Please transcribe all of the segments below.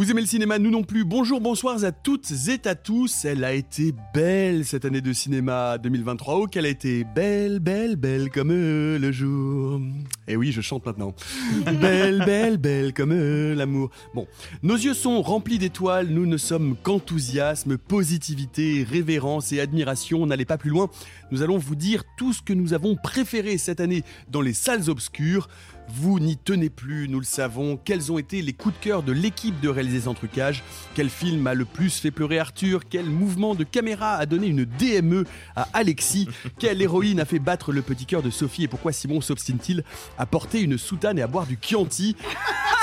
Vous aimez le cinéma, nous non plus. Bonjour, bonsoir à toutes et à tous. Elle a été belle cette année de cinéma 2023. Oh, qu'elle a été belle, belle, belle comme euh, le jour. Et oui, je chante maintenant. belle, belle, belle comme euh, l'amour. Bon, nos yeux sont remplis d'étoiles. Nous ne sommes qu'enthousiasme, positivité, révérence et admiration. N'allez pas plus loin. Nous allons vous dire tout ce que nous avons préféré cette année dans les salles obscures. Vous n'y tenez plus, nous le savons. Quels ont été les coups de cœur de l'équipe de réaliser sans trucage? Quel film a le plus fait pleurer Arthur? Quel mouvement de caméra a donné une DME à Alexis? Quelle héroïne a fait battre le petit cœur de Sophie? Et pourquoi Simon s'obstine-t-il à porter une soutane et à boire du Chianti?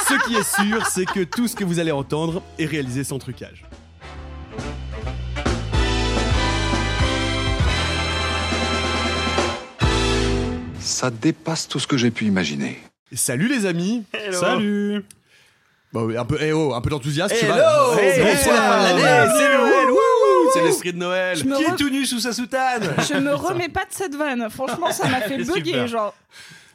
Ce qui est sûr, c'est que tout ce que vous allez entendre est réalisé sans trucage. Ça dépasse tout ce que j'ai pu imaginer. Salut les amis Salut Bah oui, un peu, eh oh, un peu d'enthousiasme, tu Hello vois. Hey, Bonsoir. c'est la fin de l'année, c'est Noël, C'est l'esprit de Noël. Je me Qui re- est tout nu sous sa soutane Je me remets pas de cette vanne. Franchement, ça m'a fait bugger. super. Genre,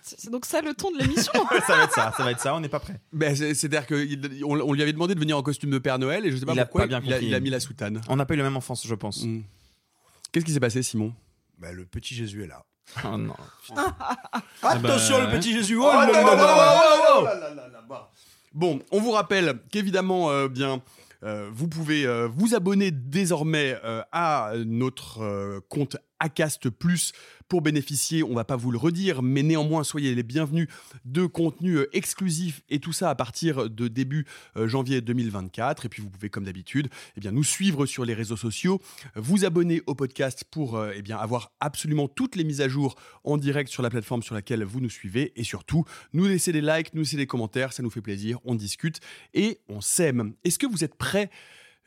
c'est donc ça le ton de l'émission. Ça va être ça, ça va être ça, on n'est pas prêt. Ben, c'est- C'est-à-dire qu'on on lui avait demandé de venir en costume de Père Noël et je sais pas Il a pourquoi pas bien il, a, compris. il a mis la soutane. On n'a pas eu la même enfance, je pense. Mm. Qu'est-ce qui s'est passé, Simon? Bah, le petit Jésus est là. Oh non. Attention, le petit Jésus. Bon, on vous rappelle qu'évidemment, euh, bien, euh, vous pouvez euh, vous abonner désormais euh, à notre euh, compte Acast Plus pour bénéficier, on va pas vous le redire, mais néanmoins soyez les bienvenus de contenu euh, exclusif et tout ça à partir de début euh, janvier 2024. Et puis vous pouvez, comme d'habitude, eh bien nous suivre sur les réseaux sociaux, vous abonner au podcast pour euh, eh bien avoir absolument toutes les mises à jour en direct sur la plateforme sur laquelle vous nous suivez et surtout nous laisser des likes, nous laisser des commentaires, ça nous fait plaisir, on discute et on s'aime. Est-ce que vous êtes prêts,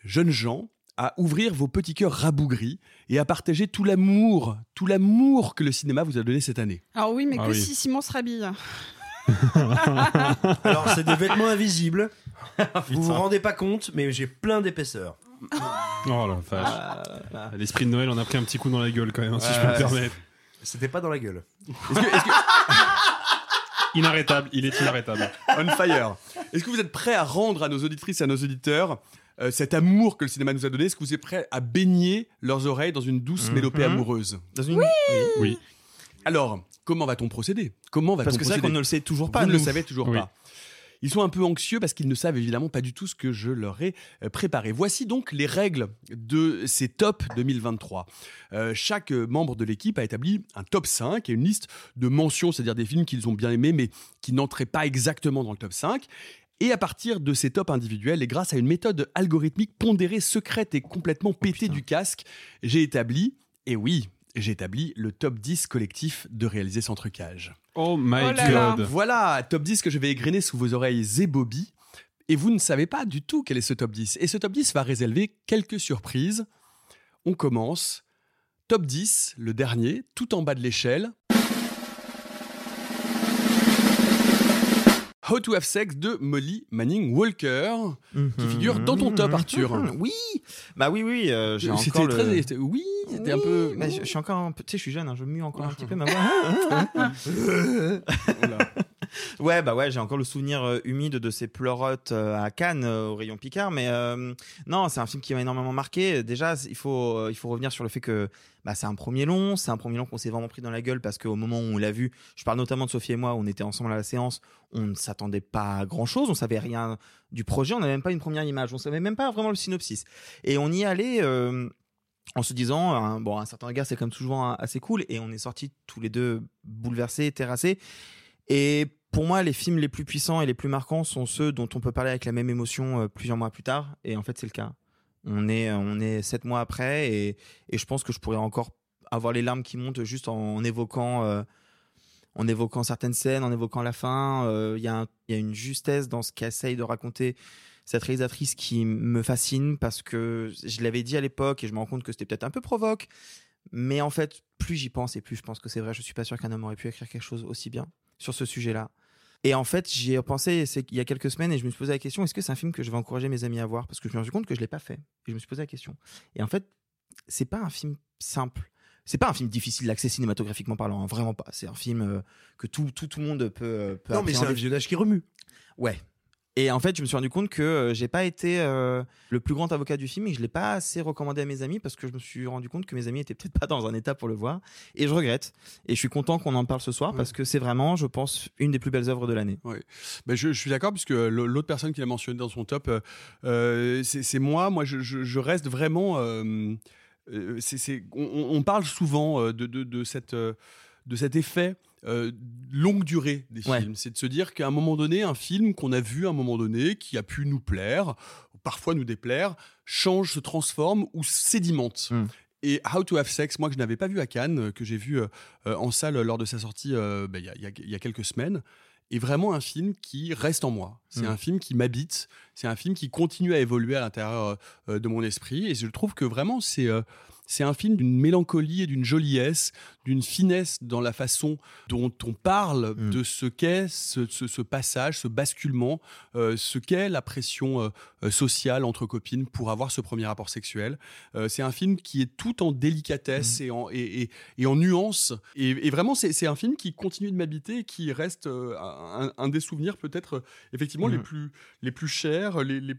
jeunes gens, à ouvrir vos petits cœurs rabougris et à partager tout l'amour, tout l'amour que le cinéma vous a donné cette année Alors oui, mais Ah que oui. si Simon se rhabille. Alors, c'est des vêtements invisibles. Vous vous rendez pas compte, mais j'ai plein d'épaisseur. Oh la vache. Ah, L'esprit de Noël, on a pris un petit coup dans la gueule quand même, si je Ouais, peux me permettre. C'était pas dans la gueule. Est-ce que, est-ce que- Inarrêtable, il est inarrêtable. on fire Est-ce que vous êtes prêts à rendre à nos auditrices et à nos auditeurs euh, cet amour que le cinéma nous a donné Est-ce que vous êtes prêts à baigner leurs oreilles dans une douce Mhm. mélopée amoureuse Dans une- Oui. Alors, comment va-t-on procéder? Comment va-t-on Parce que c'est vrai procéder? qu'on ne le sait toujours pas. Vous ne le savez toujours Oui. pas. Ils sont un peu anxieux parce qu'ils ne savent évidemment pas du tout ce que je leur ai euh, préparé. Voici donc les règles de ces tops 2023. Euh, chaque membre de l'équipe a établi un top 5 et une liste de mentions, c'est-à-dire des films qu'ils ont bien aimés mais qui n'entraient pas exactement dans le top 5. Et à partir de ces tops individuels, et grâce à une méthode algorithmique pondérée, secrète et complètement pétée du casque, j'ai établi, et oui, j'ai établi le top 10 collectif de réaliser sans trucage. Oh my Oh là là. god. Voilà, top 10 que je vais égrener sous vos oreilles zébobie. Et vous ne savez pas du tout quel est ce top 10. Et ce top 10 va réserver quelques surprises. On commence. Top 10, le dernier, tout en bas de l'échelle. How to Have Sex de Molly Manning Walker, qui figure dans ton top, Arthur. Mhm. Oui Bah oui, oui, euh, j'ai C'était encore le... très- c'était- Oui, c'était un peu. bah, je, je suis encore un peu... Tu sais, je suis jeune, hein, je mue encore un petit peu ma voix. Ouais, bah ouais, j'ai encore le souvenir euh, humide de ces pleurotes euh, à Cannes, euh, au rayon Picard. Mais non, c'est un film qui m'a énormément marqué. Déjà, il faut, il faut revenir sur le fait que bah, c'est un premier long. C'est un premier long qu'on s'est vraiment pris dans la gueule parce qu'au moment où on l'a vu, je parle notamment de Sophie et moi, on était ensemble à la séance, on ne s'attendait pas à grand chose. On savait rien du projet. On n'avait même pas une première image. On savait même pas vraiment le synopsis. Et on y allait. en se disant, hein, bon, un certain regard, c'est même toujours un- assez cool. Et on est sortis tous les deux bouleversés, terrassés. Et pour moi, les films les plus puissants et les plus marquants sont ceux dont on peut parler avec la même émotion euh, plusieurs mois plus tard. Et en fait, c'est le cas. On est, on est sept mois après et, je pense que je pourrais encore avoir les larmes qui montent juste en, évoquant, euh, en évoquant certaines scènes, en évoquant la fin. Euh, il y a une justesse dans ce qu'essaye de raconter cette réalisatrice qui me fascine parce que je l'avais dit à l'époque et je me rends compte que c'était peut-être un peu provoque. Mais en fait, plus j'y pense et plus je pense que c'est vrai. Je suis pas sûr qu'un homme aurait pu écrire quelque chose aussi bien sur ce sujet-là. Et en fait, j'y ai pensé il y a quelques semaines et je me suis posé la question est-ce que c'est un film que je vais encourager mes amis à voir? Parce que je me suis rendu compte que je l'ai pas fait. Et je me suis posé la question. Et en fait, c'est pas un film simple. C'est pas un film difficile d'accès cinématographiquement parlant, hein, vraiment pas. C'est un film euh, que tout, tout, tout le monde peut. euh, peut Non, mais c'est un visionnage qui remue. Ouais. Et en fait, je me suis rendu compte que euh, j'ai pas été euh, le plus grand avocat du film et que je l'ai pas assez recommandé à mes amis parce que je me suis rendu compte que mes amis étaient peut-être pas dans un état pour le voir. Et je regrette. Et je suis content qu'on en parle ce soir parce que c'est vraiment, je pense, une des plus belles œuvres de l'année. Ouais. Ben, je, je suis d'accord puisque l'autre personne qui l'a mentionné dans son top, euh, c'est moi. Moi, je, je- je reste vraiment. euh, on, on parle souvent de, de, de cette, de cet effet. Euh, longue durée des Ouais. films, c'est de se dire qu'à un moment donné, un film qu'on a vu à un moment donné, qui a pu nous plaire, parfois nous déplaire, change, se transforme ou sédimente. Et How to Have Sex, moi que je n'avais pas vu à Cannes, euh, que j'ai vu euh, en salle lors de sa sortie euh, ben, il y, a- y y quelques semaines, est vraiment un film qui reste en moi. C'est Mm. un film qui m'habite, c'est un film qui continue à évoluer à l'intérieur euh, de mon esprit. Et je trouve que vraiment, c'est c'est un film d'une mélancolie et d'une joliesse, d'une finesse dans la façon dont on parle Mm. de ce qu'est ce, ce- ce passage, ce basculement, euh, ce qu'est la pression euh, euh, sociale entre copines pour avoir ce premier rapport sexuel. Euh, c'est un film qui est tout en délicatesse et, en, et, et- et en nuance. Et, et vraiment, c'est un film qui continue de m'habiter et qui reste un, un des souvenirs peut-être effectivement les, Mhm. plus, les plus chers. Les, les-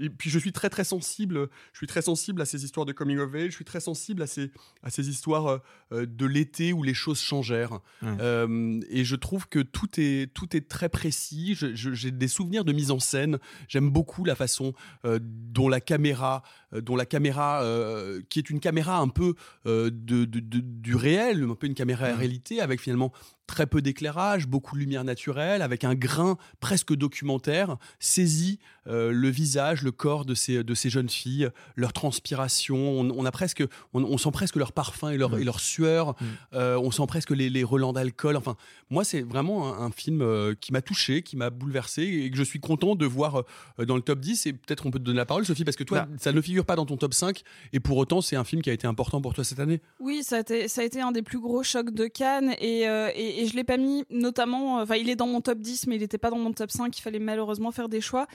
Et puis je suis très très sensible, je suis très sensible à ces histoires de coming of age, je suis très sensible à ces, à ces histoires euh, euh, de l'été où les choses changèrent. Euh, et je trouve que tout est, tout est très précis. J'ai des souvenirs de mise en scène. J'aime beaucoup la façon euh, dont la caméra, dont la caméra, qui est une caméra un peu de, de- de- du réel, un peu une caméra à réalité, avec finalement très peu d'éclairage, beaucoup de lumière naturelle, avec un grain presque documentaire, saisit euh, le visage, le corps de ces, de ces jeunes filles, leur transpiration. On, on a presque, on, on sent presque leur parfum et leur, et leur sueur. Euh, on sent presque les, les relents d'alcool. Enfin, moi, c'est vraiment un, un film euh, qui m'a touché, qui m'a bouleversé et que je suis content de voir dans le top 10. Et peut-être on peut te donner la parole, Sophie, parce que toi, Bah. ça ne figure pas dans ton top 5. Et pour autant, c'est un film qui a été important pour toi cette année. Oui, ça a, été, ça a été un des plus gros chocs de Cannes et, euh, et, et je l'ai pas mis notamment, euh, enfin il est dans mon top 10 mais il n'était pas dans mon top 5, il fallait malheureusement faire des choix.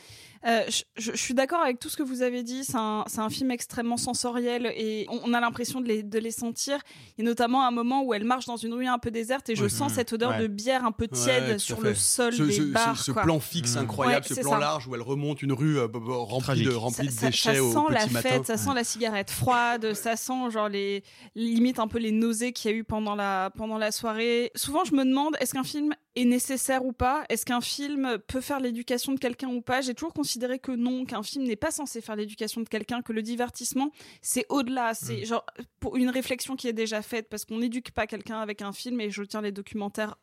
Euh, je, je- je suis d'accord avec tout ce que vous avez dit, c'est un, film extrêmement sensoriel et on, on a l'impression de les, de les sentir. Il y a notamment un moment où elle marche dans une rue un peu déserte et je Ouais. sens cette odeur Ouais. de bière un peu tiède Ouais, sur le sol ce, des ce- bars. ce quoi. plan fixe incroyable, Ouais, ce plan ça. large où elle remonte une rue euh, remplie Tragique. de, remplie de ça, déchets ça au sent la petit matin. fête, ça sent la cigarette froide, ça sent genre les limite un peu les nausées qu'il y a eu pendant la pendant la soirée. Souvent, je me demande est-ce qu'un film est nécessaire ou pas? Est-ce qu'un film peut faire l'éducation de quelqu'un ou pas? J'ai toujours considéré que non, qu'un film n'est pas censé faire l'éducation de quelqu'un, que le divertissement c'est au-delà, c'est Mm. genre pour une réflexion qui est déjà faite parce qu'on n'éduque pas quelqu'un avec un film et je tiens les documentaires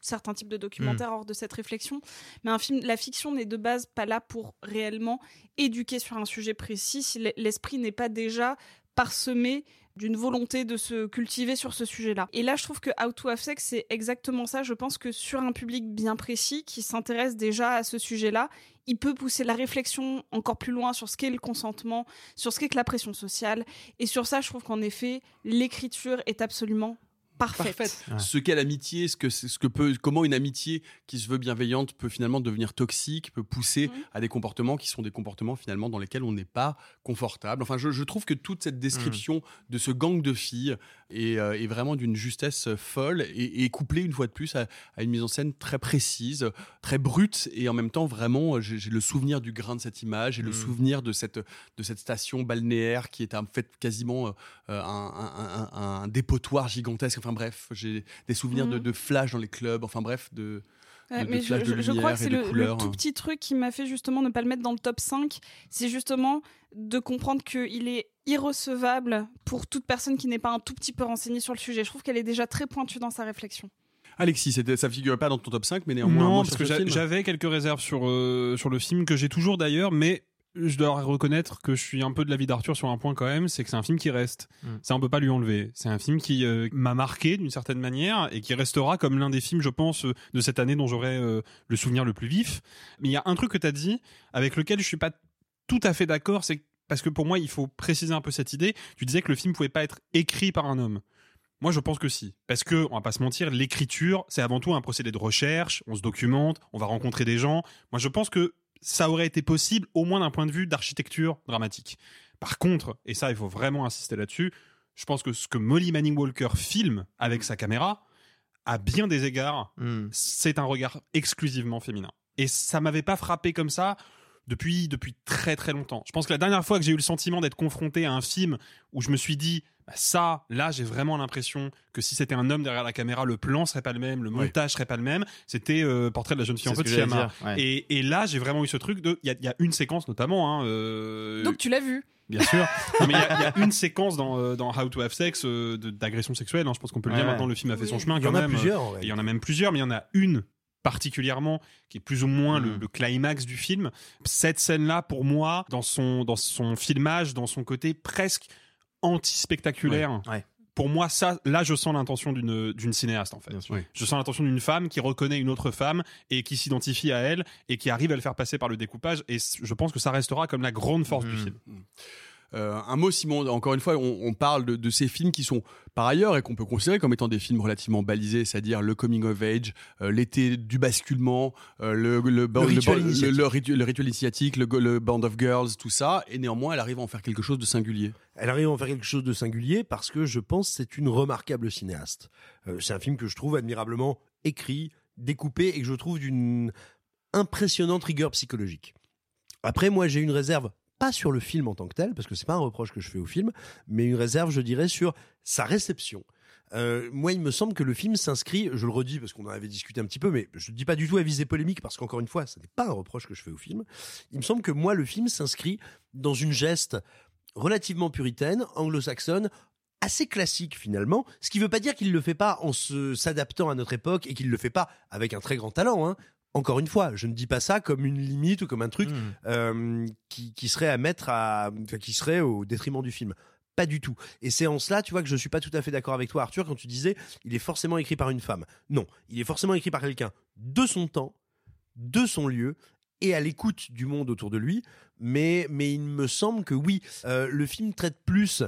certains types de documentaires hors de cette réflexion. Mais un film, la fiction n'est de base pas là pour réellement éduquer sur un sujet précis. Si l'e- l'esprit n'est pas déjà parsemé d'une volonté de se cultiver sur ce sujet-là. Et là, je trouve que How to Have Sex, c'est exactement ça. Je pense que sur un public bien précis qui s'intéresse déjà à ce sujet-là, il peut pousser la réflexion encore plus loin sur ce qu'est le consentement, sur ce qu'est que la pression sociale. Et sur ça, je trouve qu'en effet, l'écriture est absolument parfaite. parfaite. Ouais. Ce qu'est l'amitié, ce que, ce que peut, comment une amitié qui se veut bienveillante peut finalement devenir toxique, peut pousser Mhm. à des comportements qui sont des comportements finalement dans lesquels on n'est pas confortable. Enfin, je, je trouve que toute cette description de ce gang de filles est, euh, est vraiment d'une justesse folle et, et couplée une fois de plus à, à une mise en scène très précise, très brute et en même temps vraiment, euh, j'ai j'ai le souvenir du grain de cette image et le Mhm. souvenir de cette, de cette station balnéaire qui est en fait quasiment euh, un, un- un- un dépotoir gigantesque. Enfin bref, j'ai des souvenirs de, Mhm. de flash dans les clubs. Enfin bref, de, Ouais, mais je, crois que c'est le, tout petit truc qui m'a fait justement ne pas le mettre dans le top 5. C'est justement de comprendre qu'il est irrecevable pour toute personne qui n'est pas un tout petit peu renseignée sur le sujet. Je trouve qu'elle est déjà très pointue dans sa réflexion. Alexis, c'était- ça figurait pas dans ton top 5, mais néanmoins. Non, parce que j'avais quelques réserves sur, euh, sur le film, que j'ai toujours d'ailleurs, mais je dois reconnaître que je suis un peu de l'avis d'Arthur sur un point quand même, c'est que c'est un film qui reste. Mm. Ça, on peut pas lui enlever. C'est un film qui euh, m'a marqué d'une certaine manière et qui restera comme l'un des films, je pense, euh, de cette année dont j'aurai euh, le souvenir le plus vif. Mais il y a un truc que tu as dit avec lequel je suis pas tout à fait d'accord, c'est parce que pour moi, il faut préciser un peu cette idée. Tu disais que le film pouvait pas être écrit par un homme. Moi, je pense que si. Parce que, on va pas se mentir, l'écriture, c'est avant tout un procédé de recherche. On se documente, on va rencontrer des gens. Moi, je pense que ça aurait été possible, au moins d'un point de vue d'architecture dramatique. Par contre, et ça, il faut vraiment insister là-dessus, je pense que ce que Molly Manning Walker filme avec sa caméra, à bien des égards, Hmm. c'est un regard exclusivement féminin. Et ça m'avait pas frappé comme ça depuis, depuis très très longtemps. Je pense que la dernière fois que j'ai eu le sentiment d'être confronté à un film où je me suis dit, ça, là, j'ai vraiment l'impression que si c'était un homme derrière la caméra, le plan serait pas le même, le montage serait pas le même. C'était euh, Portrait de la jeune fille en feu de ouais. Et, et là, j'ai vraiment eu ce truc de. Il y a, il y a une séquence notamment. Hein, euh, Donc tu l'as vu. Bien sûr. Non, mais il y, a- y a une séquence dans, euh, dans How to Have Sex euh, d'agression sexuelle. hein. je pense qu'on peut le Ouais, dire maintenant. Le film a fait son chemin Il y quand en a même. plusieurs, Et vrai. il y en a même plusieurs, mais il y en a une particulièrement qui est plus ou moins le, Mm. le climax du film. Cette scène-là, pour moi, dans son, dans son filmage, dans son côté presque anti-spectaculaire, Ouais. pour moi, ça, là, je sens l'intention d'une d'une cinéaste, en fait. Oui. Je sens l'intention d'une femme qui reconnaît une autre femme et qui s'identifie à elle et qui arrive à le faire passer par le découpage. Et je pense que ça restera comme la grande force du Mm. film. Euh, un mot, Simon. Encore une fois, on, on parle de, de ces films qui sont par ailleurs et qu'on peut considérer comme étant des films relativement balisés, c'est-à-dire le coming of age, euh, l'été du basculement, euh, le, rituel initiatique. le ritu- le rituel initiatique, le, go- le Band of Girls, tout ça. Et néanmoins, elle arrive à en faire quelque chose de singulier. Elle arrive à en faire quelque chose de singulier parce que je pense c'est une remarquable cinéaste. Euh, c'est un film que je trouve admirablement écrit, découpé et que je trouve d'une impressionnante rigueur psychologique. Après, moi, j'ai une réserve, pas sur le film en tant que tel, parce que c'est pas un reproche que je fais au film, mais une réserve, je dirais, sur sa réception. Euh, moi, il me semble que le film s'inscrit, je le redis parce qu'on en avait discuté un petit peu, mais je ne dis pas du tout à viser polémique parce qu'encore une fois, ce n'est pas un reproche que je fais au film. Il me semble que moi, le film s'inscrit dans une geste relativement puritaine, anglo-saxonne, assez classique finalement, ce qui ne veut pas dire qu'il ne le fait pas en se s'adaptant à notre époque et qu'il ne le fait pas avec un très grand talent. hein. Encore une fois, je ne dis pas ça comme une limite ou comme un truc Mm. euh, qui, qui serait à mettre à, enfin, qui serait au détriment du film. Pas du tout. Et c'est en cela, tu vois, que je suis pas tout à fait d'accord avec toi, Arthur, quand tu disais, il est forcément écrit par une femme. Non, il est forcément écrit par quelqu'un de son temps, de son lieu et à l'écoute du monde autour de lui. Mais, mais il me semble que oui, euh, le film traite plus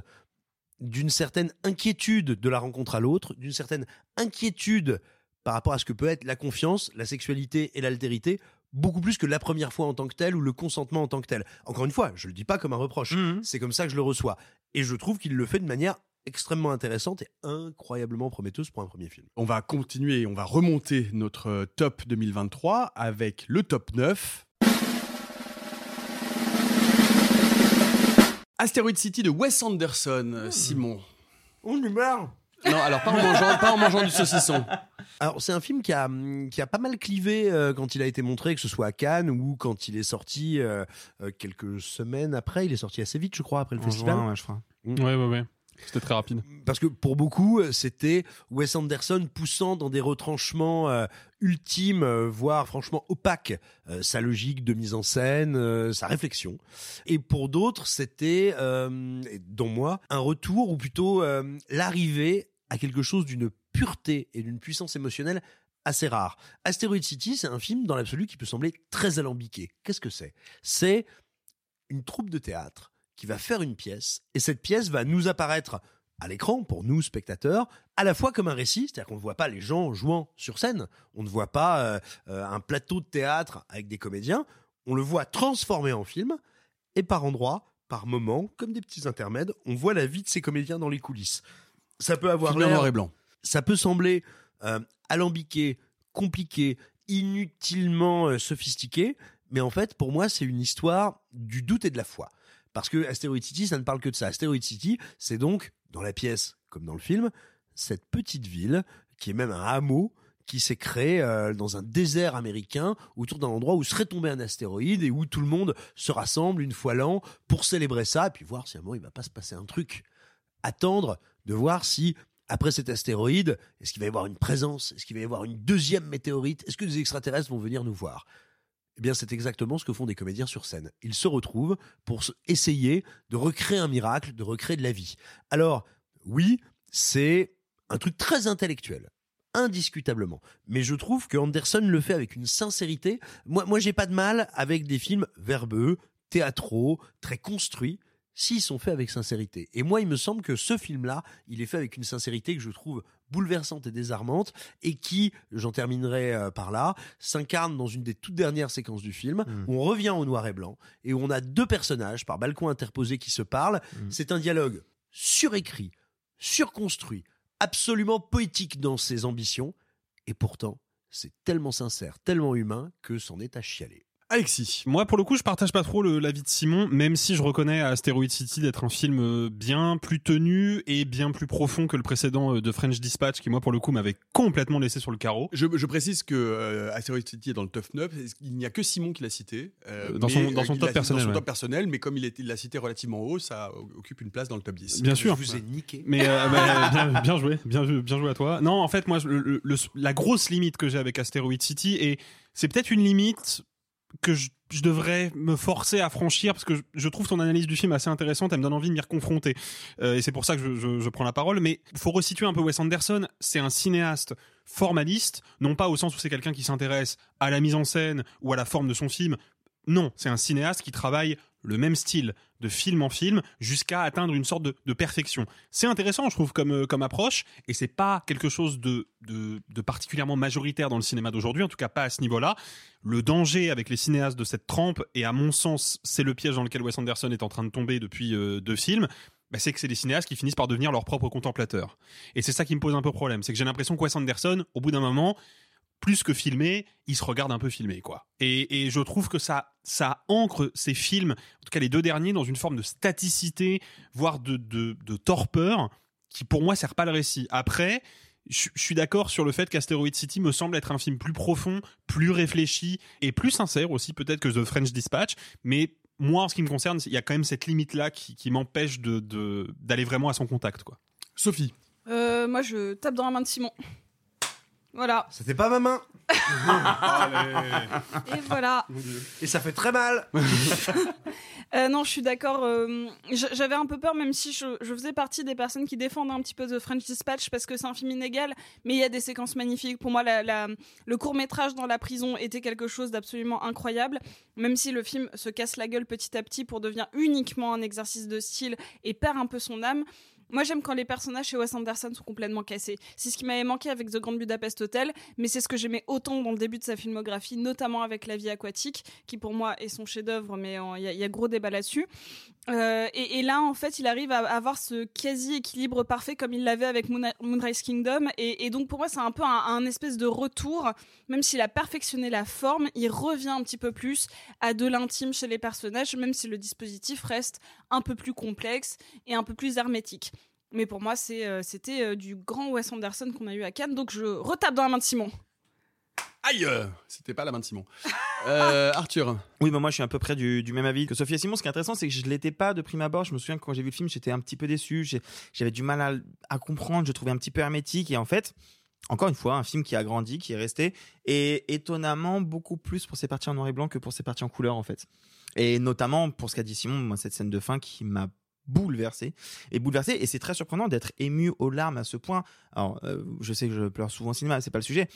d'une certaine inquiétude de la rencontre à l'autre, d'une certaine inquiétude par rapport à ce que peut être la confiance, la sexualité et l'altérité, beaucoup plus que la première fois en tant que telle ou le consentement en tant que tel. Encore une fois, je le dis pas comme un reproche, Mhm. c'est comme ça que je le reçois. Et je trouve qu'il le fait de manière extrêmement intéressante et incroyablement prometteuse pour un premier film. On va continuer, on va remonter notre euh, top 2023 avec le top 9. Asteroid City de Wes Anderson, euh, Simon. On y marre Non, alors pas en mangeant, pas en mangeant du saucisson. Alors c'est un film qui a, qui a pas mal clivé euh, quand il a été montré, que ce soit à Cannes ou quand il est sorti euh, euh, quelques semaines après. Il est sorti assez vite, je crois, après le En festival. juin, ouais, je crois. Ouais, ouais, ouais. C'était très rapide. Parce que pour beaucoup, c'était Wes Anderson poussant dans des retranchements euh, ultimes, euh, voire franchement opaques, euh, sa logique de mise en scène, euh, sa réflexion. Et pour d'autres, c'était, euh, dont moi, un retour ou plutôt euh, l'arrivée à quelque chose d'une pureté et d'une puissance émotionnelle assez rare. Asteroid City, c'est un film dans l'absolu qui peut sembler très alambiqué. Qu'est-ce que c'est? C'est une troupe de théâtre qui va faire une pièce et cette pièce va nous apparaître à l'écran, pour nous spectateurs, à la fois comme un récit, c'est-à-dire qu'on ne voit pas les gens jouant sur scène, on ne voit pas euh, euh, un plateau de théâtre avec des comédiens, on le voit transformé en film, et par endroits, par moments, comme des petits intermèdes, on voit la vie de ces comédiens dans les coulisses. Ça peut avoir l'air noir et blanc. Ça peut sembler euh, alambiqué, compliqué, inutilement euh, sophistiqué, mais en fait, pour moi, c'est une histoire du doute et de la foi. Parce que Asteroid City, ça ne parle que de ça. Asteroid City, c'est donc, dans la pièce comme dans le film, cette petite ville qui est même un hameau qui s'est créé euh, dans un désert américain autour d'un endroit où serait tombé un astéroïde et où tout le monde se rassemble une fois l'an pour célébrer ça et puis voir si à un moment il va pas se passer un truc. Attendre de voir si après cet astéroïde, est-ce qu'il va y avoir une présence? Est-ce qu'il va y avoir une deuxième météorite? Est-ce que des extraterrestres vont venir nous voir? Eh bien, c'est exactement ce que font des comédiens sur scène. Ils se retrouvent pour essayer de recréer un miracle, de recréer de la vie. Alors, oui, c'est un truc très intellectuel. Indiscutablement. Mais je trouve que Anderson le fait avec une sincérité. Moi, moi j'ai pas de mal avec des films verbeux, théâtraux, très construits, s'ils sont faits avec sincérité. Et moi, il me semble que ce film-là, il est fait avec une sincérité que je trouve bouleversante et désarmante, et qui, j'en terminerai euh, par là, s'incarne dans une des toutes dernières séquences du film, où on revient au noir et blanc, et où on a deux personnages par balcon interposé qui se parlent. C'est un dialogue surécrit, surconstruit, absolument poétique dans ses ambitions, et pourtant, c'est tellement sincère, tellement humain, que c'en est à chialer. Alexis. Moi, pour le coup, je partage pas trop l'avis de Simon, même si je reconnais à Asteroid City d'être un film euh, bien plus tenu et bien plus profond que le précédent euh, de French Dispatch, qui moi, pour le coup, m'avait complètement laissé sur le carreau. Je, je précise que euh, Asteroid City est dans le top 9. Il n'y a que Simon qui l'a cité? euh, Dans mais, son- dans son top personnel, Dans son ouais. top personnel, mais comme il est- l'a cité relativement haut, ça occupe une place dans le top 10. Bien sûr. Je vous ai niqué. Mais euh, bah, bien, bien joué, bien, joué- bien joué à toi. Non, en fait, moi, le- le- le- la grosse limite que j'ai avec Asteroid City, et c'est peut-être une limite que je, devrais me forcer à franchir parce que je, trouve ton analyse du film assez intéressante, elle me donne envie de m'y reconfronter. Euh, et c'est pour ça que je prends la parole. Mais faut resituer un peu Wes Anderson. C'est un cinéaste formaliste, non pas au sens où c'est quelqu'un qui s'intéresse à la mise en scène ou à la forme de son film. Non, c'est un cinéaste qui travaille le même style de film en film jusqu'à atteindre une sorte de, perfection. C'est intéressant, je trouve, comme, euh, comme approche, et c'est pas quelque chose de particulièrement majoritaire dans le cinéma d'aujourd'hui, en tout cas pas à ce niveau-là. Le danger avec les cinéastes de cette trempe, et à mon sens, c'est le piège dans lequel Wes Anderson est en train de tomber depuis euh, deux films, bah, c'est que c'est des cinéastes qui finissent par devenir leurs propres contemplateurs. Et c'est ça qui me pose un peu problème, c'est que j'ai l'impression que Wes Anderson, au bout d'un moment, plus que filmé, il se regarde un peu filmé, quoi. Et, et je trouve que ça, ça ancre ces films, en tout cas les deux derniers, dans une forme de staticité, voire de, de, de torpeur, qui pour moi sert pas le récit. Après, je je suis d'accord sur le fait qu'Asteroid City me semble être un film plus profond, plus réfléchi et plus sincère aussi peut-être que The French Dispatch, mais moi en ce qui me concerne, il y a quand même cette limite-là qui, qui m'empêche de- de- d'aller vraiment à son contact, quoi. Sophie. Euh, moi, je tape dans la main de Simon. Voilà. C'était pas ma main. Et voilà. Et ça fait très mal. Euh, non, je suis d'accord. euh, j- J'avais un peu peur, même si je, je faisais partie des personnes qui défendent un petit peu The French Dispatch parce que c'est un film inégal, mais il y a des séquences magnifiques. Pour moi, la- la- le court métrage dans la prison était quelque chose d'absolument incroyable, même si le film se casse la gueule petit à petit pour devenir uniquement un exercice de style et perd un peu son âme. Moi, j'aime quand les personnages chez Wes Anderson sont complètement cassés. C'est ce qui m'avait manqué avec The Grand Budapest Hotel, mais c'est ce que j'aimais autant dans le début de sa filmographie, notamment avec La vie aquatique, qui pour moi est son chef-d'œuvre, mais euh, il y, y a gros débat là-dessus. Euh, et, là, en fait, il arrive à avoir ce quasi-équilibre parfait comme il l'avait avec Moon- Moonrise Kingdom. Et, donc, pour moi, c'est un peu un, espèce de retour. Même s'il a perfectionné la forme, il revient un petit peu plus à de l'intime chez les personnages, même si le dispositif reste un peu plus complexe et un peu plus hermétique. Mais pour moi, euh, c'était euh, du grand Wes Anderson qu'on a eu à Cannes, donc je retape dans la main de Simon. Aïe C'était pas la main de Simon. Euh, Arthur. Oui, bah moi je suis à peu près du, du même avis que Sophie et Simon. Ce qui est intéressant, c'est que je l'étais pas de prime abord. Je me souviens que quand j'ai vu le film, j'étais un petit peu déçu. J'avais du mal à, à comprendre. Je le trouvais un petit peu hermétique. Et en fait, encore une fois, un film qui a grandi, qui est resté, et étonnamment beaucoup plus pour ses parties en noir et blanc que pour ses parties en couleur, en fait. Et notamment pour ce qu'a dit Simon, moi, cette scène de fin qui m'a bouleversé et bouleversé et c'est très surprenant d'être ému aux larmes à ce point alors euh, je sais que je pleure souvent au cinéma c'est pas le sujet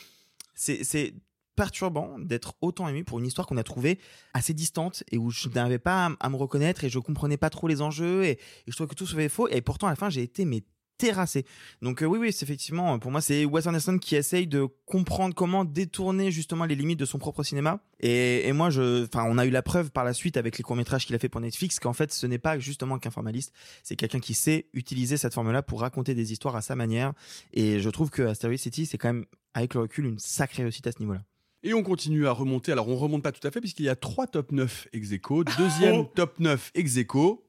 c'est perturbant d'être autant ému pour une histoire qu'on a trouvée assez distante et où je n'avais pas à, me reconnaître et je comprenais pas trop les enjeux et, je trouvais que tout se faisait faux. Et pourtant à la fin j'ai été mais terrassé. Donc euh, oui, oui, c'est effectivement, pour moi, c'est Wes Anderson qui essaye de comprendre comment détourner justement les limites de son propre cinéma. Et, et moi, je, enfin, on a eu la preuve par la suite avec les courts métrages qu'il a fait pour Netflix qu'en fait, ce n'est pas justement qu'un formaliste, c'est quelqu'un qui sait utiliser cette forme-là pour raconter des histoires à sa manière. Et je trouve que Asteroid City, c'est quand même, avec le recul, une sacrée réussite à ce niveau-là. Et on continue à remonter. Alors, on remonte pas tout à fait, puisqu'il y a trois top 9 ex aequo. Deuxième Oh. top 9 ex aequo.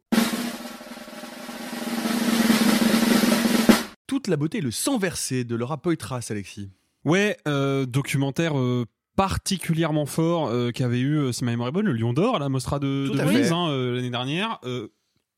Toute la beauté et le sang versé de Laura Poitras, Alexis. Ouais, euh, documentaire euh, particulièrement fort euh, qu'avait eu si ma mémoire est bonne, le Lion d'Or à la Mostra de, de Venise hein, l'année dernière.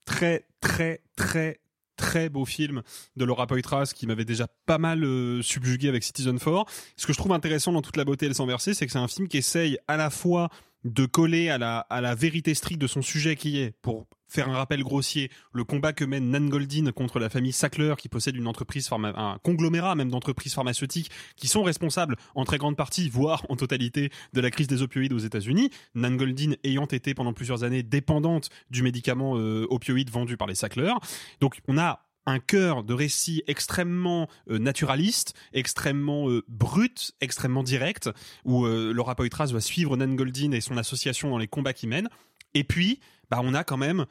Très très très très beau film de Laura Poitras qui m'avait déjà pas mal euh, subjugué avec Citizen 4. Ce que je trouve intéressant dans toute la beauté et le sang versé, c'est que c'est un film qui essaye à la fois de coller à la, à la vérité stricte de son sujet qui est, pour faire un rappel grossier, le combat que mène Nan Goldin contre la famille Sackler qui possède une entreprise, un conglomérat même d'entreprises pharmaceutiques qui sont responsables en très grande partie, voire en totalité, de la crise des opioïdes aux États-Unis. Nan Goldin ayant été pendant plusieurs années dépendante du médicament euh, opioïde vendu par les Sackler. Donc on a un cœur de récit extrêmement euh, naturaliste, extrêmement euh, brut, extrêmement direct, où euh, Laura Poitras va suivre Nan Goldin et son association dans les combats qu'ils mènent. Et puis, bah, on a quand même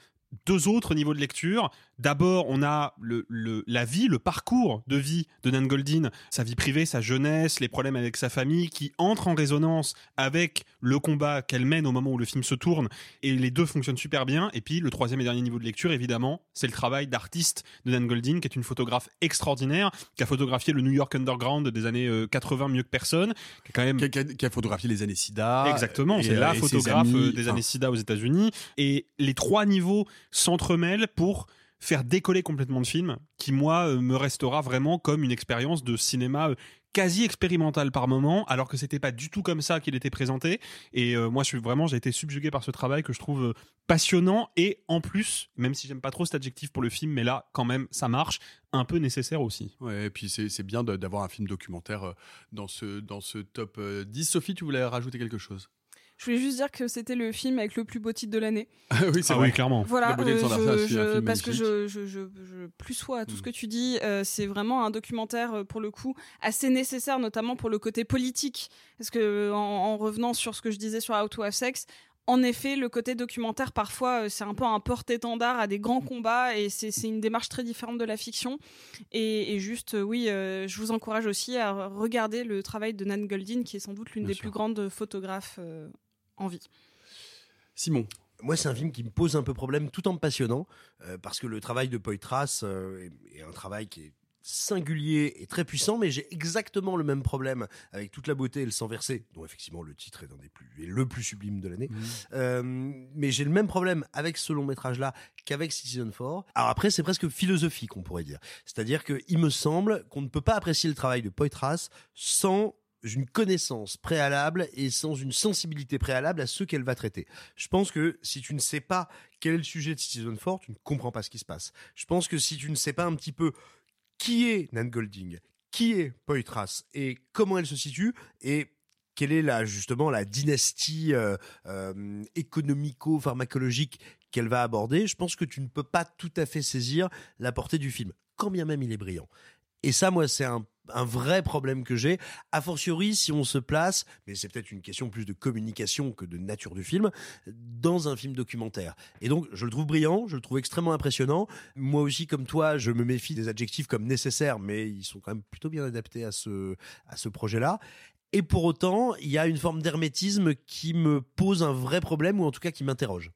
deux autres niveaux de lecture. D'abord, on a le, le- la vie, le parcours de vie de Nan Goldin, sa vie privée, sa jeunesse, les problèmes avec sa famille, qui entrent en résonance avec le combat qu'elle mène au moment où le film se tourne. Et les deux fonctionnent super bien. Et puis, le troisième et dernier niveau de lecture, évidemment, c'est le travail d'artiste de Nan Goldin, qui est une photographe extraordinaire, qui a photographié le New York Underground des années euh, 80 mieux que personne, qui est quand même Qui a, qui a- qui a photographié les années SIDA. Exactement, c'est euh, la ses photographe amis. euh, des Enfin, années SIDA aux États-Unis. Et les trois niveaux s'entremêlent pour faire décoller complètement le film, qui moi euh, me restera vraiment comme une expérience de cinéma euh, quasi expérimental par moment, alors que c'était pas du tout comme ça qu'il était présenté. Et euh, moi, je suis vraiment, j'ai été subjugué par ce travail que je trouve passionnant et en plus, même si j'aime pas trop cet adjectif pour le film, mais là, quand même, ça marche, un peu nécessaire aussi. Ouais, et puis c'est bien d'avoir un film documentaire dans ce, dans ce top euh, 10. Sophie, tu voulais rajouter quelque chose? Je voulais juste dire que c'était le film avec le plus beau titre de l'année. Oui, c'est Ah vrai. oui, clairement. Voilà, La euh, je- je- film parce que je, je, je, je plus sois à tout Mm. ce que tu dis. euh, c'est vraiment un documentaire euh, pour le coup assez nécessaire, notamment pour le côté politique. Parce que en, en revenant sur ce que je disais sur How to Have Sex. En effet, le côté documentaire, parfois, c'est un peu un porte-étendard à des grands combats et c'est une démarche très différente de la fiction. Et, et juste, oui, euh, je vous encourage aussi à regarder le travail de Nan Goldin, qui est sans doute l'une des sûr. plus grandes photographes euh, en vie. Simon. Moi, c'est un film qui me pose un peu problème tout en me passionnant, euh, parce que le travail de Poitras euh, est, est un travail qui est singulier et très puissant, mais j'ai exactement le même problème avec toute la beauté et le sang versé, dont effectivement le titre est un des plus est le plus sublime de l'année. Euh, mais j'ai le même problème avec ce long métrage là qu'avec Citizen 4. Alors après, c'est presque philosophique, on pourrait dire. C'est-à-dire que il me semble qu'on ne peut pas apprécier le travail de Poitras sans une connaissance préalable et sans une sensibilité préalable à ce qu'elle va traiter. Je pense que si tu ne sais pas quel est le sujet de Citizen 4, tu ne comprends pas ce qui se passe. Je pense que si tu ne sais pas un petit peu qui est Nan Golding, qui est Poitras et comment elle se situe et quelle est la justement la dynastie euh, euh, économico-pharmacologique qu'elle va aborder, je pense que tu ne peux pas tout à fait saisir la portée du film, quand bien même il est brillant. Et ça, moi, c'est un, un vrai problème que j'ai. A fortiori, si on se place, mais c'est peut-être une question plus de communication que de nature du film, dans un film documentaire. Et donc, je le trouve brillant, je le trouve extrêmement impressionnant. Moi aussi, comme toi, je me méfie des adjectifs comme nécessaires, mais ils sont quand même plutôt bien adaptés à ce, à ce projet-là. Et pour autant, il y a une forme d'hermétisme qui me pose un vrai problème, ou en tout cas qui m'interroge.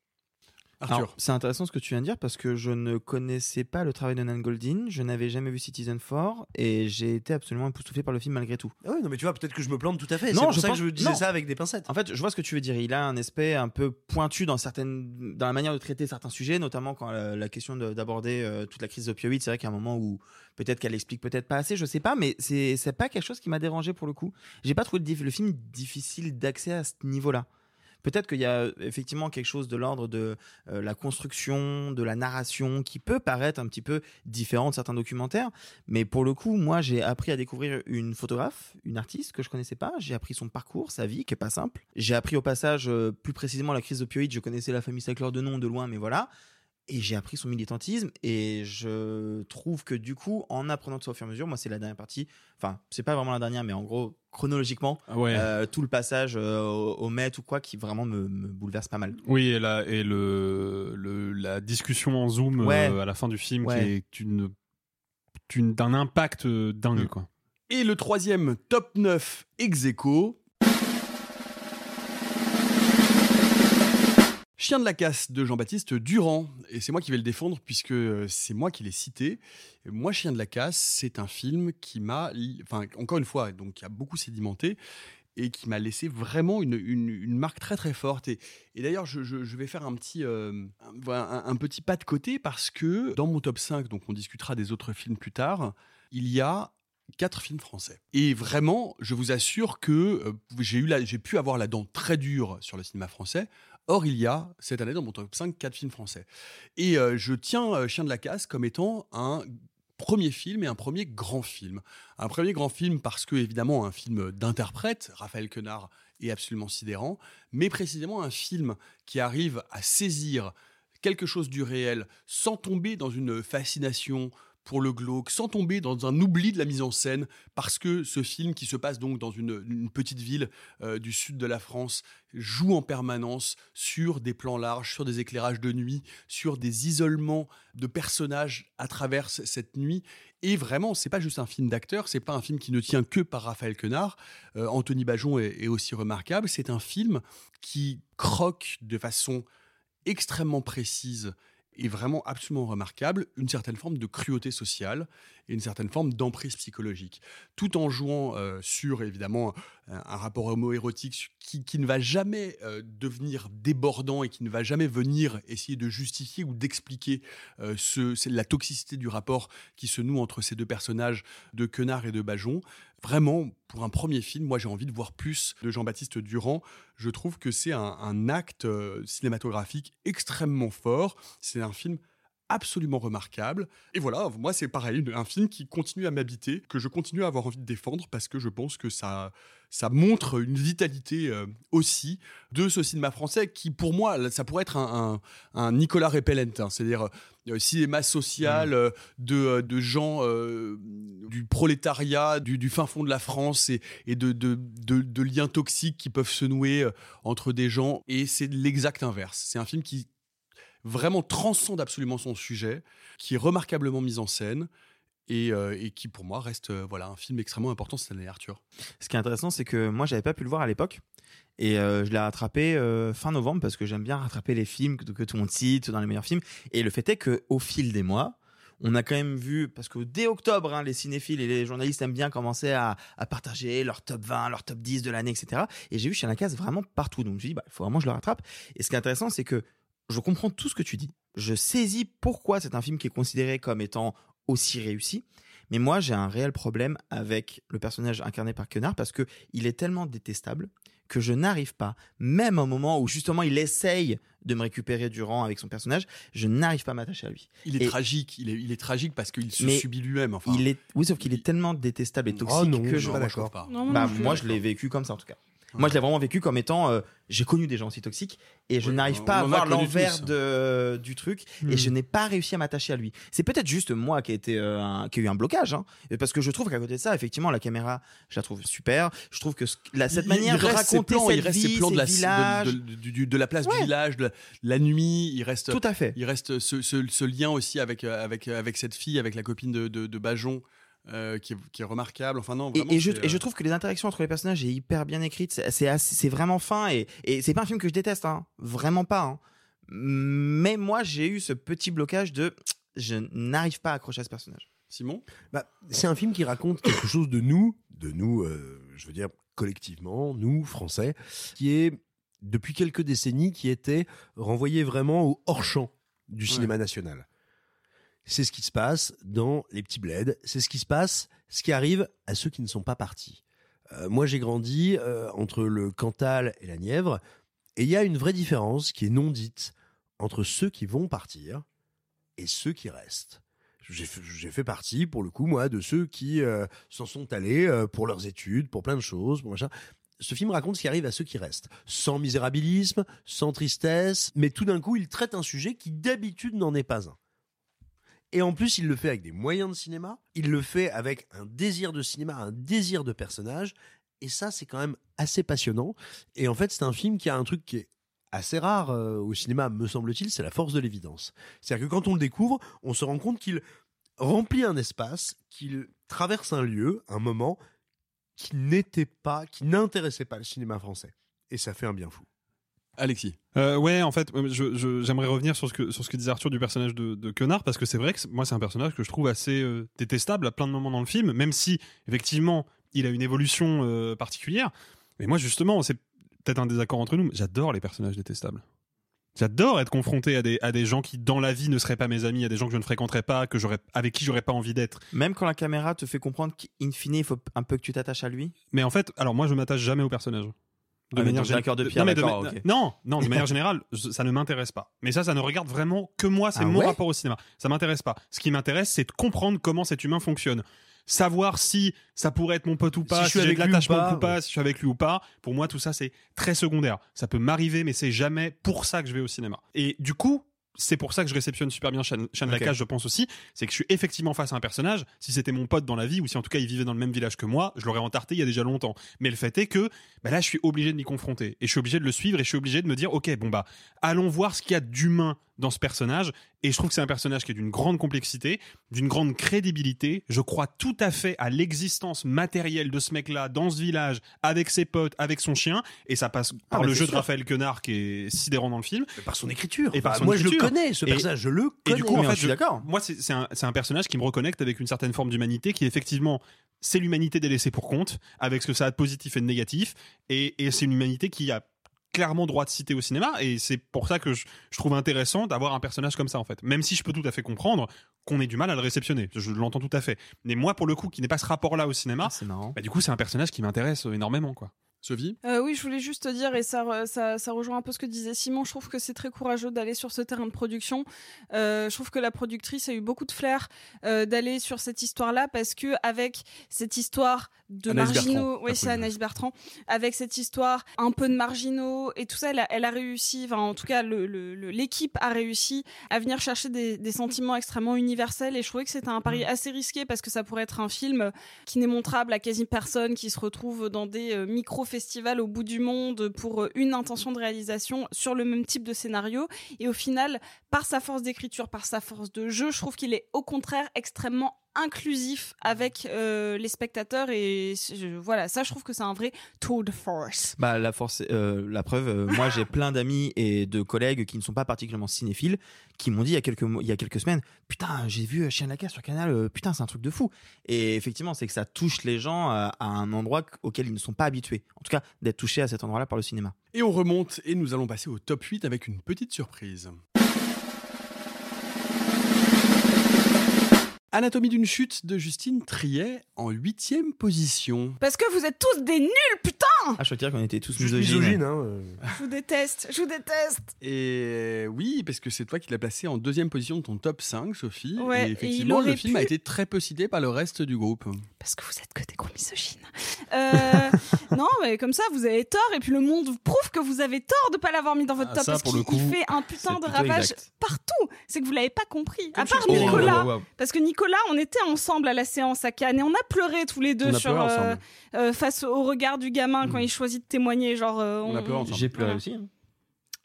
C'est intéressant ce que tu viens de dire parce que je ne connaissais pas le travail de Nan Goldin, je n'avais jamais vu Citizen 4 et j'ai été absolument époustouflé par le film malgré tout. Ah oui, non, mais tu vois, peut-être que je me plante tout à fait. Non, c'est pour je ça pense- que je disais non. ça avec des pincettes. En fait, je vois ce que tu veux dire. Il a un aspect un peu pointu dans certaines, dans la manière de traiter certains sujets, notamment quand la, la question de- d'aborder euh, toute la crise opioïde. C'est vrai qu'à un moment où peut-être qu'elle explique peut-être pas assez, je sais pas, mais c'est pas quelque chose qui m'a dérangé pour le coup. J'ai pas trouvé le, le film difficile d'accès à ce niveau-là. Peut-être qu'il y a euh, effectivement quelque chose de l'ordre de euh, la construction, de la narration, qui peut paraître un petit peu différent de certains documentaires. Mais pour le coup, moi, j'ai appris à découvrir une photographe, une artiste que je connaissais pas. J'ai appris son parcours, sa vie, qui est pas simple. J'ai appris au passage, euh, plus précisément, la crise opioïde. Je connaissais la famille Sackler de nom, de loin, mais voilà. Et j'ai appris son militantisme et je trouve que du coup en apprenant tout ça au fur et à mesure moi c'est la dernière partie enfin c'est pas vraiment la dernière mais en gros chronologiquement Ouais. euh, tout le passage euh, au, au Met ou quoi qui vraiment me, me bouleverse pas mal Oui, et, la, et le, le, la discussion en Zoom Ouais. euh, à la fin du film Ouais. qui est une, une- d'un impact dingue. Mm. Quoi. Et le troisième top 9 ex aequo. Chien de la casse de Jean-Baptiste Durand. Et c'est moi qui vais le défendre puisque euh, c'est moi qui l'ai cité. Moi, Chien de la casse, c'est un film qui m'a, enfin, encore une fois, donc qui a beaucoup sédimenté et qui m'a laissé vraiment une, marque très très forte. Et, d'ailleurs, je, vais faire un petit, euh, un, petit pas de côté parce que dans mon top 5, donc on discutera des autres films plus tard, il y a quatre films français. Et vraiment, je vous assure que euh, j'ai j'ai pu avoir la dent très dure sur le cinéma français. Or, il y a cette année dans mon top 5 quatre films français. Et euh, je tiens euh, Chien de la casse comme étant un premier film et un premier grand film. Un premier grand film parce que, évidemment, un film d'interprète, Raphaël Quenard est absolument sidérant, mais précisément un film qui arrive à saisir quelque chose du réel sans tomber dans une fascination pour le glauque, sans tomber dans un oubli de la mise en scène, parce que ce film qui se passe donc dans une, petite ville euh, du sud de la France joue en permanence sur des plans larges, sur des éclairages de nuit, sur des isolements de personnages à travers cette nuit. Et vraiment, c'est pas juste un film d'acteur, c'est pas un film qui ne tient que par Raphaël Quenard. Euh, Anthony Bajon est aussi remarquable. C'est un film qui croque de façon extrêmement précise et vraiment absolument remarquable une certaine forme de cruauté sociale et une certaine forme d'emprise psychologique, tout en jouant euh, sur évidemment un, rapport homo-érotique qui, qui ne va jamais euh, devenir débordant et qui ne va jamais venir essayer de justifier ou d'expliquer euh, ce, la toxicité du rapport qui se noue entre ces deux personnages de Quenard et de Bajon. Vraiment, pour un premier film, moi j'ai envie de voir plus de Jean-Baptiste Durand. Je trouve que c'est un, acte euh, cinématographique extrêmement fort. C'est un film absolument remarquable. Et voilà, moi c'est pareil, un film qui continue à m'habiter, que je continue à avoir envie de défendre parce que je pense que ça, ça montre une vitalité euh, aussi de ce cinéma français qui, pour moi, ça pourrait être un, un- un Nicolas Repellent, hein, c'est-à-dire euh, cinéma social euh, de, de gens du prolétariat, du, du fin fond de la France et, et de, de, de- liens toxiques qui peuvent se nouer entre des gens. Et c'est l'exact inverse. C'est un film qui vraiment transcende absolument son sujet, qui est remarquablement mis en scène. Et, euh, et qui pour moi reste euh, voilà un film extrêmement important cette année Arthur. Ce qui est intéressant, c'est que moi, j'avais pas pu le voir à l'époque. Et euh, je l'ai rattrapé fin novembre parce que j'aime bien rattraper les films que, tout le monde cite dans les meilleurs films. Et le fait est que au fil des mois, on a quand même vu, parce que dès octobre, hein, les cinéphiles et les journalistes aiment bien commencer à, partager leur top 20, leur top 10 de l'année, etc. Et j'ai vu chez la case vraiment partout. Donc je me suis dit, bah, il faut vraiment que je le rattrape. Et ce qui est intéressant, c'est que je comprends tout ce que tu dis. Je saisis pourquoi c'est un film qui est considéré comme étant aussi réussi. Mais moi, j'ai un réel problème avec le personnage incarné par Quenard parce que il est tellement détestable que je n'arrive pas, même au moment où justement il essaye de me récupérer du rang avec son personnage, je n'arrive pas à m'attacher à lui. Il est Et- tragique, il est, il est tragique parce qu'il se subit lui-même. Enfin, Il est, oui, sauf qu'il est tellement détestable et toxique non, que je je pas d'accord. pas. Non, moi bah, non plus. moi, je l'ai vécu comme ça en tout cas. Moi, je l'ai vraiment vécu comme étant. euh, j'ai connu des gens aussi toxiques et je Oui, n'arrive pas à voir l'envers de, du truc Hmm. et je n'ai pas réussi à m'attacher à lui. C'est peut-être juste moi qui a, été, euh, un- qui a eu un blocage, hein, parce que je trouve qu'à côté de ça, effectivement, la caméra, je la trouve super. Je trouve que ce- la, cette Il- manière il de raconter plans, cette il reste vie, ses plans de la, ces villages, de, de- du- du- de la place Ouais. du village, de la, la nuit. Il reste, tout à fait. il reste ce, ce- ce lien aussi avec, euh, avec, avec cette fille, avec la copine de, de, de Bajon, euh, qui, est, qui est remarquable. Enfin non, Et, vraiment, et je, c'est, et je euh, trouve que les interactions entre les personnages est hyper bien écrite. C'est vraiment fin et, et c'est pas un film que je déteste, hein. vraiment pas. hein. Mais moi, j'ai eu ce petit blocage de je n'arrive pas à accrocher à ce personnage. Simon? Bah, c'est un film qui raconte quelque chose de nous, de nous, euh, je veux dire collectivement, nous Français, qui est depuis quelques décennies qui était renvoyé vraiment au hors champ du cinéma national. C'est ce qui se passe dans les petits bleds, c'est ce qui se passe, ce qui arrive à ceux qui ne sont pas partis. Euh, moi, j'ai grandi euh, entre le Cantal et la Nièvre, et il y a une vraie différence qui est non dite entre ceux qui vont partir et ceux qui restent. J'ai fait, partie, pour le coup, moi, de ceux qui euh, s'en sont allés pour leurs études, pour plein de choses, pour machin. ce film raconte ce qui arrive à ceux qui restent, sans misérabilisme, sans tristesse, mais tout d'un coup, il traite un sujet qui d'habitude n'en est pas un. Et en plus, il le fait avec des moyens de cinéma, il le fait avec un désir de cinéma, un désir de personnage, et ça, c'est quand même assez passionnant. Et en fait, c'est un film qui a un truc qui est assez rare euh, au cinéma, me semble-t-il, c'est la force de l'évidence. C'est-à-dire que quand on le découvre, on se rend compte qu'il remplit un espace, qu'il traverse un lieu, un moment qui n'était pas, qui n'intéressait pas le cinéma français. Et ça fait un bien fou. Alexis. Euh, ouais, en fait, je- je- j'aimerais revenir sur ce, que, sur ce que disait Arthur du personnage de, de Quenard, parce que c'est vrai que c'est- moi, c'est un personnage que je trouve assez euh, détestable à plein de moments dans le film, même si, effectivement, il a une évolution euh, particulière. Mais moi, justement, c'est peut-être un désaccord entre nous, mais j'adore les personnages détestables. J'adore être confronté à des, à des gens qui, dans la vie, ne seraient pas mes amis, à des gens que je ne fréquenterais pas, que j'aurais, avec qui j'aurais pas envie d'être. Même quand la caméra te fait comprendre qu'in fine, il faut un peu que tu t'attaches à lui? Mais en fait, alors moi, je m'attache jamais au personnage. De Ah, manière donc, d'accord de gé- pierre, non, mais de d'accord, ma- ok. non, non, de manière générale, ça ne m'intéresse pas. Mais ça, ça ne regarde vraiment que moi. C'est Ah mon ouais rapport au cinéma. Ça m'intéresse pas. Ce qui m'intéresse, c'est de comprendre comment cet humain fonctionne. Savoir si ça pourrait être mon pote ou pas, je si, suis j'ai avec de ou l'attachement pas, ou pas, si je suis avec lui ou pas. Pour moi, tout ça, c'est très secondaire. Ça peut m'arriver, mais c'est jamais pour ça que je vais au cinéma. Et du coup, c'est pour ça que je réceptionne super bien Shane, Shane Ok. Lacasse, je pense aussi. C'est que je suis effectivement face à un personnage. Si c'était mon pote dans la vie, ou si en tout cas il vivait dans le même village que moi, je l'aurais entarté il y a déjà longtemps. Mais le fait est que bah là, je suis obligé de m'y confronter. Et je suis obligé de le suivre et je suis obligé de me dire, ok, bon bah, allons voir ce qu'il y a d'humain dans ce personnage. Et je trouve que c'est un personnage qui est d'une grande complexité, d'une grande crédibilité. Je crois tout à fait à l'existence matérielle de ce mec-là dans ce village, avec ses potes, avec son chien. Et ça passe par Ah, mais le jeu de. Raphaël Quenard qui est sidérant dans le film. Par son écriture. Et par Enfin, son moi, je le connais, ce Et- personnage, je le Et connais. du coup, en fait, je suis d'accord. Moi, c'est c'est un, c'est un personnage qui me reconnecte avec une certaine forme d'humanité qui, effectivement, c'est l'humanité délaissée pour compte, avec ce que ça a de positif et de négatif. Et, et c'est une humanité qui a clairement droit de citer au cinéma. Et c'est pour ça que je, je trouve intéressant d'avoir un personnage comme ça, en fait. Même si je peux tout à fait comprendre qu'on ait du mal à le réceptionner. Je l'entends tout à fait. Mais moi, pour le coup, qui n'ai pas ce rapport-là au cinéma, c'est marrant. bah, du coup, c'est un personnage qui m'intéresse énormément, quoi. Sophie Euh, oui, je voulais juste te dire, et ça, ça, ça rejoint un peu ce que disait Simon, je trouve que c'est très courageux d'aller sur ce terrain de production. Euh, je trouve que la productrice a eu beaucoup de flair euh, d'aller sur cette histoire-là, parce que avec cette histoire de Anaïs marginaux, Bertrand, oui c'est Anaïs Bertrand, avec cette histoire un peu de marginaux et tout ça, elle a, elle a réussi, enfin en tout cas le- le- le- l'équipe a réussi à venir chercher des, des sentiments extrêmement universels, et je trouvais que c'était un pari assez risqué, parce que ça pourrait être un film qui n'est montrable à quasi personne, qui se retrouve dans des euh, micro-festivals au bout du monde pour euh, une intention de réalisation sur le même type de scénario. Et au final, par sa force d'écriture, par sa force de jeu, je trouve qu'il est au contraire extrêmement inclusif avec euh, les spectateurs et je- voilà ça je trouve que c'est un vrai tour de force Bah la force, euh, la preuve. euh, moi, j'ai plein d'amis et de collègues qui ne sont pas particulièrement cinéphiles, qui m'ont dit il y a quelques mois- il y a quelques semaines, putain, j'ai vu Chien de la Casse sur Canal, euh, putain, c'est un truc de fou. Et effectivement, c'est que ça touche les gens à, à un endroit auquel ils ne sont pas habitués. En tout cas, d'être touchés à cet endroit-là par le cinéma. Et on remonte et nous allons passer au top 8 avec une petite surprise. Anatomie d'une chute de Justine Triet en huitième position. parce que vous êtes tous des nuls putain Ah, je veux dire qu'on était tous misogynes. misogyne, hein. euh. je vous déteste je vous déteste Et oui, parce que c'est toi qui l'as placé en deuxième position de ton top 5, Sophie. Ouais, et effectivement, le film pu- a été très peu cité par le reste du groupe. Parce que vous êtes que des gros misogynes. Euh, non, mais comme ça, vous avez tort, et puis le monde vous prouve que vous avez tort de pas l'avoir mis dans votre Ah, top, ça, parce pour qu'il le coup, il fait un putain de ravage exact. partout. C'est que vous l'avez pas compris. à part Oh, Nicolas, parce que Nicolas, on était ensemble à la séance à Cannes, et on a pleuré tous les deux sur, euh, euh, face au regard du gamin quand il choisit de témoigner. Genre, euh, On a pleuré ensemble. J'ai pleuré Voilà. aussi. hein.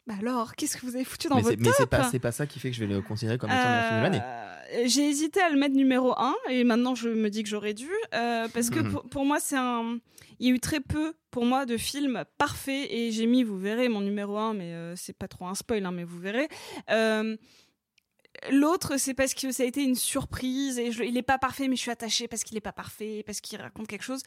Bah alors, qu'est-ce que vous avez foutu dans Mais votre mais c'est top pas, c'est pas ça qui fait que je vais le considérer comme étant le film de l'année. J'ai hésité à le mettre numéro 1 et maintenant je me dis que j'aurais dû euh, parce que Mhm. pour, pour moi c'est un il y a eu très peu pour moi de films parfaits et j'ai mis vous verrez mon numéro 1 mais euh, c'est pas trop un spoil hein, mais vous verrez Euh, L'autre, c'est parce que ça a été une surprise et je- il est pas parfait, mais je suis attachée parce qu'il est pas parfait, parce qu'il raconte quelque chose.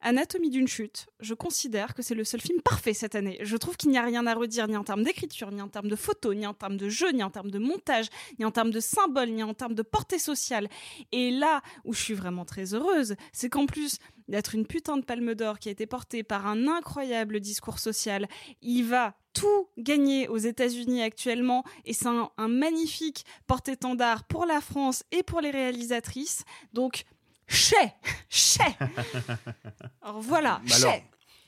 Anatomie d'une chute, je considère que c'est le seul film parfait cette année. Je trouve qu'il n'y a rien à redire, ni en termes d'écriture, ni en termes de photos, ni en termes de jeu, ni en termes de montage, ni en termes de symboles, ni en termes de portée sociale. Et là où je suis vraiment très heureuse, c'est qu'en plus d'être une putain de palme d'or qui a été portée par un incroyable discours social, il va tout gagner aux États-Unis actuellement et c'est un, un magnifique porte-étendard pour la France et pour les réalisatrices. Donc, chais, chais. Alors voilà, Bah alors.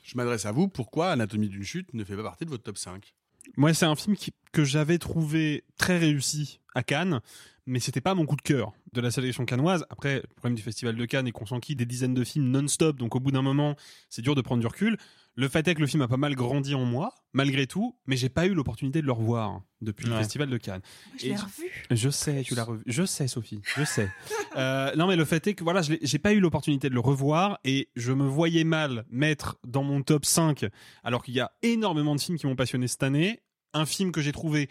Je m'adresse à vous. Pourquoi Anatomie d'une chute ne fait pas partie de votre top 5 Moi, c'est un film qui- que j'avais trouvé très réussi à Cannes, mais c'était pas mon coup de cœur de la sélection cannoise. Après, le problème du Festival de Cannes est qu'on s'enquille des dizaines de films non-stop, donc au bout d'un moment, c'est dur de prendre du recul. Le fait est que le film a pas mal grandi en moi, malgré tout, mais j'ai pas eu l'opportunité de le revoir depuis le. Festival de Cannes. je l'ai Et- revu. Je sais, tu l'as revu. Je sais, Sophie. Je sais. Euh, non, mais le fait est que voilà, j'ai pas eu l'opportunité de le revoir et je me voyais mal mettre dans mon top 5, alors qu'il y a énormément de films qui m'ont passionné cette année. Un film que j'ai trouvé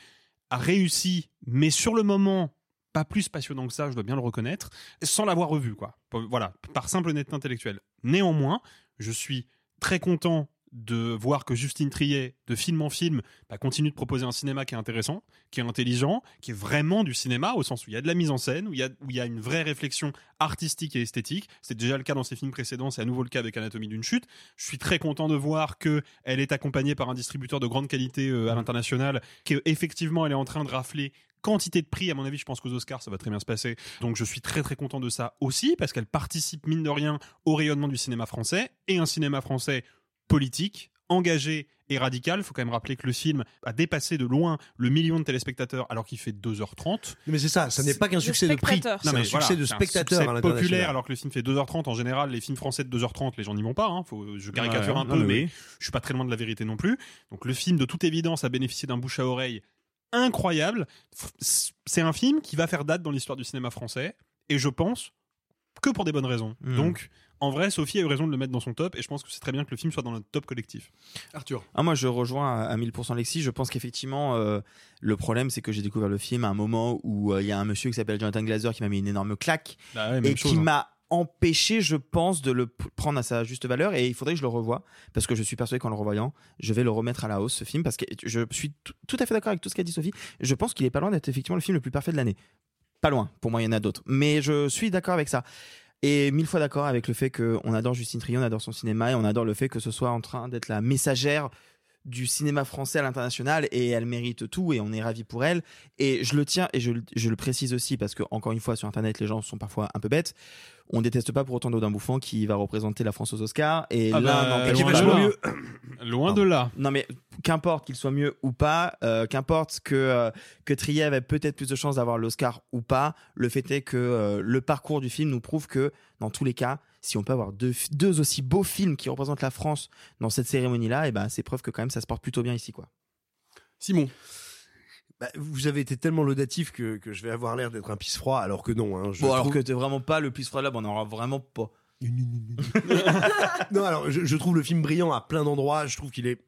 a réussi, mais sur le moment, pas plus passionnant que ça, je dois bien le reconnaître, sans l'avoir revu, quoi. Voilà, par simple honnêteté intellectuelle. Néanmoins, je suis très content de voir que Justine Triet, de film en film, bah, continue de proposer un cinéma qui est intéressant, qui est intelligent, qui est vraiment du cinéma, au sens où il y a de la mise en scène, où il y a, où il y a une vraie réflexion artistique et esthétique. C'est déjà le cas dans ses films précédents, c'est à nouveau le cas avec Anatomie d'une chute. Je suis très content de voir que elle est accompagnée par un distributeur de grande qualité euh, à l'international, qu'effectivement elle est en train de rafler quantité de prix, à mon avis, je pense qu'aux Oscars, ça va très bien se passer. Donc je suis très très content de ça aussi, parce qu'elle participe, mine de rien, au rayonnement du cinéma français, et un cinéma français politique, engagé et radical. Il faut quand même rappeler que le film a dépassé de loin le million de téléspectateurs alors qu'il fait 2h30. Mais c'est ça, ça n'est pas qu'un succès de prix, c'est un succès voilà, de c'est un spectateurs succès à l'international. populaire alors que le film fait 2h30 en général les films français de 2h30 les gens n'y vont pas hein. Faut, je caricature Ouais, un non, peu mais mais oui. je suis pas très loin de la vérité non plus donc le film de toute évidence a bénéficié d'un bouche à oreille incroyable c'est un film qui va faire date dans l'histoire du cinéma français et je pense que pour des bonnes raisons Hmm. donc en vrai Sophie a eu raison de le mettre dans son top et je pense que c'est très bien que le film soit dans notre top collectif Arthur. Ah, moi, je rejoins à, à 1000% Lexi. Je pense qu'effectivement, euh, le problème, c'est que j'ai découvert le film à un moment où euh, il y a un monsieur qui s'appelle Jonathan Glazer qui m'a mis une énorme claque Bah ouais, et chose, qui hein. m'a empêché, je pense, de le prendre à sa juste valeur. Et il faudrait que je le revoie parce que je suis persuadé qu'en le revoyant, je vais le remettre à la hausse ce film parce que je suis tout- tout à fait d'accord avec tout ce qu'a dit Sophie. Je pense qu'il est pas loin d'être effectivement le film le plus parfait de l'année. Pas loin. Pour moi, il y en a d'autres. Mais je suis d'accord avec ça. Et mille fois d'accord avec le fait qu'on adore Justine Trier, on adore son cinéma et on adore le fait que ce soit en train d'être la messagère du cinéma français à l'international et elle mérite tout et on est ravi pour elle. Et je le tiens et je, le- je le précise aussi parce que encore une fois sur internet les gens sont parfois un peu bêtes. On déteste pas pour autant Dodin Bouffant qui va représenter la France aux Oscars et Ah l'un bah, n'empêche loin de là. l'autre. loin de là Non mais qu'importe qu'il soit mieux ou pas, euh, qu'importe que euh, que Trier avait peut-être plus de chances d'avoir l'Oscar ou pas, le fait est que euh, le parcours du film nous prouve que dans tous les cas, si on peut avoir deux, deux aussi beaux films qui représentent la France dans cette cérémonie-là, et ben c'est preuve que quand même ça se porte plutôt bien ici quoi. Simon. Bah, vous avez été tellement laudatif que, que je vais avoir l'air d'être un pisse froid, alors que non. Hein, je Bon alors que t'es vraiment pas le plus froid là, on en aura vraiment pas. non, alors je, je trouve le film brillant à plein d'endroits. Je trouve qu'il est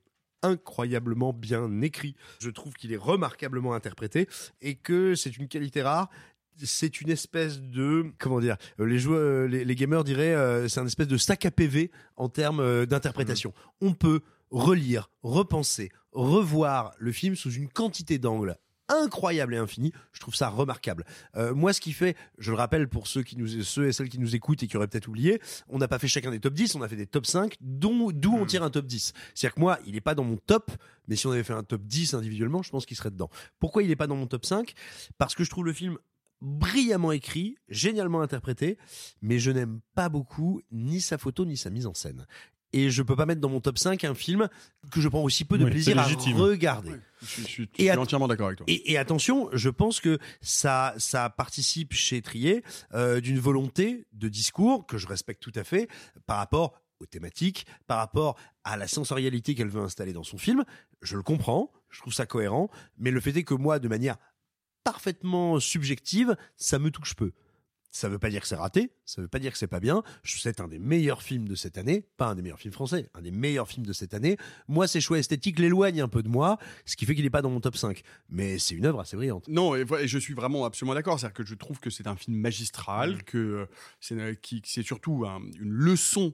incroyablement bien écrit. Je trouve qu'il est remarquablement interprété et que c'est une qualité rare. C'est une espèce de comment dire euh, les joueurs euh, les, les gamers diraient euh, c'est un espèce de sac à PV en termes euh, d'interprétation. On peut relire, repenser, revoir le film sous une quantité d'angles incroyable et infini. Je trouve ça remarquable. Euh, moi, ce qui fait, je le rappelle pour ceux qui nous, ceux et celles qui nous écoutent et qui auraient peut-être oublié, on n'a pas fait chacun des top 10, on a fait des top 5, dont, d'où on tire un top 10. C'est-à-dire que moi, il n'est pas dans mon top, mais si on avait fait un top 10 individuellement, je pense qu'il serait dedans. Pourquoi il n'est pas dans mon top 5 Parce que je trouve le film brillamment écrit, génialement interprété, mais je n'aime pas beaucoup ni sa photo ni sa mise en scène. Et je peux pas mettre dans mon top 5 un film que je prends aussi peu de Oui, plaisir à regarder. Je, suis- je suis- je Et suis att- entièrement d'accord avec toi. Et, et attention, je pense que ça, ça participe chez Trier euh, d'une volonté de discours que je respecte tout à fait par rapport aux thématiques, par rapport à la sensorialité qu'elle veut installer dans son film. Je le comprends, je trouve ça cohérent, mais le fait est que moi, de manière parfaitement subjective, ça me touche peu. Ça veut pas dire que c'est raté, ça veut pas dire que c'est pas bien. C'est un des meilleurs films de cette année, pas un des meilleurs films français, un des meilleurs films de cette année. Moi, ses choix esthétiques l'éloignent un peu de moi, ce qui fait qu'il est pas dans mon top 5. Mais c'est une œuvre assez brillante. Non, et, je suis vraiment absolument d'accord. C'est-à-dire que je trouve que c'est un film magistral, Mm. que euh, c'est euh, qui- c'est surtout un- une leçon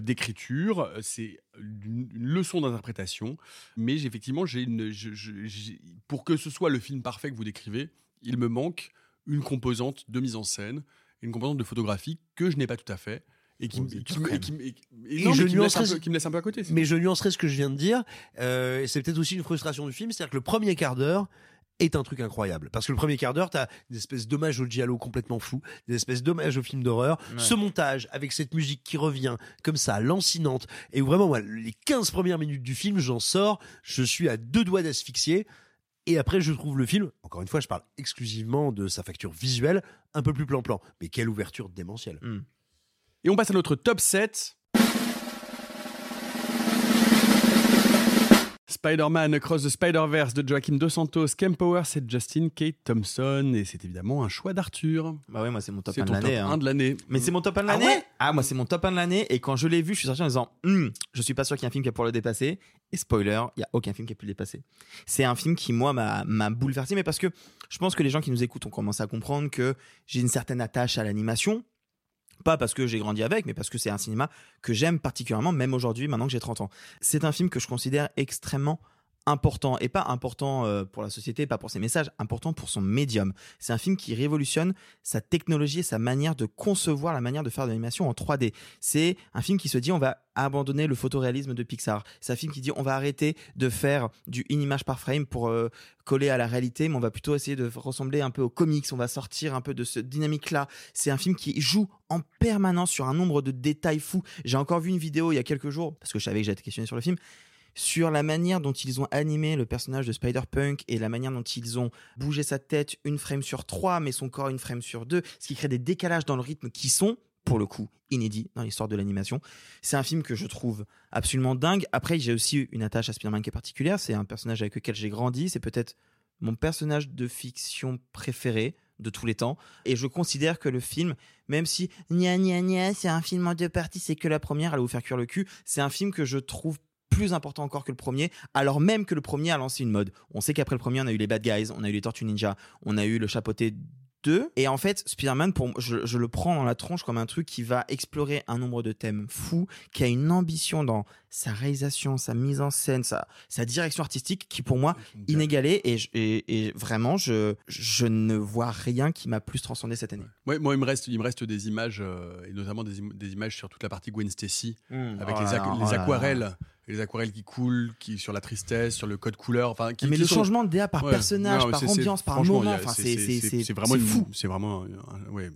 d'écriture, euh, c'est une, une leçon d'interprétation. Mais effectivement, j'ai pour que ce soit le film parfait que vous décrivez, il me manque une composante de mise en scène, une composante de photographie que je n'ai pas tout à fait. Et qui, me- laisse un peu- à côté. Mais je nuancerai ce que je viens de dire. Euh, c'est peut-être aussi une frustration du film, c'est-à-dire que le premier quart d'heure est un truc incroyable. Parce que le premier quart d'heure, t'as des espèces d'hommages au giallo complètement fou, des espèces d'hommages au film d'horreur, Ouais. ce montage avec cette musique qui revient comme ça, lancinante, et où vraiment, moi, les 15 premières minutes du film, j'en sors, je suis à deux doigts d'asphyxier, et après, je trouve le film, encore une fois, je parle exclusivement de sa facture visuelle, un peu plus plan-plan. Mais quelle ouverture démentielle. Et on passe à notre top 7. Spider-Man Across the Spider-Verse de Joaquin Dos Santos, Ken Powers et Justin Kate Thompson. Et c'est évidemment un choix d'Arthur. Bah ouais, moi c'est mon top C'est 1 de ton top l'année. hein. 1 de l'année. Mais c'est mon top 1 de Ah l'année. ouais Ah, moi c'est mon top 1 de l'année. Et quand je l'ai vu, je suis sorti en disant, Hum, je suis pas sûr qu'il y ait un film qui a pour le dépasser. Et spoiler, il y a aucun film qui a pu le dépasser. C'est un film qui moi m'a m'a bouleversé, mais parce que je pense que les gens qui nous écoutent ont commencé à comprendre que j'ai une certaine attache à l'animation. Pas parce que j'ai grandi avec, mais parce que c'est un cinéma que j'aime particulièrement, même aujourd'hui, maintenant que j'ai 30 ans. C'est un film que je considère extrêmement important, et pas important euh, pour la société, pas pour ses messages, important pour son médium. C'est un film qui révolutionne sa technologie et sa manière de concevoir la manière de faire de l'animation en 3D. C'est un film qui se dit on va abandonner le photoréalisme de Pixar. C'est un film qui dit on va arrêter de faire du in image par frame pour euh, coller à la réalité, mais on va plutôt essayer de ressembler un peu aux comics. On va sortir un peu de ce dynamique-là. C'est un film qui joue en permanence sur un nombre de détails fous. J'ai encore vu une vidéo il y a quelques jours parce que je savais que j'allais être questionné sur le film sur la manière dont ils ont animé le personnage de Spider-Punk et la manière dont ils ont bougé sa tête une frame sur trois, mais son corps une frame sur deux, ce qui crée des décalages dans le rythme qui sont, pour le coup, inédits dans l'histoire de l'animation. C'est un film que je trouve absolument dingue. Après, j'ai aussi une attache à Spider-Man qui est particulière. C'est un personnage avec lequel j'ai grandi. C'est peut-être mon personnage de fiction préféré de tous les temps. Et je considère que le film, même si gna gna gna, c'est un film en deux parties, c'est que la première, allez vous faire cuire le cul, c'est un film que je trouve plus important encore que le premier, alors même que le premier a lancé une mode. On sait qu'après le premier, on a eu les Bad Guys, on a eu les Tortues Ninja, on a eu le Chapeauté 2. Et en fait, Spider-Man, pour, je, je le prends dans la tronche comme un truc qui va explorer un nombre de thèmes fous, qui a une ambition dans sa réalisation, sa mise en scène, sa, sa direction artistique, qui pour moi, inégalée. Et, je- et, et vraiment, je, je ne vois rien qui m'a plus transcendé cette année. Ouais, moi, il me reste, il me reste des images, euh, et notamment des, im- des images sur toute la partie Gwen Stacy, Mmh. avec Oh les, aqu- les oh aquarelles, les aquarelles qui coulent, qui sur la tristesse, sur le code couleur, enfin, qui, Mais qui le sont- changement de DA par personnage, par ambiance, par moment, enfin, c'est- vraiment fou. C'est vraiment, ouais,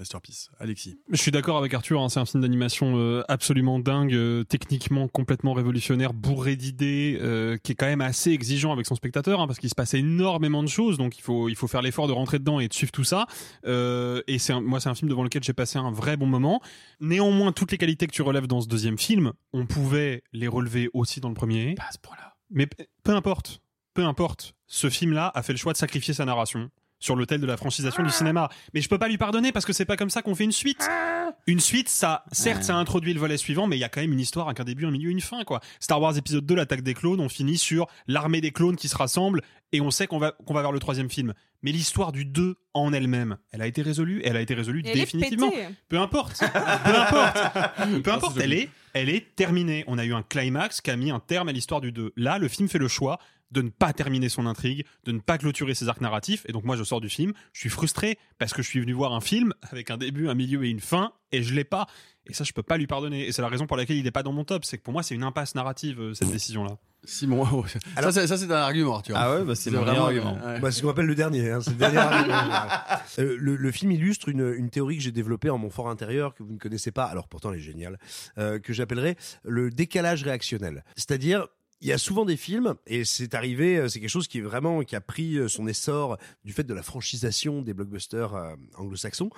masterpiece. Alexis. Je suis d'accord avec Arthur, hein, c'est un film d'animation euh, absolument dingue, euh, techniquement complètement révolutionnaire, bourré d'idées, euh, qui est quand même assez exigeant avec son spectateur, hein, parce qu'il se passe énormément de choses, donc il faut, il faut faire l'effort de rentrer dedans et de suivre tout ça. Euh, et c'est un- moi, c'est un film devant lequel j'ai passé un vrai bon moment. Néanmoins, toutes les qualités que tu relèves dans ce deuxième film, on pouvait les relever aussi dans le premier. Pas à ce point-là. Mais peu importe, peu importe. Ce film-là a fait le choix de sacrifier sa narration sur l'autel de la franchisation du cinéma. Mais je peux pas lui pardonner parce que c'est pas comme ça qu'on fait une suite. Une suite, ça, certes, ça introduit le volet suivant, mais il y a quand même une histoire avec un début, un milieu, une fin, quoi. Star Wars épisode 2, l'attaque des clones, on finit sur l'armée des clones qui se rassemble et on sait qu'on va, qu'on va vers le troisième film. Mais l'histoire du 2 en elle-même, elle a été résolue, elle a été résolue elle définitivement. Peu importe. Peu importe. Peu Ah, importe. c'est Elle est, elle est terminée. On a eu un climax qui a mis un terme à l'histoire du 2. Là, le film fait le choix de ne pas terminer son intrigue, de ne pas clôturer ses arcs narratifs. Et donc, moi, je sors du film. Je suis frustré parce que je suis venu voir un film avec un début, un milieu et une fin et je l'ai pas. Et ça, je peux pas lui pardonner. Et c'est la raison pour laquelle il n'est pas dans mon top. C'est que pour moi, c'est une impasse narrative, euh, cette décision-là. Simon, oh, ça, c'est- ça, c'est un argument, Arthur. Ah ouais, bah, c'est vraiment meilleur argument. ouais. Bah, c'est ce qu'on appelle le dernier. hein, c'est le, dernier argument. Euh, le, le film illustre une, une théorie que j'ai développée en mon fort intérieur, que vous ne connaissez pas, alors pourtant elle est géniale, euh, que j'appellerais le décalage réactionnel. C'est-à-dire, il y a souvent des films, et c'est arrivé, euh, c'est quelque chose qui est vraiment, qui a pris euh, son essor du fait de la franchisation des blockbusters euh, anglo-saxons.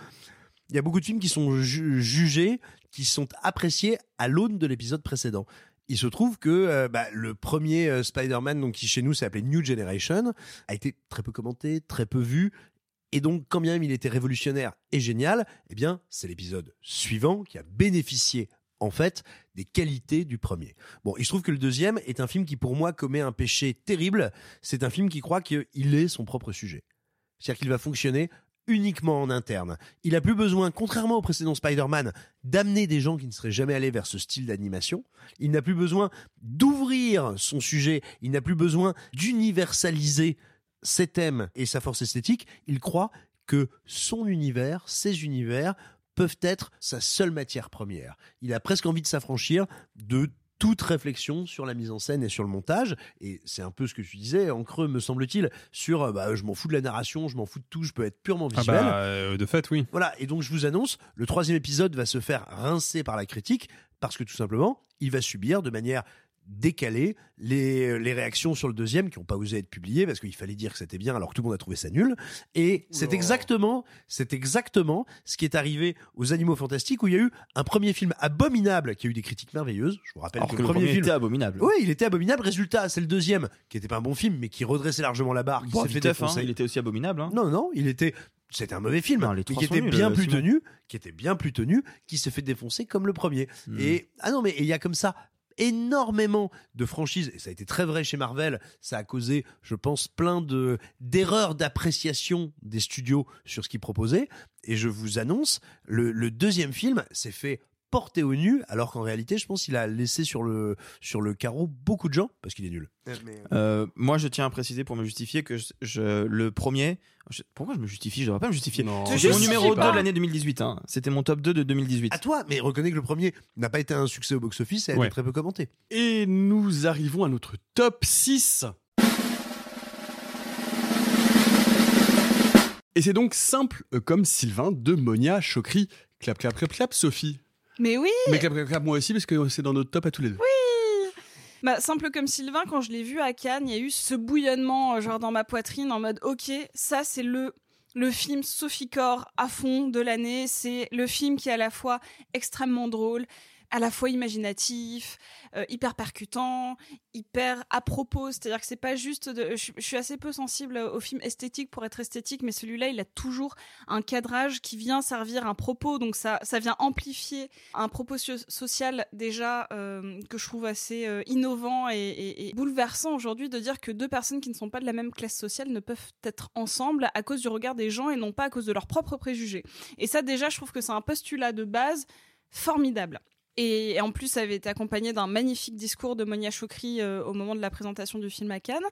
Il y a beaucoup de films qui sont ju- jugés, qui sont appréciés à l'aune de l'épisode précédent. Il se trouve que bah, le premier Spider-Man, donc qui chez nous s'est appelé New Generation, a été très peu commenté, très peu vu. Et donc, quand bien même il était révolutionnaire et génial, eh bien, c'est l'épisode suivant qui a bénéficié, en fait, des qualités du premier. Bon, il se trouve que le deuxième est un film qui, pour moi, commet un péché terrible. C'est un film qui croit qu'il est son propre sujet. C'est-à-dire qu'il va fonctionner uniquement en interne. Il a plus besoin, contrairement au précédent Spider-Man, d'amener des gens qui ne seraient jamais allés vers ce style d'animation. Il n'a plus besoin d'ouvrir son sujet. Il n'a plus besoin d'universaliser ses thèmes et sa force esthétique. Il croit que son univers, ses univers, peuvent être sa seule matière première. Il a presque envie de s'affranchir de toute réflexion sur la mise en scène et sur le montage. Et c'est un peu ce que tu disais, en creux, me semble-t-il, sur euh, bah, je m'en fous de la narration, je m'en fous de tout, je peux être purement Ah visuel. bah, euh, de fait, oui. Voilà, et donc je vous annonce, le troisième épisode va se faire rincer par la critique, parce que tout simplement, il va subir de manière décalée les, les réactions sur le deuxième qui n'ont pas osé être publiées parce qu'il fallait dire que c'était bien alors que tout le monde a trouvé ça nul et c'est exactement c'est exactement ce qui est arrivé aux Animaux Fantastiques où il y a eu un premier film abominable qui a eu des critiques merveilleuses je vous rappelle Alors que, que le premier, premier film était abominable. oui il était abominable résultat c'est le deuxième qui était pas un bon film mais qui redressait largement la barre qui Bon, s'est fait hein, défoncer il était aussi abominable. hein. non, non, il était. C'était un mauvais film, Non, les qui était nuls, bien euh, plus tenu, qui était bien plus tenu, qui s'est fait défoncer comme le premier. Hmm. Et ah non, mais il y a comme ça énormément de franchises et ça a été très vrai chez Marvel. Ça a causé, je pense, plein de d'erreurs d'appréciation des studios sur ce qu'ils proposaient. Et je vous annonce, le, le deuxième film s'est fait porter au nu, alors qu'en réalité, je pense qu'il a laissé sur le sur le carreau beaucoup de gens parce qu'il est nul. Euh, moi, je tiens à préciser pour me justifier que je, je- le premier. je- pourquoi je me justifie? Je devrais pas me justifier. C'était mon numéro 2 pas. de l'année 2018. hein. C'était mon top 2 de 2018. À toi, mais reconnais que le premier n'a pas été un succès au box-office et a Ouais. été très peu commenté. Et nous arrivons à notre top 6. Et c'est donc simple euh, comme Sylvain de Monia Chokri. Clap, clap, clap, clap, Sophie. Mais oui Mais clap, clap, clap, moi aussi, parce que c'est dans notre top à tous les deux. Bah, simple comme Sylvain, quand je l'ai vu à Cannes, il y a eu ce bouillonnement euh, genre dans ma poitrine en mode ok, ça c'est le le film Sophie Corps à fond de l'année. C'est le film qui est à la fois extrêmement drôle, à la fois imaginatif, euh, hyper percutant, hyper à propos. C'est-à-dire que c'est pas juste. Je, suis assez peu sensible aux films esthétiques pour être esthétique, mais celui-là, il a toujours un cadrage qui vient servir un propos. Donc ça, ça vient amplifier un propos so- social déjà euh, que je trouve assez euh, innovant et bouleversant aujourd'hui de dire que deux personnes qui ne sont pas de la même classe sociale ne peuvent être ensemble à cause du regard des gens et non pas à cause de leurs propres préjugés. Et ça déjà, je trouve que c'est un postulat de base formidable. Et en plus, ça avait été accompagné d'un magnifique discours de Monia Chokri euh, au moment de la présentation du film à Cannes.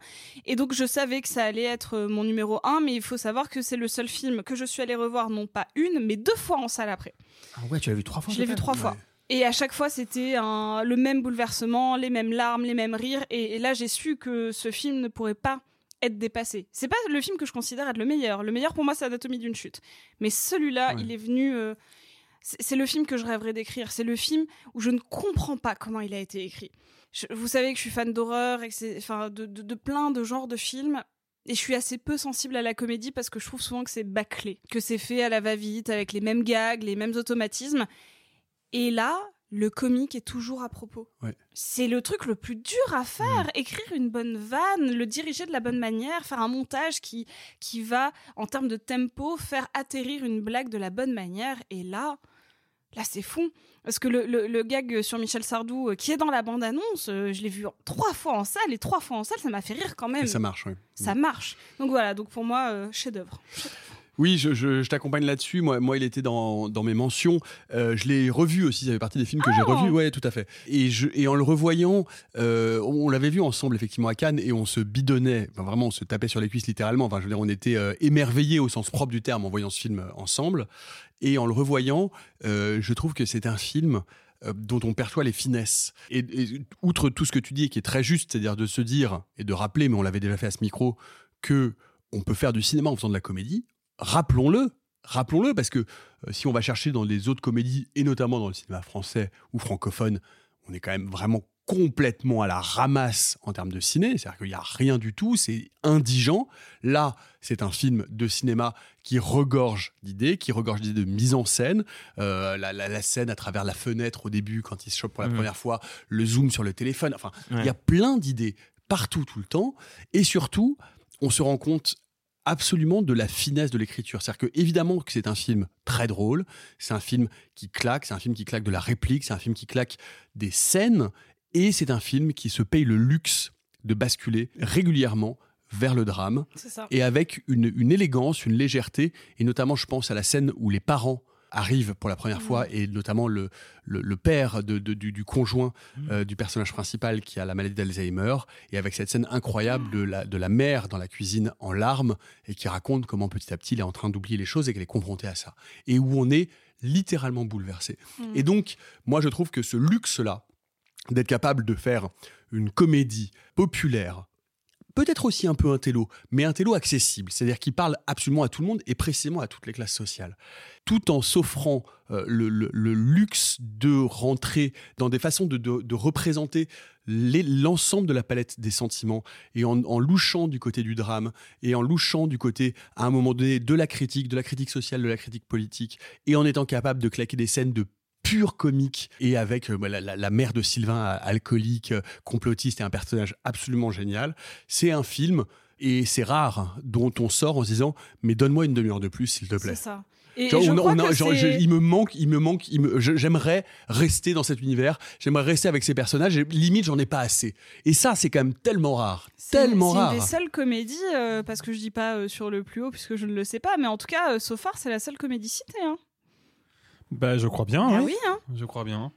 Et donc, je savais que ça allait être euh, mon numéro un, mais il faut savoir que c'est le seul film que je suis allée revoir, non pas une, mais deux fois en salle après. Ah ouais, tu l'as vu trois fois Je l'ai vu trois fois. Et à chaque fois, c'était un- le même bouleversement, les mêmes larmes, les mêmes rires. Et, et là, j'ai su que ce film ne pourrait pas être dépassé. C'est pas le film que je considère être le meilleur. Le meilleur pour moi, c'est Anatomie d'une chute. Mais celui-là, Ouais. il est venu. euh, c'est le film que je rêverais d'écrire. C'est le film où je ne comprends pas comment il a été écrit. Je- vous savez que je suis fan d'horreur, enfin, de, de, de plein de genres de films. Et je suis assez peu sensible à la comédie parce que je trouve souvent que c'est bâclé, que c'est fait à la va-vite, avec les mêmes gags, les mêmes automatismes. Et là, le comique est toujours à propos. Ouais. C'est le truc le plus dur à faire, écrire une bonne vanne, le diriger de la bonne manière, faire un montage qui, qui va, en termes de tempo, faire atterrir une blague de la bonne manière. Et là, là c'est fou. Parce que le, le- le gag sur Michel Sardou, euh, qui est dans la bande-annonce, euh, je l'ai vu trois fois en salle, et trois fois en salle, ça m'a fait rire quand même. Et ça marche, oui. Ça marche. Donc voilà, donc pour moi, euh, chef-d'œuvre. Oui, je, je- je t'accompagne là-dessus. Moi, moi, il était dans, dans mes mentions. Euh, je l'ai revu aussi. Ça fait partie des films que j'ai Oh revus. Ouais, tout à fait. Et, je, et en le revoyant, euh, on l'avait vu ensemble effectivement à Cannes et on se bidonnait. Enfin, vraiment, on se tapait sur les cuisses littéralement. Enfin, je veux dire, on était euh, émerveillés au sens propre du terme en voyant ce film ensemble. Et en le revoyant, je trouve que c'est un film dont on perçoit les finesses. Et, et outre tout ce que tu dis, qui est très juste, c'est-à-dire de se dire et de rappeler, mais on l'avait déjà fait à ce micro, que on peut faire du cinéma en faisant de la comédie. Rappelons-le, rappelons-le, parce que euh, si on va chercher dans les autres comédies, et notamment dans le cinéma français ou francophone, on est quand même vraiment complètement à la ramasse en termes de ciné, c'est-à-dire qu'il n'y a rien du tout, c'est indigent. Là, c'est un film de cinéma qui regorge d'idées, qui regorge d'idées de mise en scène, Euh, la, la- la scène à travers la fenêtre au début quand il se chope pour la Mhm. première fois, le zoom sur le téléphone, enfin, il y a plein d'idées partout, tout le temps, et surtout, on se rend compte absolument de la finesse de l'écriture. C'est-à-dire que évidemment que c'est un film très drôle, c'est un film qui claque, c'est un film qui claque de la réplique, c'est un film qui claque des scènes, et c'est un film qui se paye le luxe de basculer régulièrement vers le drame, et avec une, une élégance, une légèreté, et notamment je pense à la scène où les parents arrivent pour la première fois, et notamment le, le, le père de, de- du, du conjoint euh, du personnage principal qui a la maladie d'Alzheimer, et avec cette scène incroyable de la, de la mère dans la cuisine en larmes, et qui raconte comment petit à petit il est en train d'oublier les choses et qu'elle est confrontée à ça, et où on est littéralement bouleversé. Mm. Et donc, moi je trouve que ce luxe-là, d'être capable de faire une comédie populaire, peut-être aussi un peu un télo, mais un télo accessible, c'est-à-dire qui parle absolument à tout le monde et précisément à toutes les classes sociales, tout en s'offrant euh, le, luxe de rentrer dans des façons de, représenter l'ensemble de la palette des sentiments et en, en louchant du côté du drame et en louchant du côté, à un moment donné, de la critique, de la critique sociale, de la critique politique et en étant capable de claquer des scènes de pur comique et avec euh, la, la- la mère de Sylvain euh, alcoolique, euh, complotiste et un personnage absolument génial. C'est un film et c'est rare dont on sort en se disant mais donne-moi une demi-heure de plus s'il te plaît. C'est ça. Et, Genre, et je on a- crois on a- que genre, je- c'est- il me manque, il me manque, j'aimerais rester dans cet univers, j'aimerais rester avec ces personnages, et limite j'en ai pas assez. Et ça, c'est quand même tellement rare, C'est- tellement C'est rare. une des seules comédies, euh, parce que je dis pas euh, sur le plus haut, puisque je ne le sais pas, mais en tout cas, euh, so far, c'est la seule comédie citée. Hein. Bah, je crois bien. Ah oui, hein. Je crois bien.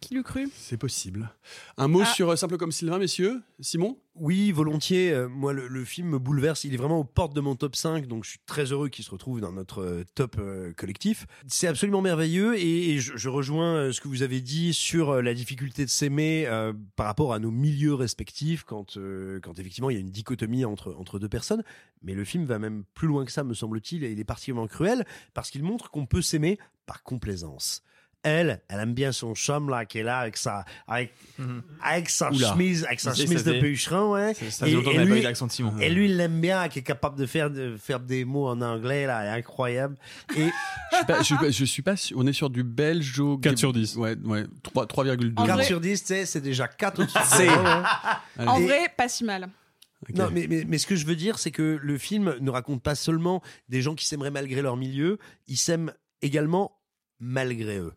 Qui l'eût cru? C'est possible. Un mot Ah. sur euh, Simple comme Sylvain, messieurs Simon? Oui, volontiers. Euh, moi, le, le film me bouleverse. Il est vraiment aux portes de mon top 5, donc je suis très heureux qu'il se retrouve dans notre euh, top collectif. C'est absolument merveilleux et, et je, je rejoins ce que vous avez dit sur la difficulté de s'aimer euh, par rapport à nos milieux respectifs quand, euh, quand effectivement il y a une dichotomie entre, entre deux personnes. Mais le film va même plus loin que ça, me semble-t-il, et il est particulièrement cruel parce qu'il montre qu'on peut s'aimer par complaisance. Elle, elle aime bien son chum là qui est là avec sa avec, avec sa Oula. chemise avec sa Ça, chemise ça de bûcheron. Ça n'avait pas eu l'accent de Simon. Et lui, il l'aime bien, qui est capable de faire, de faire des mots en anglais, là, incroyable. Et je suis, pas, je, suis pas- je suis pas sûr- On est sur du belgeo. 4 sur 10. Ouais, ouais 3 3,2. 4 sur 10, tu sais, c'est déjà 4 au-dessus. C'est- de hein. En Et- vrai, pas si mal. Non, mais, mais, mais ce que je veux dire, c'est que le film ne raconte pas seulement des gens qui s'aimeraient malgré leur milieu, ils s'aiment également malgré eux.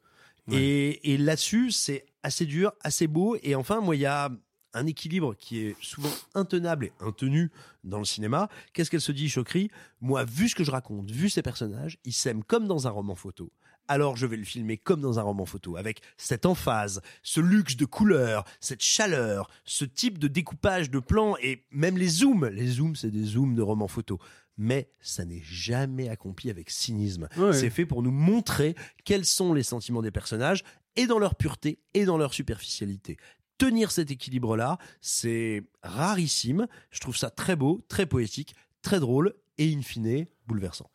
Et, là-dessus, c'est assez dur, assez beau. Et enfin, moi, il y a un équilibre qui est souvent intenable et intenu dans le cinéma. Qu'est-ce qu'elle se dit, Chokri? Moi, vu ce que je raconte, vu ces personnages, ils s'aiment comme dans un roman photo. Alors je vais le filmer comme dans un roman photo, avec cette emphase, ce luxe de couleurs, cette chaleur, ce type de découpage de plans et même les zooms. Les zooms, c'est des zooms de roman photo. Mais ça n'est jamais accompli avec cynisme. Ouais. C'est fait pour nous montrer quels sont les sentiments des personnages, et dans leur pureté, et dans leur superficialité. Tenir cet équilibre-là, c'est rarissime. Je trouve ça très beau, très poétique, très drôle, et in fine, bouleversant.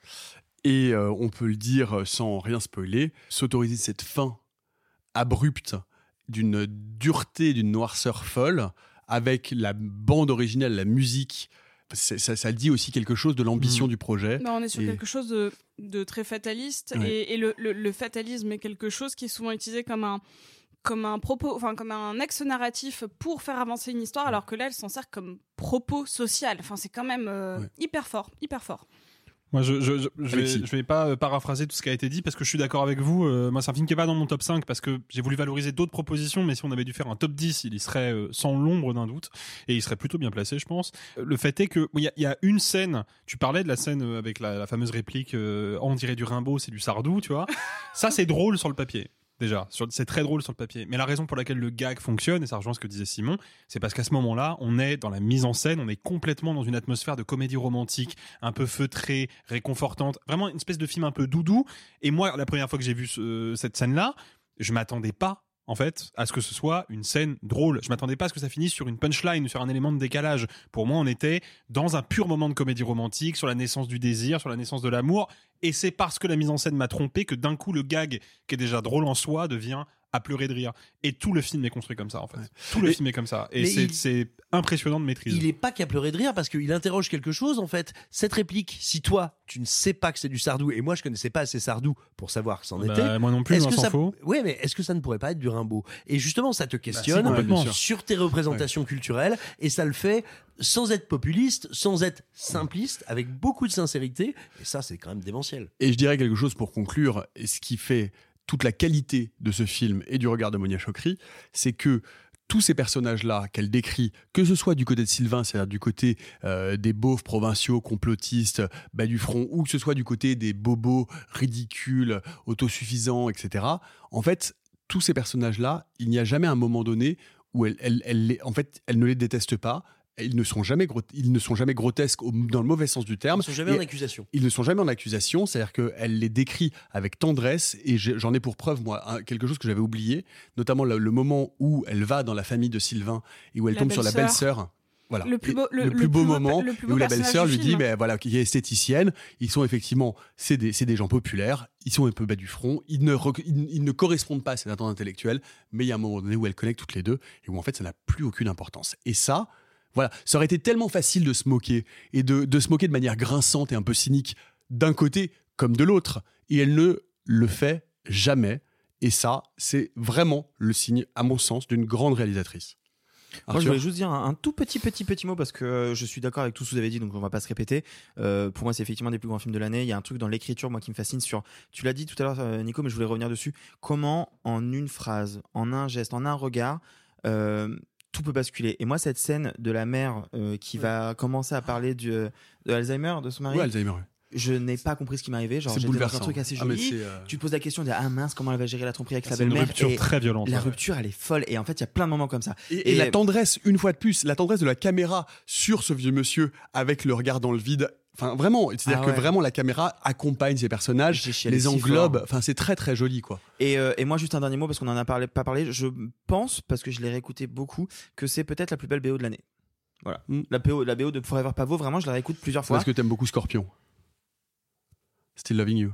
Et euh, on peut le dire sans rien spoiler, s'autoriser cette fin abrupte d'une dureté, d'une noirceur folle, avec la bande originale, la musique, ça, ça dit aussi quelque chose de l'ambition Mhm. du projet. Bah, on est sur Et- quelque chose de, de très fataliste Ouais. et, et le, le- le fatalisme est quelque chose qui est souvent utilisé comme un comme un propos, enfin comme un axe narratif pour faire avancer une histoire, alors que là, elle s'en sert comme propos social. Enfin, c'est quand même euh, hyper fort, hyper fort. Moi, je, je, je, je vais, je vais pas euh, paraphraser tout ce qui a été dit parce que je suis d'accord avec vous. Euh, moi, c'est un film qui est pas dans mon top 5 parce que j'ai voulu valoriser d'autres propositions, mais si on avait dû faire un top 10, il y serait euh, sans l'ombre d'un doute et il serait plutôt bien placé, je pense. Euh, Le fait est que il y, a- y a une scène. Tu parlais de la scène avec la, la fameuse réplique euh, on dirait du Rimbaud, c'est du Sardou, tu vois. Ça, c'est drôle sur le papier. Déjà, c'est très drôle sur le papier. Mais la raison pour laquelle le gag fonctionne, et ça rejoint ce que disait Simon, c'est parce qu'à ce moment-là, on est dans la mise en scène, on est complètement dans une atmosphère de comédie romantique, un peu feutrée, réconfortante, vraiment une espèce de film un peu doudou. Et moi, la première fois que j'ai vu ce- cette scène-là, je m'attendais pas en fait, à ce que ce soit une scène drôle. Je m'attendais pas à ce que ça finisse sur une punchline, sur un élément de décalage. Pour moi, on était dans un pur moment de comédie romantique, sur la naissance du désir, sur la naissance de l'amour. Et c'est parce que la mise en scène m'a trompé que d'un coup, le gag, qui est déjà drôle en soi, devient à pleurer de rire. Et tout le film est construit comme ça, en fait. Tout le Mais- film est comme ça. Et c'est impressionnant de maîtrise. Il est pas qu'à pleurer de rire parce qu'il interroge quelque chose en fait. Cette réplique, si toi tu ne sais pas que c'est du Sardou et moi je connaissais pas assez Sardou pour savoir que c'en Bah, était. moi non plus, que s'en ça... faut. Ouais, mais est-ce que ça ne pourrait pas être du Rimbaud? Et justement, ça te questionne Bah, complètement. bien sûr. sur tes représentations culturelles et ça le fait sans être populiste, sans être simpliste, avec beaucoup de sincérité. Et ça, c'est quand même démentiel. Et je dirais quelque chose pour conclure, ce qui fait toute la qualité de ce film et du regard de Monia Chokri, c'est que tous ces personnages-là qu'elle décrit, que ce soit du côté de Sylvain, c'est-à-dire du côté euh, des beaufs provinciaux, complotistes, bas du front, ou que ce soit du côté des bobos ridicules, autosuffisants, etc., en fait, tous ces personnages-là, il n'y a jamais un moment donné où elle, elle, en fait, elle ne les déteste pas, ils ne sont jamais, ils ne sont jamais grotesques au- dans le mauvais sens du terme. Ils sont jamais Et en accusation. Ils ne sont jamais en accusation, c'est-à-dire qu'elle les décrit avec tendresse, et j'en ai pour preuve, moi, un- quelque chose que j'avais oublié, notamment le, le moment où elle va dans la famille de Sylvain et où elle La tombe sur la belle-sœur. Voilà. Le plus beau- le- plus le beau plus beau- moment le plus et beau où la belle-sœur lui dit ben voilà qui est esthéticienne ils sont effectivement c'est des, c'est des gens populaires ils sont un peu bas du front ils ne, rec- ils, ils ne correspondent pas à cette attente intellectuelle mais il y a un moment donné où elles connectent toutes les deux et où en fait ça n'a plus aucune importance et ça voilà ça aurait été tellement facile de se moquer et de, de se moquer de manière grinçante et un peu cynique d'un côté comme de l'autre et elle ne le fait jamais et ça c'est vraiment le signe à mon sens d'une grande réalisatrice Moi, je voulais juste dire un, un tout petit, petit, petit mot parce que euh, je suis d'accord avec tout ce que vous avez dit, donc on va pas se répéter. Euh, pour moi, c'est effectivement des plus grands films de l'année. Il y a un truc dans l'écriture, moi, qui me fascine sur. Tu l'as dit tout à l'heure, euh, Nico, mais je voulais revenir dessus. Comment, en une phrase, en un geste, en un regard, tout peut basculer. Et moi, cette scène de la mère euh, qui va commencer à parler du, de Alzheimer, de son mari. Ouais, Alzheimer, ouais. Je n'ai pas compris ce qui m'arrivait. Genre, dans un truc assez Ah, joli. euh, Tu te poses la question de ah mince, comment elle va gérer la tromperie avec Ah, sa c'est une belle-mère rupture Et très violente, La rupture, elle est folle. Et en fait, il y a plein de moments comme ça. Et, et la tendresse, une fois de plus, la tendresse de la caméra sur ce vieux monsieur avec le regard dans le vide. Enfin, vraiment, c'est-à-dire Ah que vraiment la caméra accompagne ces personnages, les englobe. fort. Enfin, c'est très très joli, quoi. Et, euh, et moi, juste un dernier mot, parce qu'on en a parlé, pas parlé, je pense, parce que je l'ai réécouté beaucoup, que c'est peut-être la plus belle BO de l'année. Voilà. La, BO, la BO de Forever Pavot, vraiment, je la réécoute plusieurs fois. Parce que t'aimes beaucoup Scorpion. Still loving you.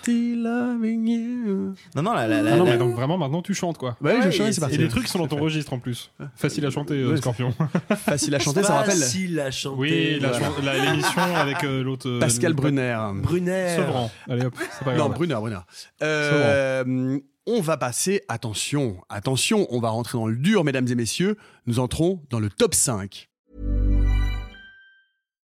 Still loving you. Non, non, la, la, la- Ah non, la- mais donc vraiment maintenant tu chantes quoi. Ouais, je chante, c'est parti. Et les trucs sont dans ton registre en plus. Facile à chanter, euh, Ouais, Scorpion. Facile à chanter, ça rappelle. Facile à chanter. Oui, l'émission avec euh, l'autre. euh, Pascal Brunner. Brunner. Sevran. Allez hop, c'est pas Non, grave. Brunner, Brunner. Euh, on va passer, attention, attention, on va rentrer dans le dur, mesdames et messieurs. Nous entrons dans le top 5.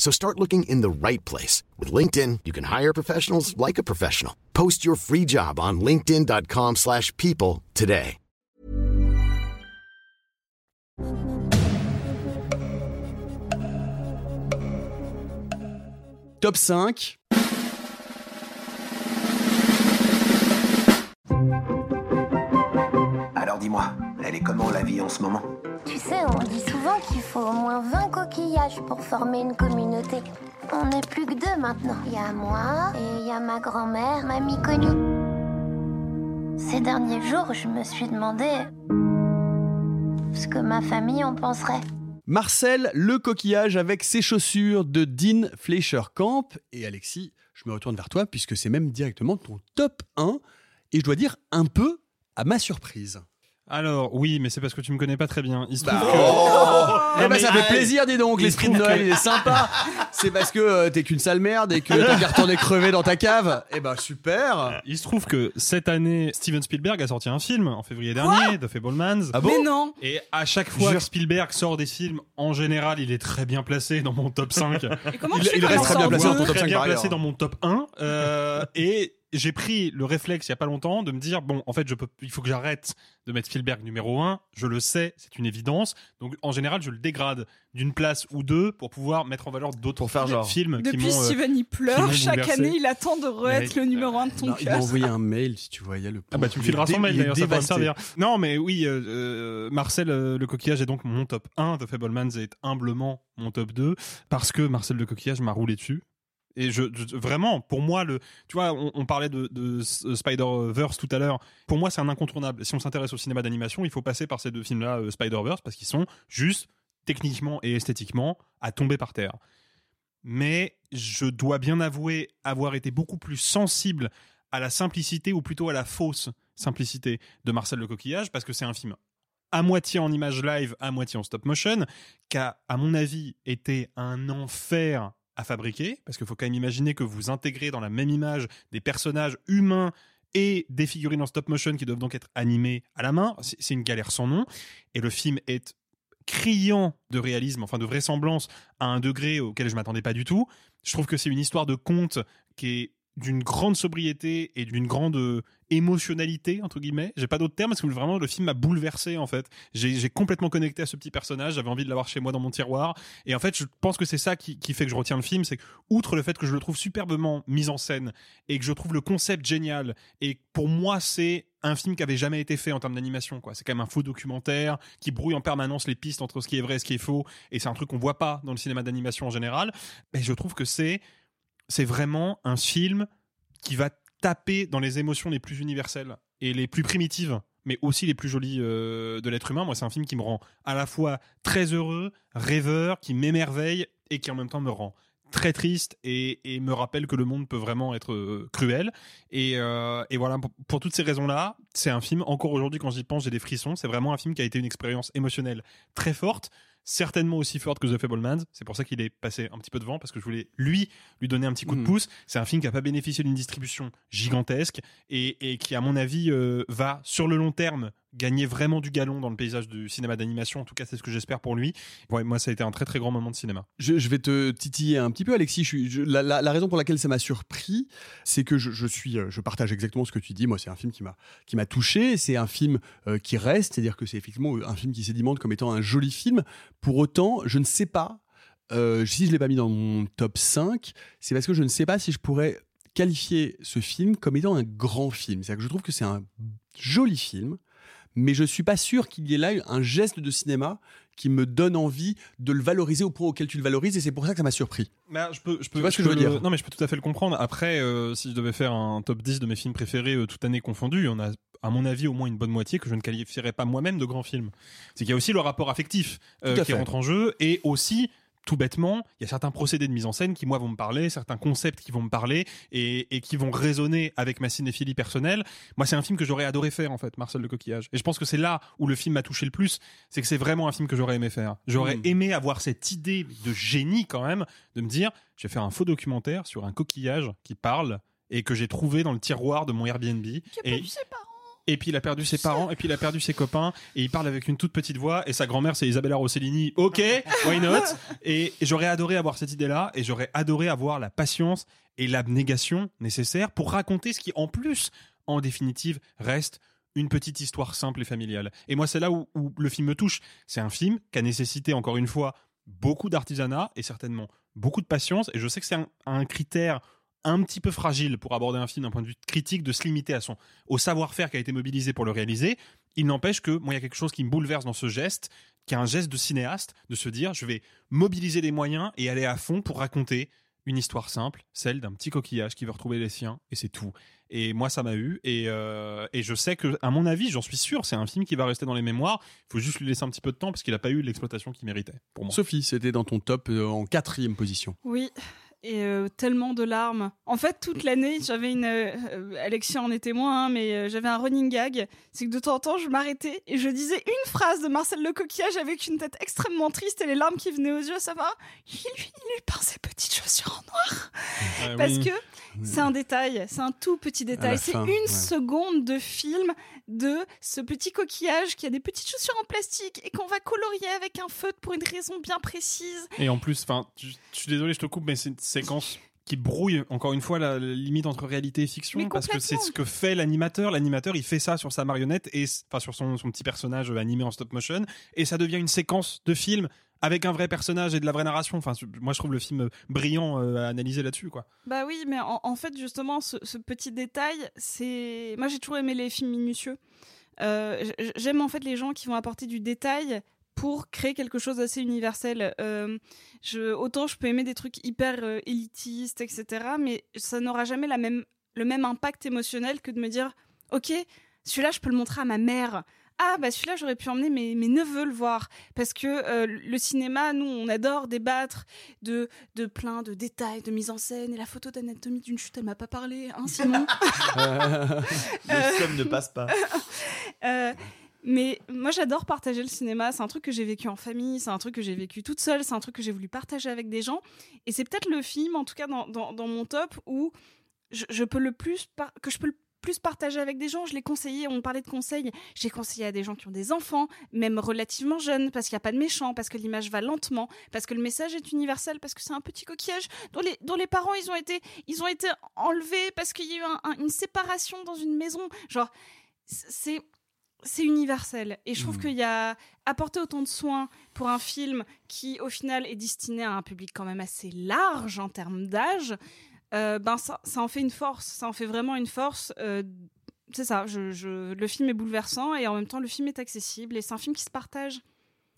So start looking in the right place. With LinkedIn, you can hire professionals like a professional. Post your free job on linkedin.com/people slash people today. Top 5. Alors dis-moi, elle est comment la vie en ce moment? Tu sais, on dit souvent qu'il faut au moins 20 coquillages pour former une communauté. On n'est plus que deux maintenant. Il y a moi et il y a ma grand-mère, mamie connue. Ces derniers jours, je me suis demandé ce que ma famille en penserait. Marcel, le coquillage avec ses chaussures de Dean Fleischer-Camp. Et Alexis, je me retourne vers toi puisque c'est même directement ton top 1. Et je dois dire un peu à ma surprise. Alors oui, mais c'est parce que tu me connais pas très bien. Il se trouve Bah, que. oh Eh ben, mais- ça fait plaisir, dis donc. L'esprit de trouve Noël, que- il est sympa. C'est parce que euh, t'es qu'une sale merde et que t'as qu'à retourner crever dans ta cave. Eh ben, super. Il se trouve que cette année, Steven Spielberg a sorti un film en février dernier, The Fablemans. Ah bon Mais non Et à chaque fois que Spielberg sort des films, en général, il est très bien placé dans mon top 5. Et comment Il- reste très bien placé dans ton top très 5 bien par placé dans mon top 1. euh, et j'ai pris le réflexe il y a pas longtemps de me dire bon, en fait, je peux, il faut que j'arrête de mettre Spielberg numéro 1. Je le sais, c'est une évidence. Donc, en général, je le dégrade d'une place ou deux pour pouvoir mettre en valeur d'autres Pour faire genre. films qui Depuis m'ont. euh, Steven, il qui pleure. Chaque bouleversé. année, il attend de re-être le numéro 1 de ton Non, il m'a cœur. envoyé un mail si tu voyais le. Ah bah tu me fileras son mail d'ailleurs, ça pourrait me servir. Non mais oui, euh, euh, Marcel euh, Le Coquillage est donc mon top 1, The Fablemans est humblement mon top 2, parce que Marcel Le Coquillage m'a roulé dessus. Et je, vraiment, pour moi, le, tu vois, on, parlait de, de Spider-Verse tout à l'heure. Pour moi, c'est un incontournable. Si on s'intéresse au cinéma d'animation, il faut passer par ces deux films-là, euh, Spider-Verse, parce qu'ils sont juste techniquement et esthétiquement à tomber par terre. Mais je dois bien avouer avoir été beaucoup plus sensible à la simplicité ou plutôt à la fausse simplicité de Marcel le Coquillage parce que c'est un film à moitié en image live, à moitié en stop motion, qui a, à mon avis, été un enfer fabriquer, parce qu'il faut quand même imaginer que vous intégrez dans la même image des personnages humains et des figurines en stop motion qui doivent donc être animées à la main. C'est une galère sans nom. Et le film est criant de réalisme, enfin de vraisemblance, à un degré auquel je m'attendais pas du tout. Je trouve que c'est une histoire de conte qui est d'une grande sobriété et d'une grande euh, émotionnalité entre guillemets. J'ai pas d'autres termes parce que vraiment le film m'a bouleversé en fait. J'ai complètement connecté à ce petit personnage. J'avais envie de l'avoir chez moi dans mon tiroir. Et en fait je pense que c'est ça qui, fait que je retiens le film. C'est que outre le fait que je le trouve superbement mis en scène et que je trouve le concept génial et pour moi c'est un film qui avait jamais été fait en termes d'animation quoi. C'est quand même un faux documentaire qui brouille en permanence les pistes entre ce qui est vrai et ce qui est faux. Et c'est un truc qu'on voit pas dans le cinéma d'animation en général. Mais je trouve que c'est c'est vraiment un film qui va taper dans les émotions les plus universelles et les plus primitives, mais aussi les plus jolies euh, de l'être humain. Moi, c'est un film qui me rend à la fois très heureux, rêveur, qui m'émerveille et qui en même temps me rend très triste et, me rappelle que le monde peut vraiment être euh, cruel. Euh, et, voilà, pour, pour, toutes ces raisons-là, c'est un film, encore aujourd'hui quand j'y pense, j'ai des frissons. C'est vraiment un film qui a été une expérience émotionnelle très forte certainement aussi forte que The Fablemans. C'est pour ça qu'il est passé un petit peu devant parce que je voulais lui lui donner un petit coup de hmm. pouce. C'est un film qui a pas bénéficié d'une distribution gigantesque et, qui, à mon avis, euh, va sur le long terme gagner vraiment du galon dans le paysage du cinéma d'animation. En tout cas, c'est ce que j'espère pour lui. Ouais, moi, ça a été un très très grand moment de cinéma. Je, vais te titiller un petit peu, Alexis. Je la, raison pour laquelle ça m'a surpris, c'est que je, suis, euh, je partage exactement ce que tu dis. Moi, c'est un film qui m'a qui m'a touché. C'est un film euh, qui reste, c'est-à-dire que c'est effectivement un film qui sédimente comme étant un joli film. Pour autant, je ne sais pas. Euh, si je l'ai pas mis dans mon top 5, c'est parce que je ne sais pas si je pourrais qualifier ce film comme étant un grand film. C'est-à-dire que je trouve que c'est un joli film, mais je suis pas sûr qu'il y ait là un geste de cinéma qui me donne envie de le valoriser au point auquel tu le valorises et c'est pour ça que ça m'a surpris. Bah, je peux, je peux, tu vois ce que je veux dire? Non, mais je peux tout à fait le comprendre. Après, euh, si je devais faire un top 10 de mes films préférés euh, toute année confondue, il y en a à mon avis au moins une bonne moitié que je ne qualifierais pas moi-même de grand film. C'est qu'il y a aussi le rapport affectif euh, qui rentre en jeu et aussi tout bêtement, il y a certains procédés de mise en scène qui, moi, vont me parler, certains concepts qui vont me parler et, qui vont résonner avec ma cinéphilie personnelle. Moi, c'est un film que j'aurais adoré faire, en fait, Marcel le Coquillage. Et je pense que c'est là où le film m'a touché le plus, c'est que c'est vraiment un film que j'aurais aimé faire. J'aurais hmm. aimé avoir cette idée de génie, quand même, de me dire, je vais faire un faux documentaire sur un coquillage qui parle et que j'ai trouvé dans le tiroir de mon Airbnb. et et puis il a perdu ses parents, et puis il a perdu ses copains, et il parle avec une toute petite voix, et sa grand-mère c'est Isabella Rossellini, ok, why not? Et, j'aurais adoré avoir cette idée-là, et j'aurais adoré avoir la patience et l'abnégation nécessaire pour raconter ce qui en plus, en définitive, reste une petite histoire simple et familiale. Et moi c'est là où, le film me touche. C'est un film qui a nécessité, encore une fois, beaucoup d'artisanat, et certainement beaucoup de patience, et je sais que c'est un critère un petit peu fragile pour aborder un film d'un point de vue critique, de se limiter à son, au savoir-faire qui a été mobilisé pour le réaliser. Il n'empêche que moi, il y a quelque chose qui me bouleverse dans ce geste, qui est un geste de cinéaste, de se dire, je vais mobiliser les moyens et aller à fond pour raconter une histoire simple, celle d'un petit coquillage qui veut retrouver les siens, et c'est tout. Et moi, ça m'a eu, et, euh, et, je sais que, à mon avis, j'en suis sûr, c'est un film qui va rester dans les mémoires. Il faut juste lui laisser un petit peu de temps parce qu'il n'a pas eu l'exploitation qu'il méritait. Pour moi. Sophie, c'était dans ton top euh, en quatrième position. Oui, et euh, tellement de larmes. En fait, toute l'année, j'avais une. Euh, Alexia en est témoin, hein, mais euh, j'avais un running gag. C'est que de temps en temps, je m'arrêtais et je disais une phrase de Marcel Le Coquillage avec une tête extrêmement triste et les larmes qui venaient aux yeux. Ça va? Il lui, il lui peint ses petites chaussures en noir. Ah Parce que c'est un détail, c'est un tout petit détail. C'est une seconde de film de ce petit coquillage qui a des petites chaussures en plastique et qu'on va colorier avec un feutre pour une raison bien précise. Et en plus, enfin, je suis désolé, je te coupe, mais c'est une séquence qui brouille encore une fois la, limite entre réalité et fiction parce que c'est ce que fait l'animateur. L'animateur, il fait ça sur sa marionnette et enfin sur son, son petit personnage animé en stop motion et ça devient une séquence de film avec un vrai personnage et de la vraie narration. Enfin, moi, je trouve le film brillant euh, à analyser là-dessus, quoi. Bah oui, mais en, fait, justement, ce, petit détail, c'est. Moi, j'ai toujours aimé les films minutieux. Euh, j'aime en fait les gens qui vont apporter du détail pour créer quelque chose d'assez universel. Euh, autant je peux aimer des trucs hyper élitistes, etc., mais ça n'aura jamais la même, le même impact émotionnel que de me dire, ok, celui-là, je peux le montrer à ma mère, ah bah celui-là j'aurais pu emmener mes, mes neveux le voir parce que euh, le cinéma nous on adore débattre de de plein de détails de mise en scène et la photo d'anatomie d'une chute elle m'a pas parlé hein Simon Le somme ne passe pas. Euh, mais moi, j'adore partager le cinéma. C'est un truc que j'ai vécu en famille, c'est un truc que j'ai vécu toute seule, c'est un truc que j'ai voulu partager avec des gens. Et c'est peut-être le film, en tout cas dans, dans, dans mon top, où je, je peux le plus par- que je peux le plus partager avec des gens. Je l'ai conseillé, on parlait de conseils. J'ai conseillé à des gens qui ont des enfants, même relativement jeunes, parce qu'il n'y a pas de méchants, parce que l'image va lentement, parce que le message est universel, parce que c'est un petit coquillage dont les, dont les parents ils ont été, ils ont été enlevés parce qu'il y a eu un- un- une séparation dans une maison. Genre, c'est c'est universel. Et je trouve qu'il y a apporté autant de soins pour un film qui, au final, est destiné à un public quand même assez large en termes d'âge. Euh, ben ça, ça en fait une force. Ça en fait vraiment une force. euh, c'est ça. Je, le film est bouleversant et en même temps, le film est accessible et c'est un film qui se partage.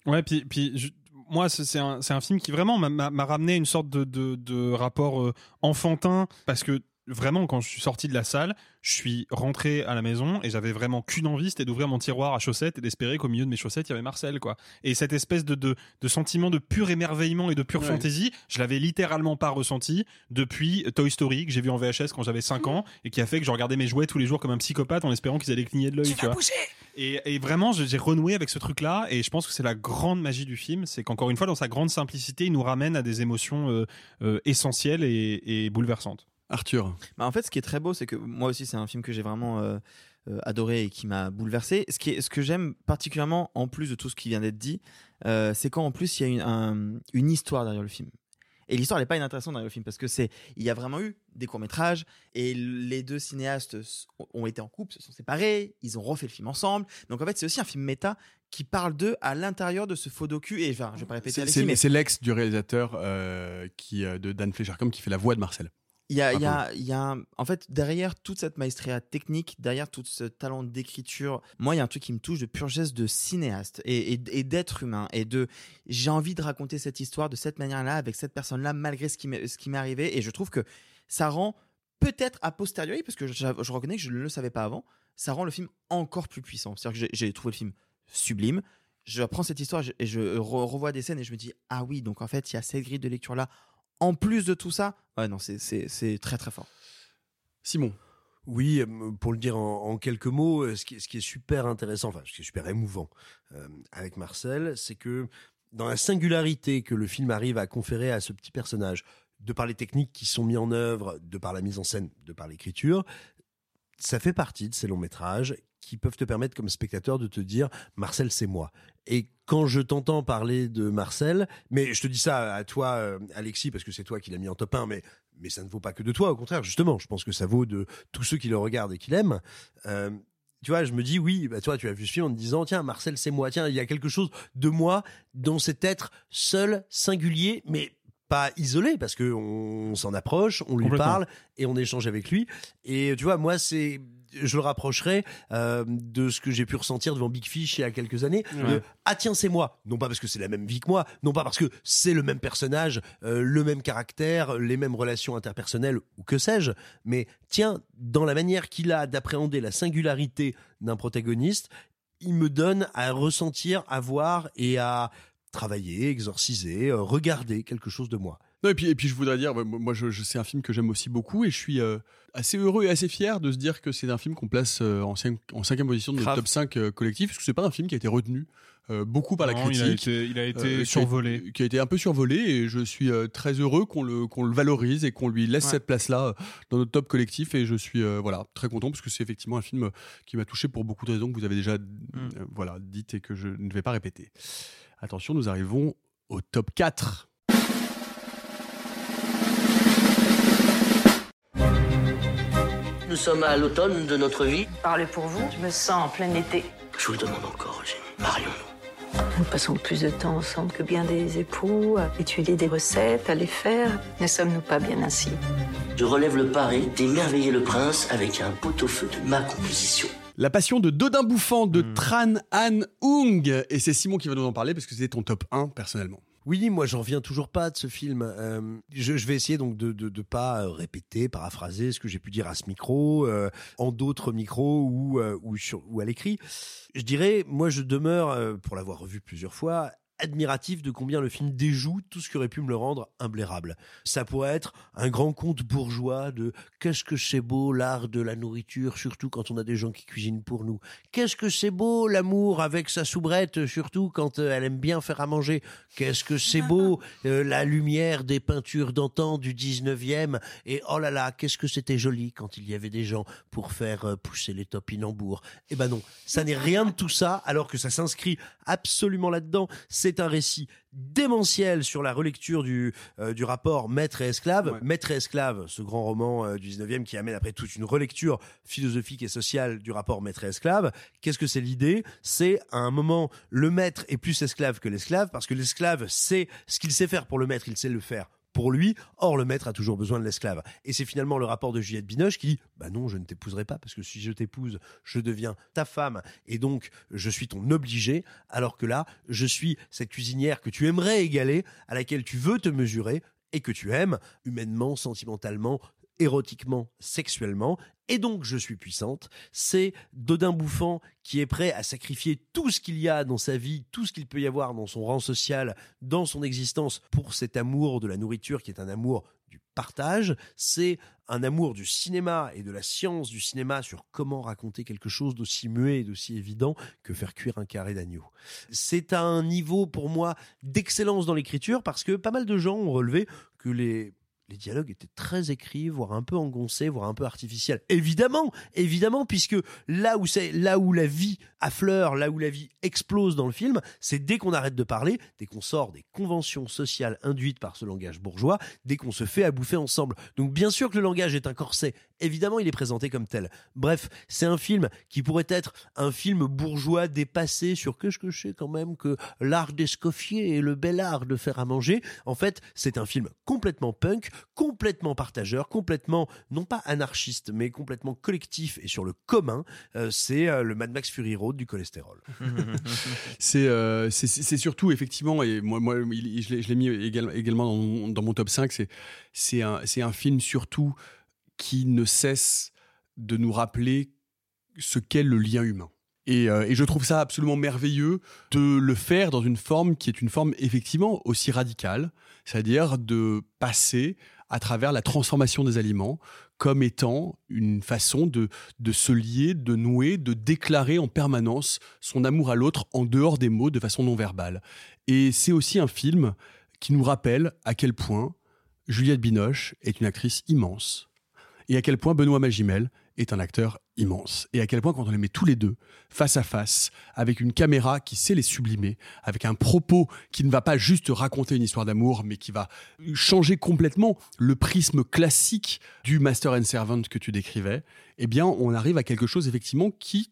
Ouais, puis, puis moi, c'est un, un film qui vraiment m'a- ramené une sorte de, de, de rapport euh, enfantin parce que vraiment, quand je suis sorti de la salle, je suis rentré à la maison et j'avais vraiment qu'une envie, c'était d'ouvrir mon tiroir à chaussettes et d'espérer qu'au milieu de mes chaussettes, il y avait Marcel, quoi. Et cette espèce de, de, de sentiment de pur émerveillement et de pure Ouais. fantaisie, je l'avais littéralement pas ressenti depuis Toy Story, que j'ai vu en VHS quand j'avais 5 ans et qui a fait que je regardais mes jouets tous les jours comme un psychopathe en espérant qu'ils allaient cligner de l'œil, tu vois. Et, et vraiment, j'ai renoué avec ce truc-là, et je pense que c'est la grande magie du film, c'est qu'encore une fois, dans sa grande simplicité, il nous ramène à des émotions euh, euh, essentielles et, et bouleversantes. Arthur. Bah, en fait, ce qui est très beau, c'est que moi aussi, c'est un film que j'ai vraiment euh, euh, adoré et qui m'a bouleversé. Ce, qui est, ce que j'aime particulièrement, en plus de tout ce qui vient d'être dit, euh, c'est quand en plus il y a une, un- une histoire derrière le film. Et l'histoire n'est pas inintéressante derrière le film parce que c'est il y a vraiment eu des courts métrages et les deux cinéastes ont été en couple, se sont séparés, ils ont refait le film ensemble. Donc en fait, c'est aussi un film méta qui parle d'eux à l'intérieur de ce faux docu. Et enfin, je vais pas répéter C'est l'ex du réalisateur euh, qui, de Dan Fleischer qui fait la voix de Marcel. Il y a, y Ah a, il y a un- en fait, derrière toute cette maestria technique, derrière tout ce talent d'écriture, moi, il y a un truc qui me touche de pur geste de cinéaste et, et, et d'être humain. Et de, j'ai envie de raconter cette histoire de cette manière-là, avec cette personne-là, malgré ce qui m'est, arrivé. Et je trouve que ça rend, peut-être a posteriori, parce que je, je reconnais que je ne le savais pas avant, ça rend le film encore plus puissant. C'est-à-dire que j'ai, trouvé le film sublime. Je prends cette histoire et je re- revois des scènes et je me dis, ah oui, donc en fait, il y a cette grille de lecture-là. En plus de tout ça, ouais, non, c'est, c'est, c'est très très fort. Simon. Oui, euh, pour le dire en, en quelques mots, euh, ce qui, est- ce qui est super intéressant, enfin, ce qui est super émouvant euh, avec Marcel, c'est que dans la singularité que le film arrive à conférer à ce petit personnage, de par les techniques qui sont mises en œuvre, de par la mise en scène, de par l'écriture, ça fait partie de ces longs métrages qui peuvent te permettre comme spectateur de te dire Marcel c'est moi. Et quand je t'entends parler de Marcel, mais je te dis ça à toi euh, Alexis parce que c'est toi qui l'as mis en top 1 mais mais ça ne vaut pas que de toi au contraire justement, je pense que ça vaut de tous ceux qui le regardent et qui l'aiment. Euh, tu vois, je me dis oui, bah toi tu as vu ce film en te disant tiens Marcel c'est moi, tiens il y a quelque chose de moi dans cet être seul, singulier, mais pas isolé parce que on s'en approche, on lui parle et on échange avec lui. Et tu vois, moi c'est je le rapprocherai euh, de ce que j'ai pu ressentir devant Big Fish il y a quelques années. Ouais. de, ah tiens c'est moi, non pas parce que c'est la même vie que moi, non pas parce que c'est le même personnage, euh, le même caractère, les mêmes relations interpersonnelles ou que sais-je, mais tiens dans la manière qu'il a d'appréhender la singularité d'un protagoniste, il me donne à ressentir, à voir et à travailler, exorciser, euh, regarder quelque chose de moi. Non, et puis, et puis je voudrais dire, moi, je, je- c'est un film que j'aime aussi beaucoup et je suis euh, assez heureux et assez fier de se dire que c'est un film qu'on place euh, en, cinq- en cinquième position de notre top 5 euh, collectif, parce que c'est pas un film qui a été retenu euh, beaucoup par la Non, il a critique. été- il a été qui survolé. Qui a été un peu survolé et je suis euh, très heureux qu'on le, qu'on le valorise et qu'on lui laisse Ouais. cette place-là euh, dans notre top collectif et je suis euh, voilà, très content parce que c'est effectivement un film qui m'a touché pour beaucoup de raisons que vous avez déjà Mm. euh, voilà, dites et que je ne vais pas répéter. Attention, nous arrivons au top 4. Nous sommes à l'automne de notre vie. Parlez pour vous, je me sens en plein été. Je vous le demande encore, Eugénie. Marions-nous. Nous passons plus de temps ensemble que bien des époux, à étudier des recettes, à les faire. Ne sommes-nous pas bien ainsi? Je relève le pari d'émerveiller le prince avec un pot-au-feu de ma composition. La passion de Dodin Bouffant Hmm. de Tran Han Ung. Et c'est Simon qui va nous en parler parce que c'était ton top 1 personnellement. Oui, moi j'en viens toujours pas de ce film. Euh, je, je vais essayer donc de de, de pas euh, répéter, paraphraser ce que j'ai pu dire à ce micro, euh, en d'autres micros ou euh, ou, sur, ou à l'écrit. Je dirais, moi je demeure, pour l'avoir revu plusieurs fois, admiratif de combien le film déjoue tout ce qui aurait pu me le rendre imblairable. Ça pourrait être un grand conte bourgeois de qu'est-ce que c'est beau l'art de la nourriture, surtout quand on a des gens qui cuisinent pour nous. Qu'est-ce que c'est beau l'amour avec sa soubrette, surtout quand euh, elle aime bien faire à manger. Qu'est-ce que c'est beau euh, la lumière des peintures d'antan du 19e. Et oh là là, qu'est-ce que c'était joli quand il y avait des gens pour faire euh, pousser les topinambours. Eh ben non, ça n'est rien de tout ça, alors que ça s'inscrit absolument là-dedans. C'est un récit démentiel sur la relecture du, euh, du rapport maître et esclave. Maître et esclave, ce grand roman euh, du 19e qui amène après toute une relecture philosophique et sociale du rapport maître et esclave. Qu'est-ce que c'est l'idée? C'est à un moment, le maître est plus esclave que l'esclave, parce que l'esclave sait ce qu'il sait faire pour le maître, il sait le faire pour lui. Or, le maître a toujours besoin de l'esclave. Et c'est finalement le rapport de Juliette Binoche qui dit Bah non, je ne t'épouserai pas, parce que si je t'épouse, je deviens ta femme, et donc je suis ton obligé, alors que là, je suis cette cuisinière que tu aimerais égaler, à laquelle tu veux te mesurer, et que tu aimes, humainement, sentimentalement, érotiquement, sexuellement, et donc je suis puissante, c'est Dodin Bouffant qui est prêt à sacrifier tout ce qu'il y a dans sa vie, tout ce qu'il peut y avoir dans son rang social, dans son existence, pour cet amour de la nourriture qui est un amour du partage, c'est un amour du cinéma et de la science du cinéma sur comment raconter quelque chose d'aussi muet et d'aussi évident que faire cuire un carré d'agneau. C'est un niveau pour moi d'excellence dans l'écriture parce que pas mal de gens ont relevé que les les dialogues étaient très écrits, voire un peu engoncés, voire un peu artificiels. Évidemment, évidemment, puisque là où c'est, là où la vie affleure, là où la vie explose dans le film, c'est dès qu'on arrête de parler, dès qu'on sort des conventions sociales induites par ce langage bourgeois, dès qu'on se fait à bouffer ensemble. Donc bien sûr que le langage est un corset. Évidemment, il est présenté comme tel. Bref, c'est un film qui pourrait être un film bourgeois dépassé sur qu'est-ce que je sais quand même que l'art d'escoffier et le bel art de faire à manger. En fait, c'est un film complètement punk, complètement partageur, complètement, non pas anarchiste, mais complètement collectif et sur le commun. Euh, c'est euh, le Mad Max Fury Road du cholestérol. c'est euh, c'est- surtout, effectivement, et moi, moi je l'ai mis égal- également dans mon, dans mon top 5, c'est- un, c'est un film surtout qui ne cesse de nous rappeler ce qu'est le lien humain. Et, euh, et je trouve ça absolument merveilleux de le faire dans une forme qui est une forme effectivement aussi radicale, c'est-à-dire de passer à travers la transformation des aliments comme étant une façon de se lier, de nouer, de déclarer en permanence son amour à l'autre en dehors des mots de façon non verbale. Et c'est aussi un film qui nous rappelle à quel point Juliette Binoche est une actrice immense et à quel point Benoît Magimel est un acteur immense. Et à quel point quand on les met tous les deux face à face, avec une caméra qui sait les sublimer, avec un propos qui ne va pas juste raconter une histoire d'amour, mais qui va changer complètement le prisme classique du Master and Servant que tu décrivais, eh bien on arrive à quelque chose effectivement qui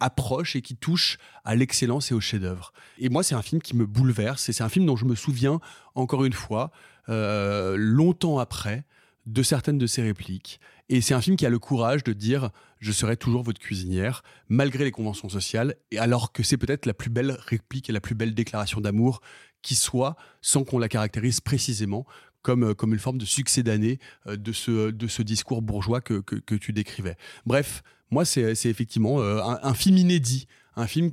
approche et qui touche à l'excellence et au chef-d'œuvre. Et moi, c'est un film qui me bouleverse et c'est un film dont je me souviens encore une fois, euh, longtemps après, de certaines de ses répliques. Et c'est un film qui a le courage de dire je serai toujours votre cuisinière, malgré les conventions sociales, et alors que c'est peut-être la plus belle réplique et la plus belle déclaration d'amour qui soit, sans qu'on la caractérise précisément comme, euh, comme une forme de succès d'année euh, de, ce, de ce discours bourgeois que, que, tu décrivais. Bref, moi, c'est effectivement euh, un, film inédit, un film,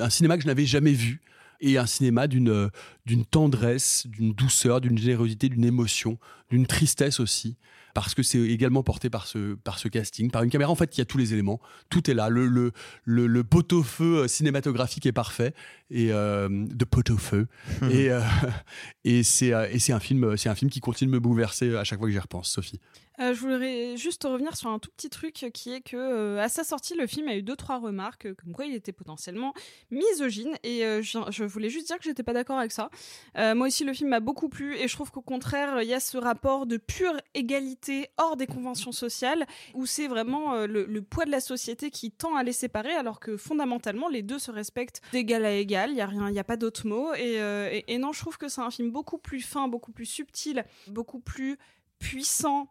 un cinéma que je n'avais jamais vu, et un cinéma d'une euh, d'une tendresse, d'une douceur, d'une générosité, d'une émotion, d'une tristesse aussi, parce que c'est également porté par ce, par ce casting, par une caméra. En fait, il y a tous les éléments, tout est là. Le, le, le, le pot-au-feu euh, cinématographique est parfait, et euh, de pot-au-feu. et euh, et c'est et c'est un film, c'est un film qui continue de me bouleverser à chaque fois que j'y repense, Sophie. Euh, je voudrais juste revenir sur un tout petit truc qui est que euh, à sa sortie, le film a eu deux trois remarques euh, comme quoi il était potentiellement misogyne et je, voulais juste dire que j'étais pas d'accord avec ça. Moi aussi, le film m'a beaucoup plu et je trouve qu'au contraire, il y a ce rapport de pure égalité hors des conventions sociales où c'est vraiment le, poids de la société qui tend à les séparer alors que fondamentalement les deux se respectent d'égal à égal. Il y a rien, il y a pas d'autre mot et non, je trouve que c'est un film beaucoup plus fin, beaucoup plus subtil, beaucoup plus puissant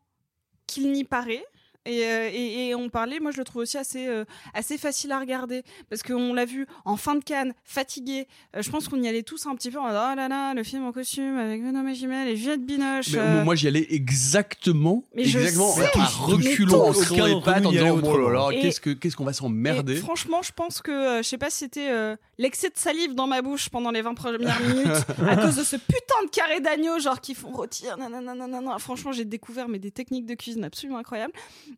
qu'il n'y paraît. Et, euh, et, et on parlait, moi je le trouve aussi assez, euh, assez facile à regarder. Parce qu'on l'a vu en fin de canne, fatigué. Euh, je pense qu'on y allait tous un petit peu en mode, oh là là, le film en costume avec Benoît Magimel et Juliette Binoche. Mais, euh, Moi, j'y allais exactement, Mais je exactement sais, à reculons, en tirant les pattes, en disant oh là là, qu'est-ce que qu'est-ce qu'on va s'emmerder. Franchement, je pense que, euh, je sais pas si c'était euh, l'excès de salive dans ma bouche pendant les 20 premières minutes à cause de ce putain de carré d'agneau, genre qui font rôtir. nanana, nanana. Franchement, j'ai découvert mais des techniques de cuisine absolument incroyables.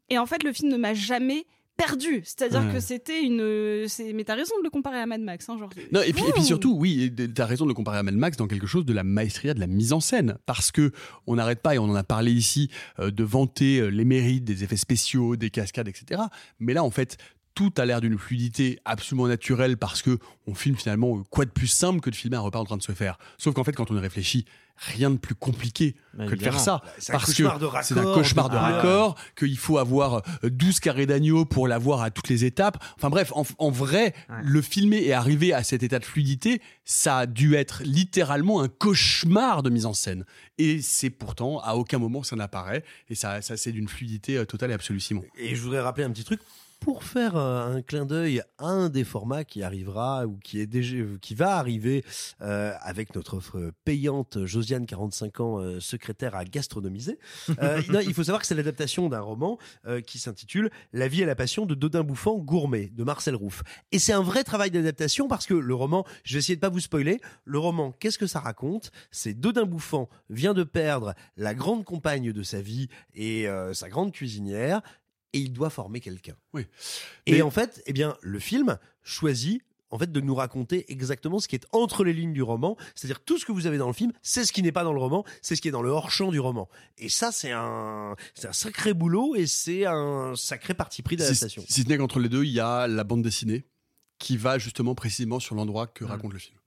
Et en fait, le film ne m'a jamais perdu. C'est-à-dire Ouais. que c'était une. euh, c'est- Mais t'as raison de le comparer à Mad Max. Hein, genre... Non, et puis, et puis Ouh. surtout, oui, tu as raison de le comparer à Mad Max dans quelque chose de la maestria de la mise en scène. Parce que on n'arrête pas, et on en a parlé ici, euh, de vanter euh, les mérites des effets spéciaux, des cascades, etc. Mais là, en fait, tout a l'air d'une fluidité absolument naturelle parce que on filme finalement euh, quoi de plus simple que de filmer un repas en train de se faire. Sauf qu'en fait, quand on y réfléchit, rien de plus compliqué Bah, que de faire ça. C'est un parce que cauchemar de c'est un raccord, cauchemar de Ah. raccord, qu'il faut avoir euh, 12 carrés d'agneau pour l'avoir à toutes les étapes. Enfin bref, en, en vrai, le filmer et arriver à cet état de fluidité, ça a dû être littéralement un cauchemar de mise en scène. Et c'est pourtant, à aucun moment ça n'apparaît. Et ça, ça c'est d'une fluidité euh, totale et absolue, Simon. Et je voudrais rappeler un petit truc pour faire euh, un clin d'œil à un des formats qui arrivera ou qui est déjà qui va arriver euh, avec notre offre payante Josiane 45 ans euh, secrétaire à gastronomiser. Euh, non, il faut savoir que c'est l'adaptation d'un roman euh, qui s'intitule La vie et la passion de Dodin Bouffant gourmet de Marcel Rouff. Et c'est un vrai travail d'adaptation parce que le roman, je vais essayer de pas vous spoiler, le roman, qu'est-ce que ça raconte? C'est Dodin Bouffant vient de perdre la grande compagne de sa vie et euh, sa grande cuisinière et il doit former quelqu'un. Oui. Et Mais- en fait, eh bien, le film choisit en fait de nous raconter exactement ce qui est entre les lignes du roman, c'est-à-dire tout ce que vous avez dans le film, c'est ce qui n'est pas dans le roman, c'est ce qui est dans le hors-champ du roman. Et ça, c'est un, c'est un sacré boulot et c'est un sacré parti pris Si, d'adaptation. si ce n'est qu'entre les deux, il y a la bande dessinée qui va justement précisément sur l'endroit que raconte le film.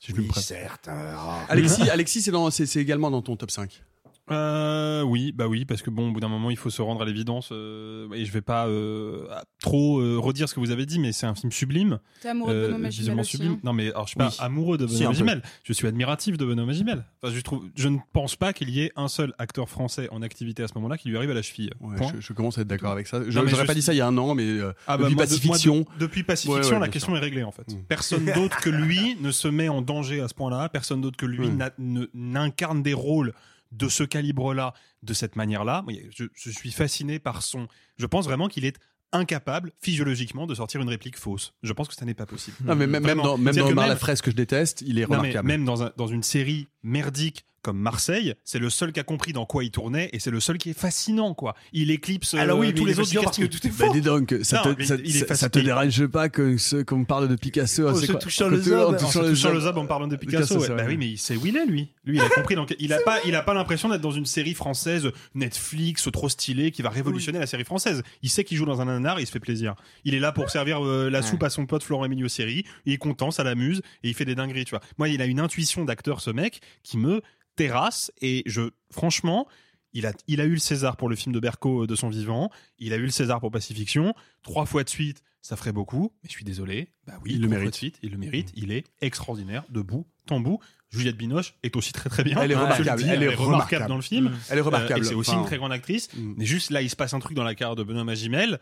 Si je Oui, me certes. ah. Alexis, Alexis c'est également dans ton top 5. Euh, oui, bah oui, parce que bon, au bout d'un moment, il faut se rendre à l'évidence. euh, et je vais pas euh, trop euh, redire ce que vous avez dit, mais c'est un film sublime. T'es amoureux de Benoît Magimel sublime. hein. Non, mais alors je suis pas Oui. amoureux de Si, Benoît. Magimel. Je suis admiratif de Benoît Magimel. Enfin, je trouve, je ne pense pas qu'il y ait un seul acteur français en activité à ce moment-là qui lui arrive à la cheville. Ouais, je, je commence à être d'accord avec ça. Je je pas dit ça il y a un an, mais euh, Ah bah depuis moi, de- Pacifiction. moi, de- depuis Pacifiction, Ouais, ouais, la question sûr. est réglée en fait. Mm. Personne d'autre que lui ne se met en danger à ce point-là. Personne d'autre que lui Mm. n'incarne des rôles de ce calibre-là, de cette manière-là. Je, je suis fasciné par son. Je pense vraiment qu'il est incapable physiologiquement de sortir une réplique fausse. Je pense que ça n'est pas possible. Non, mais même, dans, même C'est-à-dire dans que Omar même- la fraise que je déteste, il est non, mais remarquable. même dans, un- dans une série merdique comme Marseille, c'est le seul qui a compris dans quoi il tournait et c'est le seul qui est fascinant, quoi. Il éclipse Alors euh, oui, mais tous les autres parce que casting. tout est Bah, faux. dis donc, ça Non, te, mais ça, il est ça- facile. ça te dérange pas que ce- qu'on parle de Picasso Oh, c'est se quoi touchant le zob. touchant se le zob. en parlant de Picasso. Picasso, ouais. Bah oui, mais il sait où il est, lui. Lui, il a compris. Donc, il a pas, il a pas l'impression d'être dans une série française Netflix trop stylée qui va révolutionner la série française. Il sait qu'il joue dans un nanar et il se fait plaisir. Il est là pour servir euh, la soupe à son pote Florent Emilio Série. Il est content, ça l'amuse et il fait des dingueries, tu vois. Moi, il a une intuition d'acteur, ce mec, qui me terrasse et je, franchement, il a, il a eu le César pour le film de Berco euh, de son vivant. Il a eu le César pour Pacifiction. Trois fois de suite, ça ferait beaucoup. Mais je suis désolé. Bah oui, Il le mérite. de suite, il le mérite. Il est extraordinaire, debout, bout. Juliette Binoche est aussi très très bien. Elle est remarquable, dis, elle est remarquable. dans le film. Mm. Elle est remarquable. Euh, c'est aussi Enfin, une très grande actrice. Mm. Mais juste là, il se passe un truc dans la carrière de Benoît Magimel,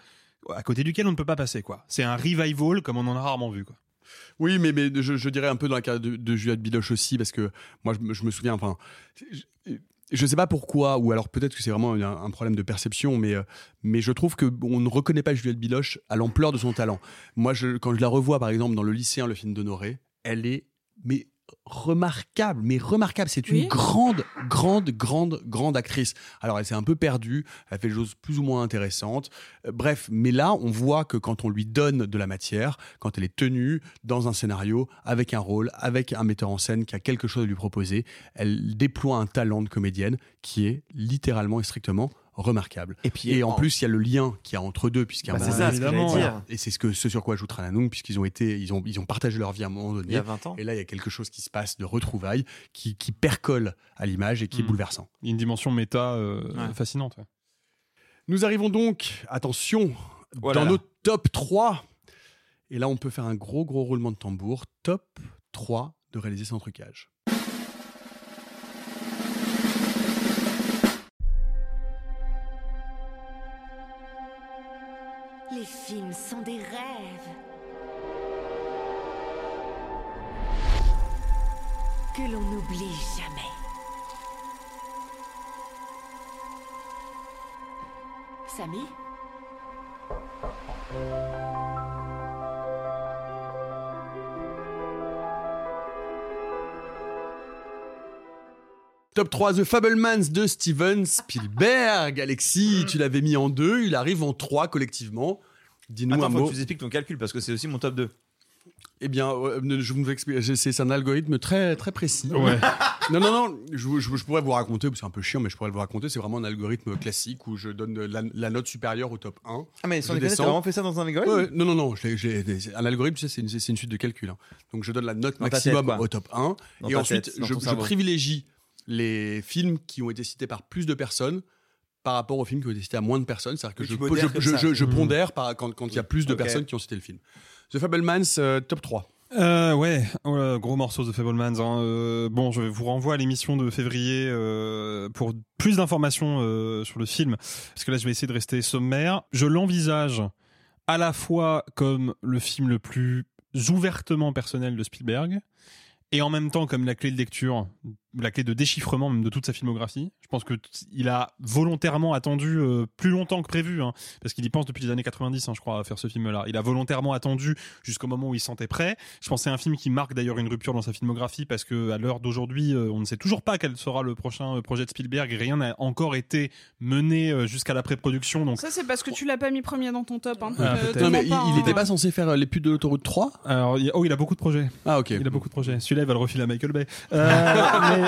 à côté duquel on ne peut pas passer, quoi. C'est un revival comme on en a rarement vu, quoi. Oui, mais, mais je, dirais un peu dans la carrière de, Juliette Biloche aussi, parce que moi, je, me- souviens, enfin, je, je sais pas pourquoi, ou alors peut-être que c'est vraiment un, problème de perception, mais, euh, mais je trouve qu'on ne reconnaît pas Juliette Biloche à l'ampleur de son talent. Moi, quand je la revois, par exemple, dans Le lycéen, le film d'Honoré, elle est, mais remarquable, mais remarquable. C'est une Oui. grande, grande, grande, grande actrice. Alors, elle s'est un peu perdue, elle fait des choses plus ou moins intéressantes. Euh, bref, mais là, on voit que quand on lui donne de la matière, quand elle est tenue dans un scénario, avec un rôle, avec un metteur en scène qui a quelque chose à lui proposer, elle déploie un talent de comédienne qui est littéralement et strictement remarquable. Et puis, en en- plus, il y a le lien qu'il y a entre deux, puisqu'il y a un Bah, moment c'est ça, donné- ce que j'allais Voilà. dire. Et c'est ce, que, ce sur quoi joue Trananoung, puisqu'ils ont été, ils ont, ils ont partagé leur vie à un moment donné. Il y a 20 ans. Et là, il y a quelque chose qui se passe de retrouvailles, qui, qui percole à l'image et qui est Mm. bouleversant. Une dimension méta euh, Ouais. fascinante. ouais. Nous arrivons donc, attention, dans nos top 3. Et là, on peut faire un gros, gros roulement de tambour. Top 3 de réaliser sans trucage. Films sont des rêves. Que l'on n'oublie jamais. Samy? Top 3, The Fablemans de Steven Spielberg. Alexis, tu l'avais mis en deux, il arrive en trois collectivement. Dis-nous un faut mot. que tu nous expliques ton calcul parce que c'est aussi mon top 2. Eh bien, euh, je vous explique. C'est un algorithme très très précis. Ouais. non, non, non. Je, je- je pourrais vous raconter. C'est un peu chiant, mais je pourrais vous raconter. C'est vraiment un algorithme classique où je donne la, la note supérieure au top 1. Ah, mais sans Je déconner, descends. t'as vraiment fait ça dans un algorithme Ouais. Non, non, non. un algorithme, tu sais, c'est une, suite de calculs. hein. Donc, je donne la note Dans maximum tête, au top 1. Dans et ensuite, tête, je, privilégie les films qui ont été cités par plus de personnes par rapport aux films qui ont été cités à moins de personnes. C'est-à-dire que je, Mhm. pondère par, quand quand il y a plus de personnes qui ont cité le film. The Fablemans, euh, top 3. Euh, ouais, voilà, gros morceau de Fablemans. Hein. Euh, bon, je vous renvoie à l'émission de février euh, pour plus d'informations euh, sur le film, parce que là, je vais essayer de rester sommaire. Je l'envisage à la fois comme le film le plus ouvertement personnel de Spielberg, et en même temps comme la clé de lecture, la clé de déchiffrement même de toute sa filmographie. Je pense que il a volontairement attendu euh, plus longtemps que prévu, hein, parce qu'il y pense depuis les années 90, hein, je crois, à faire ce film-là. Il a volontairement attendu jusqu'au moment où il se sentait prêt. Je pense que c'est un film qui marque d'ailleurs une rupture dans sa filmographie, parce que à l'heure d'aujourd'hui, euh, on ne sait toujours pas quel sera le prochain euh, projet de Spielberg. Rien n'a encore été mené euh, jusqu'à la pré-production, donc Ça, c'est parce que tu l'as pas mis premier dans ton top. Hein. Ah, Euh, Non, mais il, pas, il hein. était pas censé faire les putes de l'autoroute 3 Alors, il- oh, il a beaucoup de projets. Ah, ok. Il a beaucoup de projets. Celui-là, il va le refiler à Michael Bay. Euh, mais,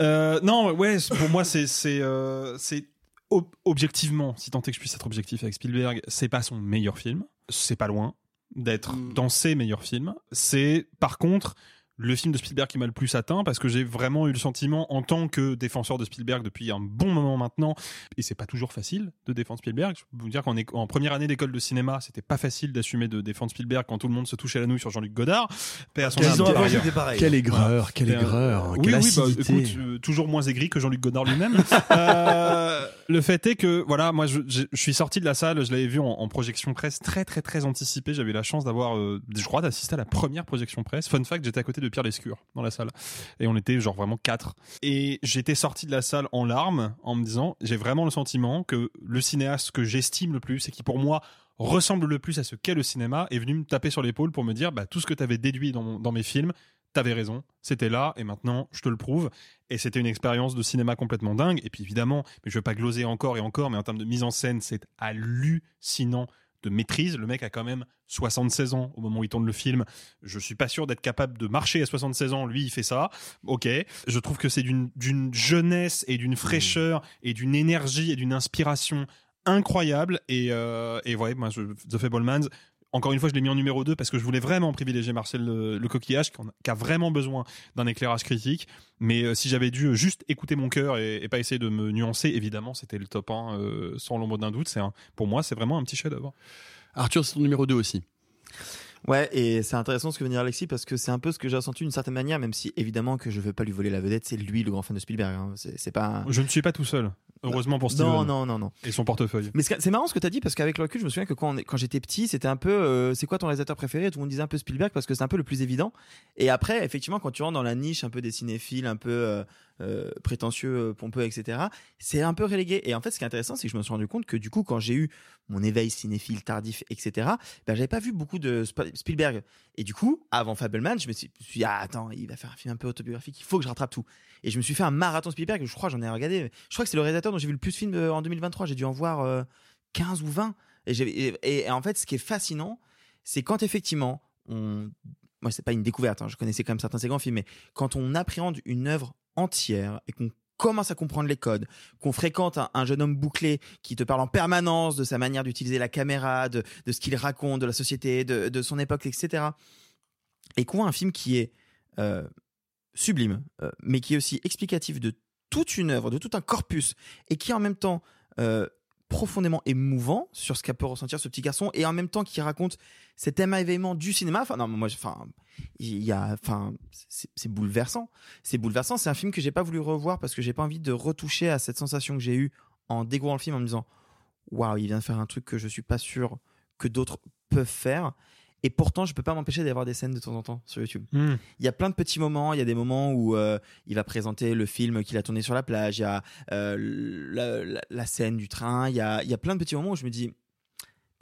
euh, non, ouais, pour moi, c'est, c'est, euh, c'est ob- objectivement, si tant est que je puisse être objectif avec Spielberg, c'est pas son meilleur film. C'est pas loin d'être dans ses meilleurs films. C'est, par contre, le film de Spielberg qui m'a le plus atteint parce que j'ai vraiment eu le sentiment en tant que défenseur de Spielberg depuis un bon moment maintenant et c'est pas toujours facile de défendre Spielberg. Je peux vous dire qu'en en première année d'école de cinéma c'était pas facile d'assumer de défendre Spielberg quand tout le monde se touchait la nouille sur Jean-Luc Godard. Paix à son âme, pareil. Quelle aigreur, quelle aigreur, oui, quelle oui, bah, écoute, euh, toujours moins aigri que Jean-Luc Godard lui-même. Euh, le fait est que, voilà, moi, je, suis sorti de la salle, je l'avais vu en, projection presse très, très, très anticipée. J'avais la chance d'avoir, euh, je crois, d'assister à la première projection presse. Fun fact, j'étais à côté de Pierre Lescure dans la salle. Et on était genre vraiment quatre. Et j'étais sorti de la salle en larmes en me disant, j'ai vraiment le sentiment que le cinéaste que j'estime le plus et qui pour moi ressemble le plus à ce qu'est le cinéma est venu me taper sur l'épaule pour me dire, bah, tout ce que tu avais déduit dans mes films, t'avais raison, c'était là et maintenant je te le prouve. Et c'était une expérience de cinéma complètement dingue. Et puis évidemment, mais je veux pas gloser encore et encore, mais en termes de mise en scène, c'est hallucinant de maîtrise. Le mec a quand même 76 ans au moment où il tourne le film. Je suis pas sûr d'être capable de marcher à 76 ans. Lui, il fait ça. Ok. Je trouve que c'est d'une d'une jeunesse et d'une fraîcheur et d'une énergie et d'une inspiration incroyable. Et, euh, et ouais, moi, je, The Fablemans, encore une fois, je l'ai mis en numéro 2 parce que je voulais vraiment privilégier Marcel le, coquillage, qui, a, vraiment besoin d'un éclairage critique. Mais euh, si j'avais dû juste écouter mon cœur et, pas essayer de me nuancer, évidemment, c'était le top 1, euh, sans l'ombre d'un doute. C'est pour moi, c'est vraiment un petit chef-d'œuvre. Arthur, c'est ton numéro 2 aussi. Ouais, et c'est intéressant ce que vient dire Alexis parce que c'est un peu ce que j'ai ressenti d'une certaine manière, même si évidemment que je veux pas lui voler la vedette, c'est lui le grand fan de Spielberg. hein. C'est pas. Je ne suis pas tout seul. Heureusement pour Steven. Non, non, non, non. Et son portefeuille. Mais c'est marrant ce que tu as dit parce qu'avec le recul, je me souviens que quand j'étais petit, c'était un peu euh, c'est quoi ton réalisateur préféré? Tout le monde disait un peu Spielberg parce que c'est un peu le plus évident. Et après, effectivement, quand tu rentres dans la niche un peu des cinéphiles, un peu euh, euh, prétentieux, euh, pompeux, etc., c'est un peu relégué. Et en fait, ce qui est intéressant, c'est que je me suis rendu compte que du coup, quand j'ai eu mon éveil cinéphile tardif, etc., ben, j'avais pas vu beaucoup de Sp- Spielberg. Et du coup, avant Fableman, je me suis dit, ah, attends, il va faire un film un peu autobiographique, il faut que je rattrape tout. Et je me suis fait un marathon Spielberg, je crois, j'en ai regardé. Je crois que c'est le réalisateur dont j'ai vu le plus de films euh, en 2023. J'ai dû en voir euh, 15 ou 20. Et, j'ai- et- et en fait, ce qui est fascinant, c'est quand effectivement, on. Moi, c'est pas une découverte, hein, je connaissais quand même certains de ces grands films, mais quand on appréhende une œuvre entière et qu'on commence à comprendre les codes, qu'on fréquente un, un jeune homme bouclé qui te parle en permanence de sa manière d'utiliser la caméra, de, ce qu'il raconte, de la société, de, son époque, etc. Et qu'on voit un film qui est euh, sublime, euh, mais qui est aussi explicatif de toute une œuvre, de tout un corpus, et qui en même temps euh, profondément émouvant sur ce qu'a peut ressentir ce petit garçon, et en même temps qui raconte cet émerveillement du cinéma. Enfin, non, moi, enfin, il y a, enfin, c'est c'est bouleversant. C'est bouleversant. C'est un film que j'ai pas voulu revoir parce que j'ai pas envie de retoucher à cette sensation que j'ai eue en découvrant le film en me disant, waouh, il vient de faire un truc que je suis pas sûr que d'autres peuvent faire. Et pourtant, je peux pas m'empêcher d'avoir des scènes de temps en temps sur YouTube. Hmm. Il y a plein de petits moments. Il y a des moments où euh, il va présenter le film qu'il a tourné sur la plage. Il y a euh, la, la- la scène du train. Il y a, il y a plein de petits moments où je me dis,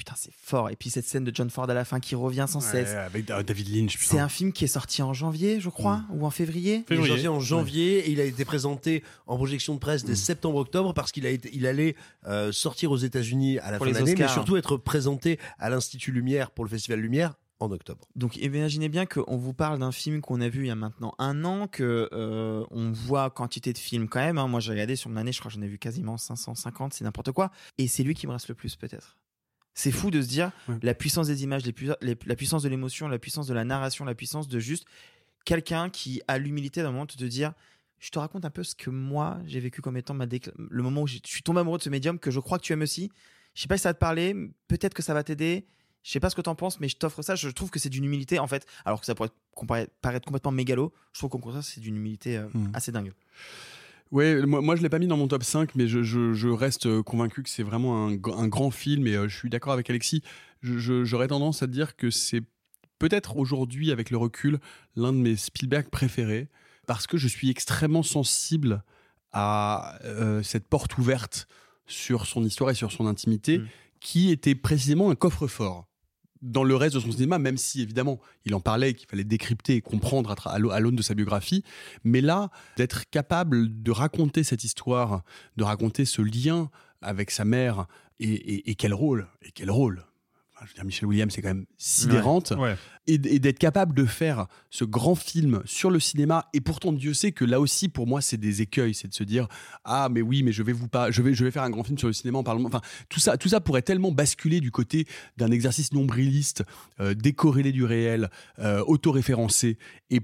putain, c'est fort. Et puis cette scène de John Ford à la fin qui revient sans Ouais, cesse. avec Da- David Lynch. putain. C'est un film qui est sorti en janvier, je crois, ou en février. Il est sorti en janvier et il a été présenté en projection de presse dès septembre-octobre parce qu'il a été, il allait euh, sortir aux États-Unis à la Pour fin de l'année, mais surtout être présenté à l'Institut Lumière pour le Festival Lumière en octobre. Donc imaginez bien qu'on vous parle d'un film qu'on a vu il y a maintenant un an, que euh, on voit quantité de films quand même. hein. Moi j'ai regardé sur l'année, je crois que j'en ai vu quasiment 550, c'est n'importe quoi. Et c'est lui qui me reste le plus peut-être. C'est fou de se dire la puissance des images, les pui- les- la puissance de l'émotion, la puissance de la narration, la puissance de juste quelqu'un qui a l'humilité d'un moment de te dire je te raconte un peu ce que moi j'ai vécu comme étant ma le moment où je suis tombé amoureux de ce médium que je crois que tu aimes aussi. Je sais pas si ça va te parler, peut-être que ça va t'aider. Je sais pas ce que t'en penses, mais je t'offre ça. Je trouve que c'est d'une humilité en fait, alors que ça pourrait paraître complètement mégalo. Je trouve qu'au contraire, c'est d'une humilité euh, Hmm. assez dingue. Ouais, moi, moi je l'ai pas mis dans mon top 5, mais je, je- je reste euh, convaincu que c'est vraiment un, grand film et euh, je suis d'accord avec Alexis. J'aurais tendance à dire que c'est peut-être aujourd'hui, avec le recul, l'un de mes Spielberg préférés parce que je suis extrêmement sensible à euh, cette porte ouverte sur son histoire et sur son intimité qui était précisément un coffre-fort dans le reste de son cinéma, même si évidemment il en parlait, qu'il fallait décrypter et comprendre à l'aune de sa biographie. Mais là, d'être capable de raconter cette histoire, de raconter ce lien avec sa mère, et, et- quel rôle, et quel rôle? Je veux dire, Michel Williams, c'est quand même sidérante. Et, d'être capable de faire ce grand film sur le cinéma. Et pourtant, Dieu sait que là aussi, pour moi, c'est des écueils. C'est de se dire Ah, mais oui, mais je vais, vous je vais, je vais faire un grand film sur le cinéma en parlant. Enfin, tout ça, tout ça pourrait tellement basculer du côté d'un exercice nombriliste, euh, décorrélé du réel, euh, autoréférencé. Et,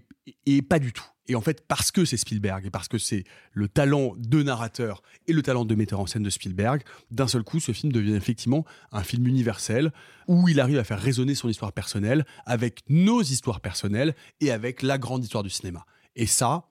et pas du tout. Et en fait, parce que c'est Spielberg et parce que c'est le talent de narrateur et le talent de metteur en scène de Spielberg, d'un seul coup, ce film devient effectivement un film universel où il arrive à faire résonner son histoire personnelle avec nos histoires personnelles et avec la grande histoire du cinéma. Et ça,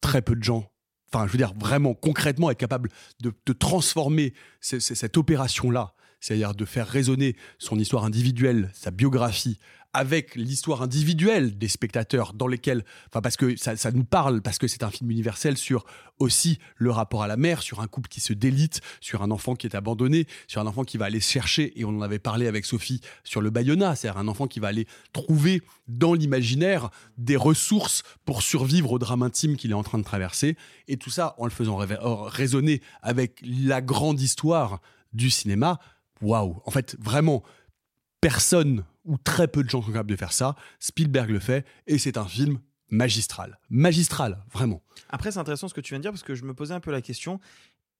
très peu de gens, enfin, je veux dire, vraiment concrètement être capable de, de transformer ce- ce- cette opération-là, c'est-à-dire de faire résonner son histoire individuelle, sa biographie, avec l'histoire individuelle des spectateurs dans lesquels, enfin parce que ça, nous parle, parce que c'est un film universel sur aussi le rapport à la mère, sur un couple qui se délite, sur un enfant qui est abandonné, sur un enfant qui va aller chercher, et on en avait parlé avec Sophie sur le Bayona, c'est-à-dire un enfant qui va aller trouver dans l'imaginaire des ressources pour survivre au drame intime qu'il est en train de traverser, et tout ça en le faisant résonner avec la grande histoire du cinéma. Waouh En fait, vraiment, personne ou très peu de gens sont capables de faire ça. Spielberg le fait et c'est un film magistral. Magistral, vraiment. Après, c'est intéressant ce que tu viens de dire parce que je me posais un peu la question.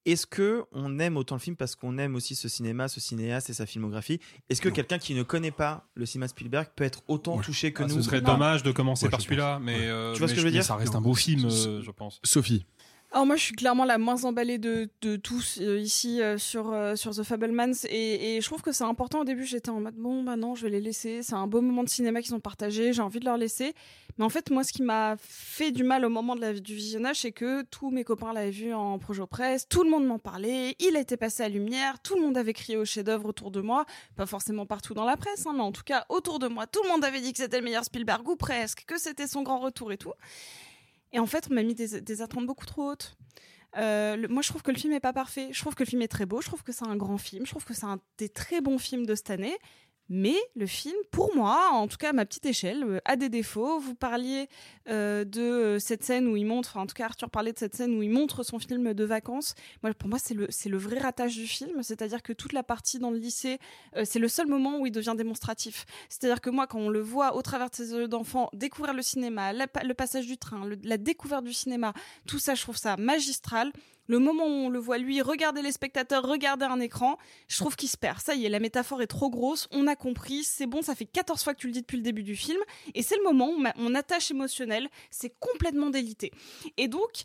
Est-ce que on aime autant le film parce qu'on aime aussi ce cinéma, ce cinéaste et sa filmographie? Est-ce que quelqu'un qui ne connaît pas le cinéma Spielberg peut être autant touché que Ah, nous? Ce serait Non. dommage de commencer par celui-là, mais, euh, Tu vois ce que je veux dire? Ça reste un beau film, euh, je pense. Sophie. Alors moi, je suis clairement la moins emballée de, de tous euh, ici euh, sur, euh, sur The Fablemans et, je trouve que c'est important. Au début, j'étais en mode bon, bah non, je vais les laisser. C'est un beau moment de cinéma qu'ils ont partagé. J'ai envie de leur laisser. Mais en fait, moi, ce qui m'a fait du mal au moment du visionnage, c'est que tous mes copains l'avaient vu en projet presse. Tout le monde m'en parlait. Il a été passé à lumière. Tout le monde avait crié au chef-d'œuvre autour de moi. Pas forcément partout dans la presse, hein, mais en tout cas autour de moi, tout le monde avait dit que c'était le meilleur Spielberg ou presque, que c'était son grand retour et tout. Et en fait, on m'a mis des, attentes beaucoup trop hautes. Euh, le- moi, je trouve que le film est pas parfait. Je trouve que le film est très beau. Je trouve que c'est un grand film. Je trouve que c'est un des très bons films de cette année. Mais le film, pour moi, en tout cas à ma petite échelle, euh, a des défauts. Vous parliez euh, de cette scène où il montre, enfin, en tout cas Arthur parlait de cette scène où il montre son film de vacances. Moi, pour moi, c'est le, le vrai ratage du film. C'est-à-dire que toute la partie dans le lycée, euh, c'est le seul moment où il devient démonstratif. C'est-à-dire que moi, quand on le voit au travers de ses yeux d'enfant, découvrir le cinéma, le passage du train, la découverte du cinéma, tout ça, je trouve ça magistral. Le moment où on le voit lui regarder les spectateurs, regarder un écran, je trouve qu'il se perd. Ça y est, la métaphore est trop grosse, on a compris, c'est bon, ça fait 14 fois que tu le dis depuis le début du film, et c'est le moment où mon attache émotionnelle s'est complètement délitée. Et donc,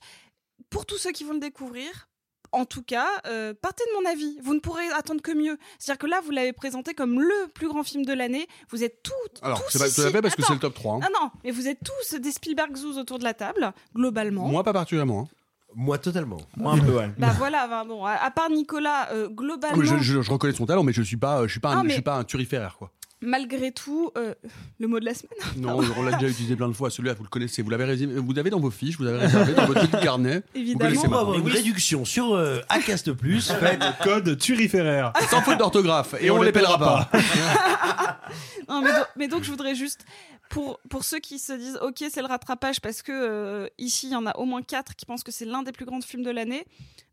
pour tous ceux qui vont le découvrir, en tout cas, euh, partez de mon avis. Vous ne pourrez attendre que mieux. C'est-à-dire que là, vous l'avez présenté comme le plus grand film de l'année. Vous êtes toutes, Alors, tous c'est pas tout à ici- fait parce que c'est le top 3. hein. Ah non, mais vous êtes tous des Spielberg zoos autour de la table, globalement. Moi, pas particulièrement. hein. Moi, totalement. Moi, un peu, ouais. Bah voilà, bah bon, à, à part Nicolas, euh, globalement, Oui, je, je- je reconnais son talent, mais je suis pas, je suis pas, un, Non, je suis pas un turiféraire, quoi. malgré tout, euh, le mot de la semaine. Non, on l'a déjà utilisé plein de fois. Celui-là, vous le connaissez. Vous l'avez résumé- vous l'avez dans vos fiches, vous avez réservé dans votre petit carnet. Évidemment. On va avoir une réduction sur euh, Acast Plus. Faites Code turiféraire. Sans faute d'orthographe. Et, on, les pèlera pas. Non, mais, donc, mais donc, je voudrais juste, pour, pour ceux qui se disent, ok, c'est le rattrapage, parce que euh, ici, il y en a au moins quatre qui pensent que c'est l'un des plus grands films de l'année,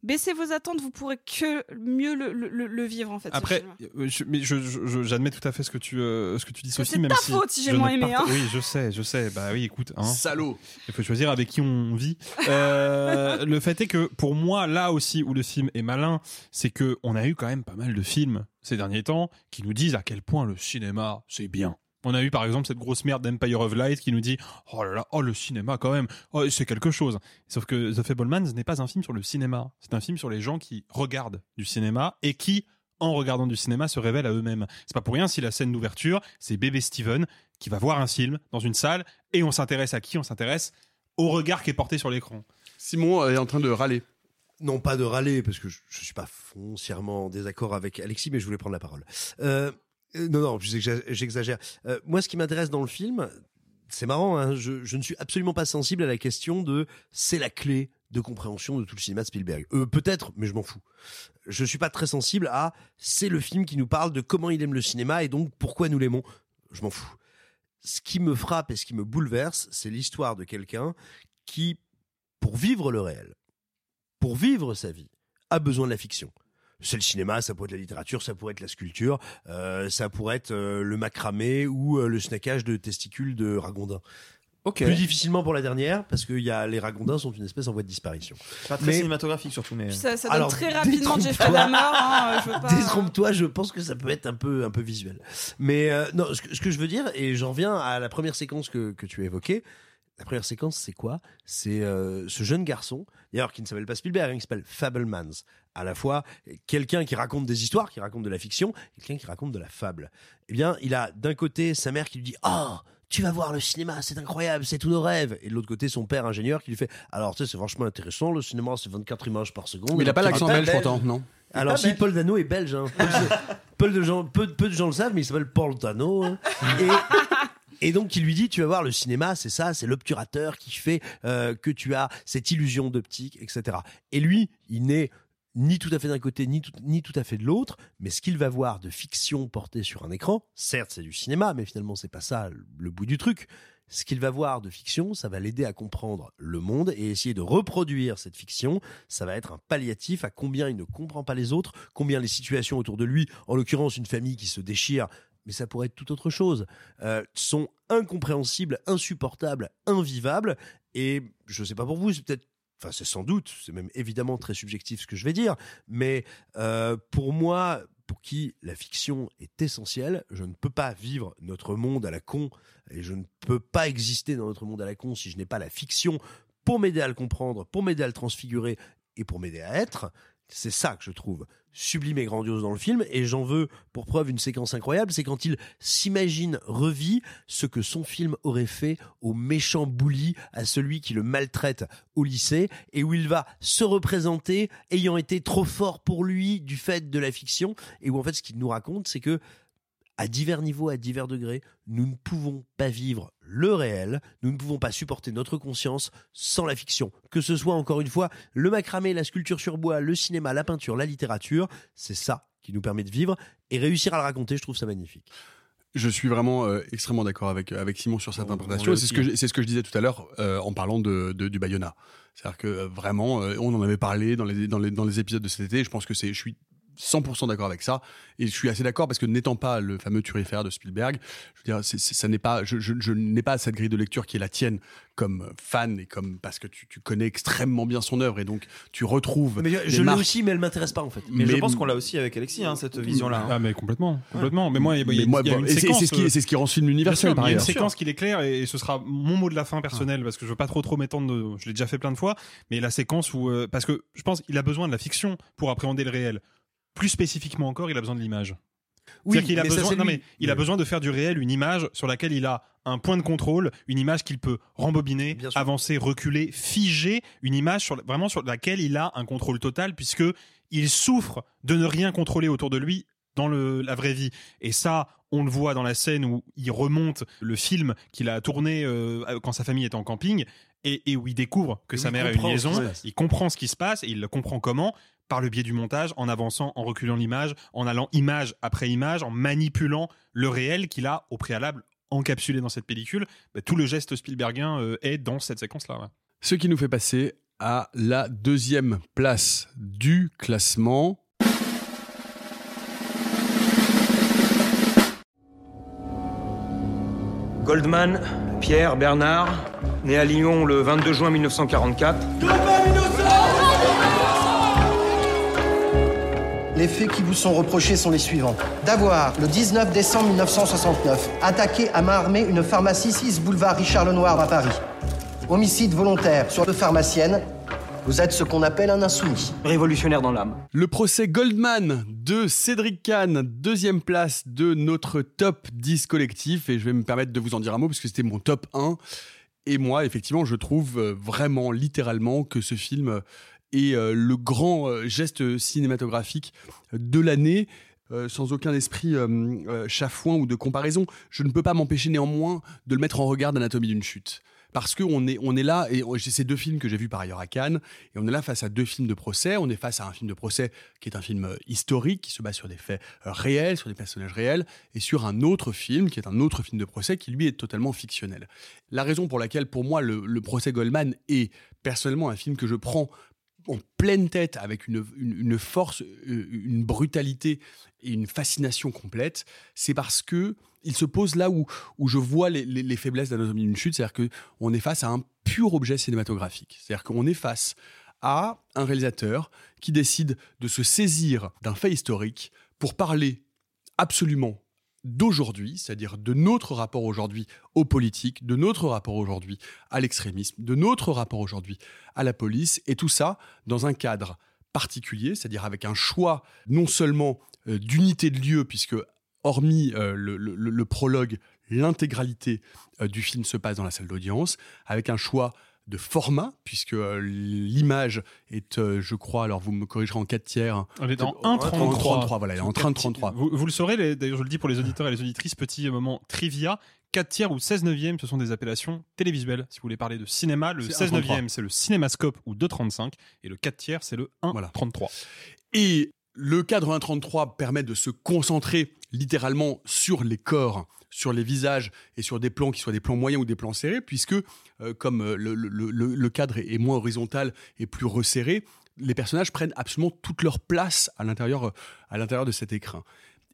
baissez vos attentes, vous pourrez que mieux le, le- le- le vivre, en fait. Après, film. euh, je, mais je- je- je- j'admets tout à fait ce que tu, euh, ce que tu dis, Sophie. c'est même ta si faute si j'ai moins aimé, parta- hein. Oui, je sais, je sais. Bah oui, écoute. Hein. Salaud. Il faut choisir avec qui on vit. Euh, le fait est que pour moi, là aussi où le film est malin, c'est que on a eu quand même pas mal de films ces derniers temps qui nous disent à quel point le cinéma c'est bien. On a eu par exemple cette grosse merde d'Empire of Light qui nous dit oh là là oh le cinéma quand même oh, c'est quelque chose. Sauf que The Fablemans n'est pas un film sur le cinéma, c'est un film sur les gens qui regardent du cinéma et qui en regardant du cinéma se révèlent à eux-mêmes. C'est pas pour rien si la scène d'ouverture c'est bébé Steven qui va voir un film dans une salle et on s'intéresse à qui? On s'intéresse au regard qui est porté sur l'écran. Simon est en train de râler. non pas de râler parce que je, je suis pas foncièrement en désaccord avec Alexis, mais je voulais prendre la parole. Euh, euh, non, non, j'exa- j'exagère. Euh, moi, ce qui m'intéresse dans le film, c'est marrant, hein, je, je ne suis absolument pas sensible à la question de c'est la clé de compréhension de tout le cinéma de Spielberg. Euh, Peut-être, mais je m'en fous. Je suis pas très sensible à c'est le film qui nous parle de comment il aime le cinéma et donc pourquoi nous l'aimons. Je m'en fous. Ce qui me frappe et ce qui me bouleverse, c'est l'histoire de quelqu'un qui, pour vivre le réel, pour vivre sa vie, a besoin de la fiction. C'est le cinéma, ça pourrait être la littérature, ça pourrait être la sculpture, euh, ça pourrait être euh, le macramé ou euh, le snackage de testicules de ragondins. Ok. Plus difficilement pour la dernière, parce que y a, les ragondins sont une espèce en voie de disparition. Pas très Mais- cinématographique surtout, mais. Ça, ça donne Alors, très rapidement Jeffrey détrompe-toi. Dahmer. Hein, je veux pas... Détrompe-toi, je pense que ça peut être un peu, un peu visuel. Mais euh, non, ce que, ce que je veux dire, et j'en viens à la première séquence que, que tu as évoquée. La première séquence, c'est quoi? C'est euh, ce jeune garçon, d'ailleurs qui ne s'appelle pas Spielberg, hein, qui s'appelle Fablemans. À la fois quelqu'un qui raconte des histoires, qui raconte de la fiction, et quelqu'un qui raconte de la fable. Eh bien, il a d'un côté sa mère qui lui dit Oh tu vas voir le cinéma, c'est incroyable, c'est tous nos rêves. Et de l'autre côté, son père ingénieur qui lui fait Alors, tu sais, c'est vachement intéressant, le cinéma, c'est 24 images par seconde. Mais il a pas l'accent belge, pourtant, non? Alors si belge. Paul Dano est belge, hein. peu, de, peu de gens, peu, peu de gens le savent, mais il s'appelle Paul Dano. hein. Et, et donc il lui dit, tu vas voir le cinéma, c'est ça, c'est l'obturateur qui fait euh, que tu as cette illusion d'optique, etc. Et lui, il n'est ni tout à fait d'un côté, ni tout, à fait de l'autre, mais ce qu'il va voir de fiction portée sur un écran, certes c'est du cinéma, mais finalement c'est pas ça le- bout du truc. Ce qu'il va voir de fiction, ça va l'aider à comprendre le monde et essayer de reproduire cette fiction. Ça va être un palliatif à combien il ne comprend pas les autres, combien les situations autour de lui, en l'occurrence une famille qui se déchire, mais ça pourrait être tout autre chose, euh, sont incompréhensibles, insupportables, invivables. Et je sais pas pour vous, c'est peut-être Enfin, c'est sans doute, c'est même évidemment très subjectif ce que je vais dire, mais euh, pour moi, pour qui la fiction est essentielle, je ne peux pas vivre notre monde à la con et je ne peux pas exister dans notre monde à la con si je n'ai pas la fiction pour m'aider à le comprendre, pour m'aider à le transfigurer et pour m'aider à être. C'est ça que je trouve sublime et grandiose dans le film et j'en veux pour preuve une séquence incroyable, c'est quand il s'imagine, revit ce que son film aurait fait au méchant bully, à celui qui le maltraite au lycée et où il va se représenter ayant été trop fort pour lui du fait de la fiction et où en fait ce qu'il nous raconte c'est que à divers niveaux, à divers degrés, nous ne pouvons pas vivre le réel, nous ne pouvons pas supporter notre conscience sans la fiction. Que ce soit encore une fois le macramé, la sculpture sur bois, le cinéma, la peinture, la littérature, c'est ça qui nous permet de vivre et réussir à le raconter, je trouve ça magnifique. Je suis vraiment euh, extrêmement d'accord avec, avec Simon sur cette On- interprétation. C'est ce, que je- c'est ce que je disais tout à l'heure euh, en parlant de, de- du Bayona. C'est-à-dire que euh, vraiment, euh, on en avait parlé dans les, dans, les, dans les épisodes de cet été. Je pense que c'est, je suis 100% d'accord avec ça. Et je suis assez d'accord parce que n'étant pas le fameux turiféraire de Spielberg, je veux dire, ça n'est pas, je, je- je n'ai pas cette grille de lecture qui est la tienne comme fan et comme parce que tu, tu connais extrêmement bien son œuvre et donc tu retrouves. Mais je, l'ai aussi, mais elle m'intéresse pas en fait. Mais, je pense qu'on l'a aussi avec Alexis, hein, cette vision-là. hein. Ah mais complètement, complètement. Mais moi, il y a, il Mais une- moi, il y a bon, une et c'est- séquence. c'est ce qui- c'est ce qui rend ce film universel, il y a une séquence qui est claire et, et ce sera mon mot de la fin personnel parce que je veux pas trop trop m'étendre. de- Je l'ai déjà fait plein de fois, mais la séquence où euh, parce que je pense qu'il a besoin de la fiction pour appréhender le réel. Plus spécifiquement encore, il a besoin de l'image. Oui, C'est-à-dire qu'il a mais ça, besoin, c'est non, lui. mais il a besoin de faire du réel une image sur laquelle il a un point de contrôle, une image qu'il peut rembobiner, avancer, reculer, figer, une image sur, vraiment sur laquelle il a un contrôle total puisque il souffre de ne rien contrôler autour de lui dans le, la vraie vie. Et ça, on le voit dans la scène où il remonte le film qu'il a tourné euh, quand sa famille était en camping et, et où il découvre que Et sa mère a une liaison. Il comprend ce qui se passe et il le comprend comment par le biais du montage, en avançant, en reculant l'image, en allant image après image, en manipulant le réel qu'il a au préalable encapsulé dans cette pellicule. Bah, tout le geste Spielbergien euh, est dans cette séquence-là. ouais. Ce qui nous fait passer à la deuxième place du classement. Goldman, Pierre Bernard, né à Lyon le 22 juin 1944. Les faits qui vous sont reprochés sont les suivants. D'avoir, le 19 décembre 1969, attaqué à main armée une pharmacie 6 boulevard Richard Lenoir à Paris. Homicide volontaire sur deux pharmaciennes. Vous êtes ce qu'on appelle un insoumis. Révolutionnaire dans l'âme. Le procès Goldman de Cédric Kahn, deuxième place de notre top 10 collectif. Et je vais me permettre de vous en dire un mot parce que c'était mon top 1. Et moi, effectivement, je trouve euh, vraiment, littéralement, que ce film est euh, le grand euh, geste cinématographique de l'année. euh, sans aucun esprit euh, chafouin ou de comparaison, je ne peux pas m'empêcher néanmoins de le mettre en regard d'Anatomie d'une chute. Parce qu'on est, on est là, et j'ai ces deux films que j'ai vus par ailleurs à Cannes, et on est là face à deux films de procès. On est face à un film de procès qui est un film historique, qui se base sur des faits réels, sur des personnages réels, et sur un autre film qui est un autre film de procès qui lui est totalement fictionnel. La raison pour laquelle, pour moi, le, le procès Goldman est personnellement un film que je prends en pleine tête avec une, une, force, euh, une brutalité et une fascination complète, c'est parce que il se pose là où, où je vois les, les, les faiblesses d'Anatomie d'une chute, c'est-à-dire qu'on est face à un pur objet cinématographique. C'est-à-dire qu'on est face à un réalisateur qui décide de se saisir d'un fait historique pour parler absolument d'aujourd'hui, c'est-à-dire de notre rapport aujourd'hui aux politiques, de notre rapport aujourd'hui à l'extrémisme, de notre rapport aujourd'hui à la police, et tout ça dans un cadre particulier, c'est-à-dire avec un choix non seulement euh, d'unité de lieu, puisque hormis euh, le, prologue, l'intégralité euh, du film se passe dans la salle d'audience, avec un choix de format, puisque euh, l'image est, euh, je crois, alors vous me corrigerez en 4 tiers. On est dans 1,33. 1,33. voilà, est en train de 33. Vous, vous le saurez, d'ailleurs je le dis pour les auditeurs et les auditrices, petit moment trivia. 4 tiers ou 16 neuvième, ce sont des appellations télévisuelles. Si vous voulez parler de cinéma, le C'est 16 1,33. neuvième, c'est le cinémascope ou 2,35 et le 4 tiers, c'est le 1,33. Et le cadre 1.33 permet de se concentrer littéralement sur les corps, sur les visages et sur des plans qui soient des plans moyens ou des plans serrés, puisque euh, comme euh, le, cadre est moins horizontal et plus resserré, les personnages prennent absolument toute leur place à l'intérieur, euh, à l'intérieur de cet écrin.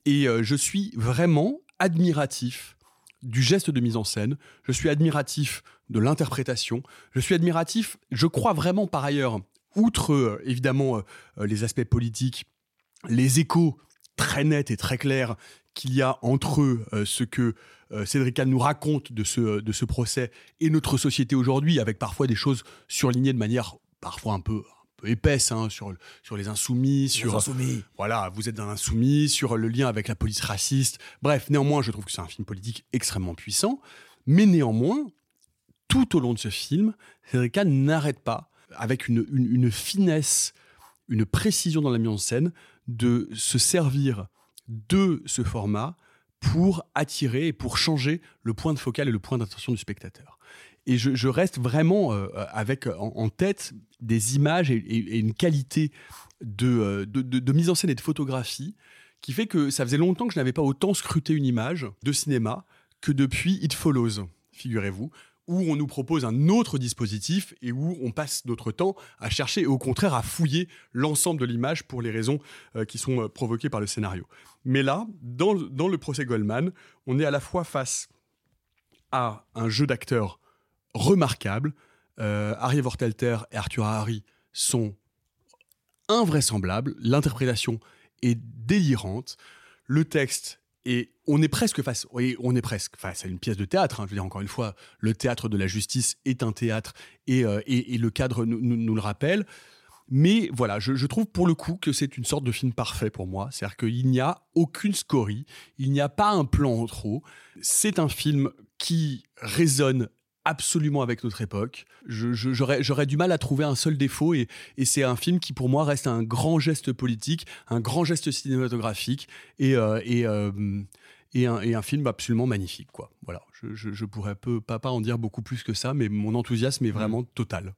Et je suis vraiment admiratif du geste de mise en scène, je suis admiratif de l'interprétation, je suis admiratif, je crois vraiment par ailleurs, outre évidemment les aspects politiques, les échos très nets et très clairs qu'il y a entre eux, euh, ce que euh, Cédric Kahn nous raconte de ce, de ce procès et notre société aujourd'hui, avec parfois des choses surlignées de manière parfois un peu, épaisse hein, sur, sur les insoumis, sur insoumis. voilà, vous êtes un insoumis, sur le lien avec la police raciste. Bref, néanmoins, je trouve que c'est un film politique extrêmement puissant, mais néanmoins, tout au long de ce film, Cédric Kahn n'arrête pas, avec une, une- une finesse, une précision dans la mise en scène, de se servir de ce format pour attirer et pour changer le point de focal et le point d'attention du spectateur. Et je, reste vraiment euh, avec en, tête des images et, une qualité euh, de, de- de mise en scène et de photographie qui fait que ça faisait longtemps que je n'avais pas autant scruté une image de cinéma que depuis It Follows, figurez-vous, où on nous propose un autre dispositif et où on passe notre temps à chercher et au contraire à fouiller l'ensemble de l'image pour les raisons euh, qui sont euh, provoquées par le scénario. Mais là, dans, le- procès Goldman, on est à la fois face à un jeu d'acteurs remarquable. Euh, Harry Vortelter et Arthur Harry sont invraisemblables. L'interprétation est délirante. Le texte et on est presque face, on est presque face à une pièce de théâtre. hein. Je veux dire encore une fois, le théâtre de la justice est un théâtre et, euh, le cadre nous le rappelle. Mais voilà, je, je trouve pour le coup que c'est une sorte de film parfait pour moi. C'est-à-dire qu'il n'y a aucune scorie, il n'y a pas un plan en trop. C'est un film qui résonne absolument avec notre époque. J'aurais j'aurais du mal à trouver un seul défaut et, et c'est un film qui pour moi reste un grand geste politique, un grand geste cinématographique et, euh, et, euh, et, un, et un film absolument magnifique. Quoi. Voilà, je, je, je pourrais peu, pas, pas en dire beaucoup plus que ça, mais mon enthousiasme est vraiment total.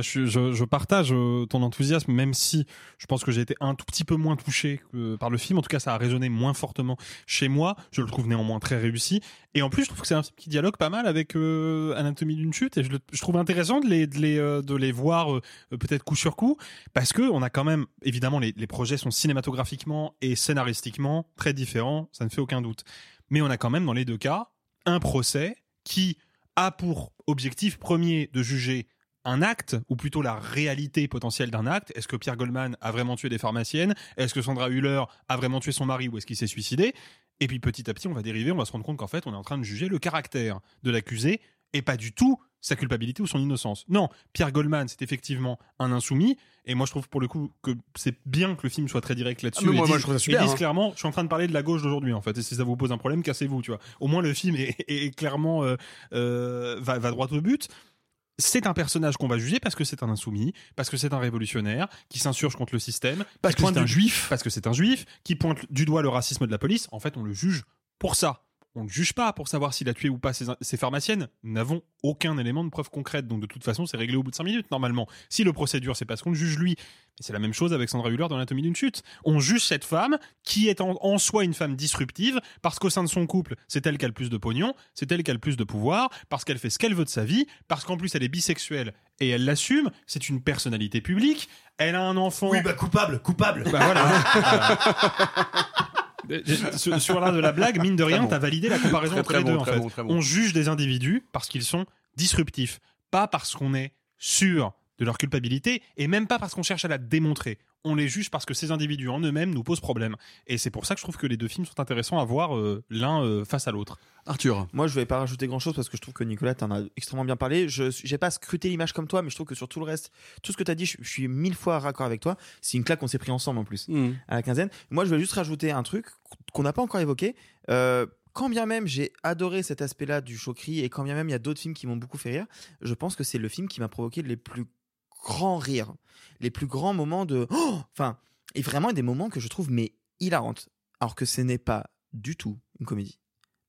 Je, partage euh, ton enthousiasme, même si je pense que j'ai été un tout petit peu moins touché par le film. En tout cas, ça a résonné moins fortement chez moi. Je le trouve néanmoins très réussi. Et en plus, je trouve que c'est un qui dialogue pas mal avec euh, Anatomie d'une chute. Et je, trouve intéressant de les, de les, euh, de les voir peut-être coup sur coup. Parce que on a quand même, évidemment, les, les projets sont cinématographiquement et scénaristiquement très différents. Ça ne fait aucun doute. Mais on a quand même, dans les deux cas, un procès qui a pour objectif premier de juger un acte, ou plutôt la réalité potentielle d'un acte. Est-ce que Pierre Goldman a vraiment tué des pharmaciennes? Est-ce que Sandra Hüller a vraiment tué son mari ou est-ce qu'il s'est suicidé? Et puis petit à petit, on va dériver, on va se rendre compte qu'en fait, on est en train de juger le caractère de l'accusé et pas du tout sa culpabilité ou son innocence. Non, Pierre Goldman, c'est effectivement un insoumis, et moi je trouve pour le coup que c'est bien que le film soit très direct là-dessus. Ah, moi, je trouve ça super, dise hein. clairement, je suis en train de parler de la gauche d'aujourd'hui en fait, et si ça vous pose un problème, cassez-vous, tu vois. Au moins le film est, est clairement euh, euh, va, va droit au but c'est un personnage qu'on va juger parce que c'est un insoumis, parce que c'est un révolutionnaire qui s'insurge contre le système, Parce que c'est un juif. parce que c'est un juif, qui pointe du doigt le racisme de la police. En fait, on le juge pour ça. On ne juge pas pour savoir s'il a tué ou pas ses, ses pharmaciennes. Nous n'avons aucun élément de preuve concrète. Donc, de toute façon, c'est réglé au bout de 5 minutes, normalement. Si le procès dure, c'est parce qu'on juge lui. Mais c'est la même chose avec Sandra Hüller dans l'anatomie d'une chute. On juge cette femme qui est en, en soi une femme disruptive parce qu'au sein de son couple, c'est elle qui a le plus de pognon, c'est elle qui a le plus de pouvoir, parce qu'elle fait ce qu'elle veut de sa vie, parce qu'en plus elle est bisexuelle et elle l'assume, c'est une personnalité publique, elle a un enfant. Oui, bah coupable, coupable. Bah voilà. Euh, sur, sur l'art de la blague, mine de rien, bon. t'as validé la comparaison Très, entre très les deux. en fait. bon. On juge des individus parce qu'ils sont disruptifs, pas parce qu'on est sûr de leur culpabilité et même pas parce qu'on cherche à la démontrer. On les juge parce que ces individus en eux-mêmes nous posent problème. Et c'est pour ça que je trouve que les deux films sont intéressants à voir euh, l'un euh, face à l'autre. Arthur. Moi, je vais pas rajouter grand chose parce que je trouve que Nicolas, t'en as extrêmement bien parlé. Je j'ai pas scruté l'image comme toi, mais je trouve que sur tout le reste, tout ce que t'as dit, je, je suis mille fois raccord avec toi. C'est une claque qu'on s'est pris ensemble en plus Mmh. à la quinzaine. Moi, je vais juste rajouter un truc qu'on n'a pas encore évoqué. Euh, quand bien même j'ai adoré cet aspect-là du choquerie et quand bien même il y a d'autres films qui m'ont beaucoup fait rire, je pense que c'est le film qui m'a provoqué les plus grands rires, les plus grands moments de, Oh enfin, et vraiment des moments que je trouve mais hilarantes, alors que ce n'est pas du tout une comédie.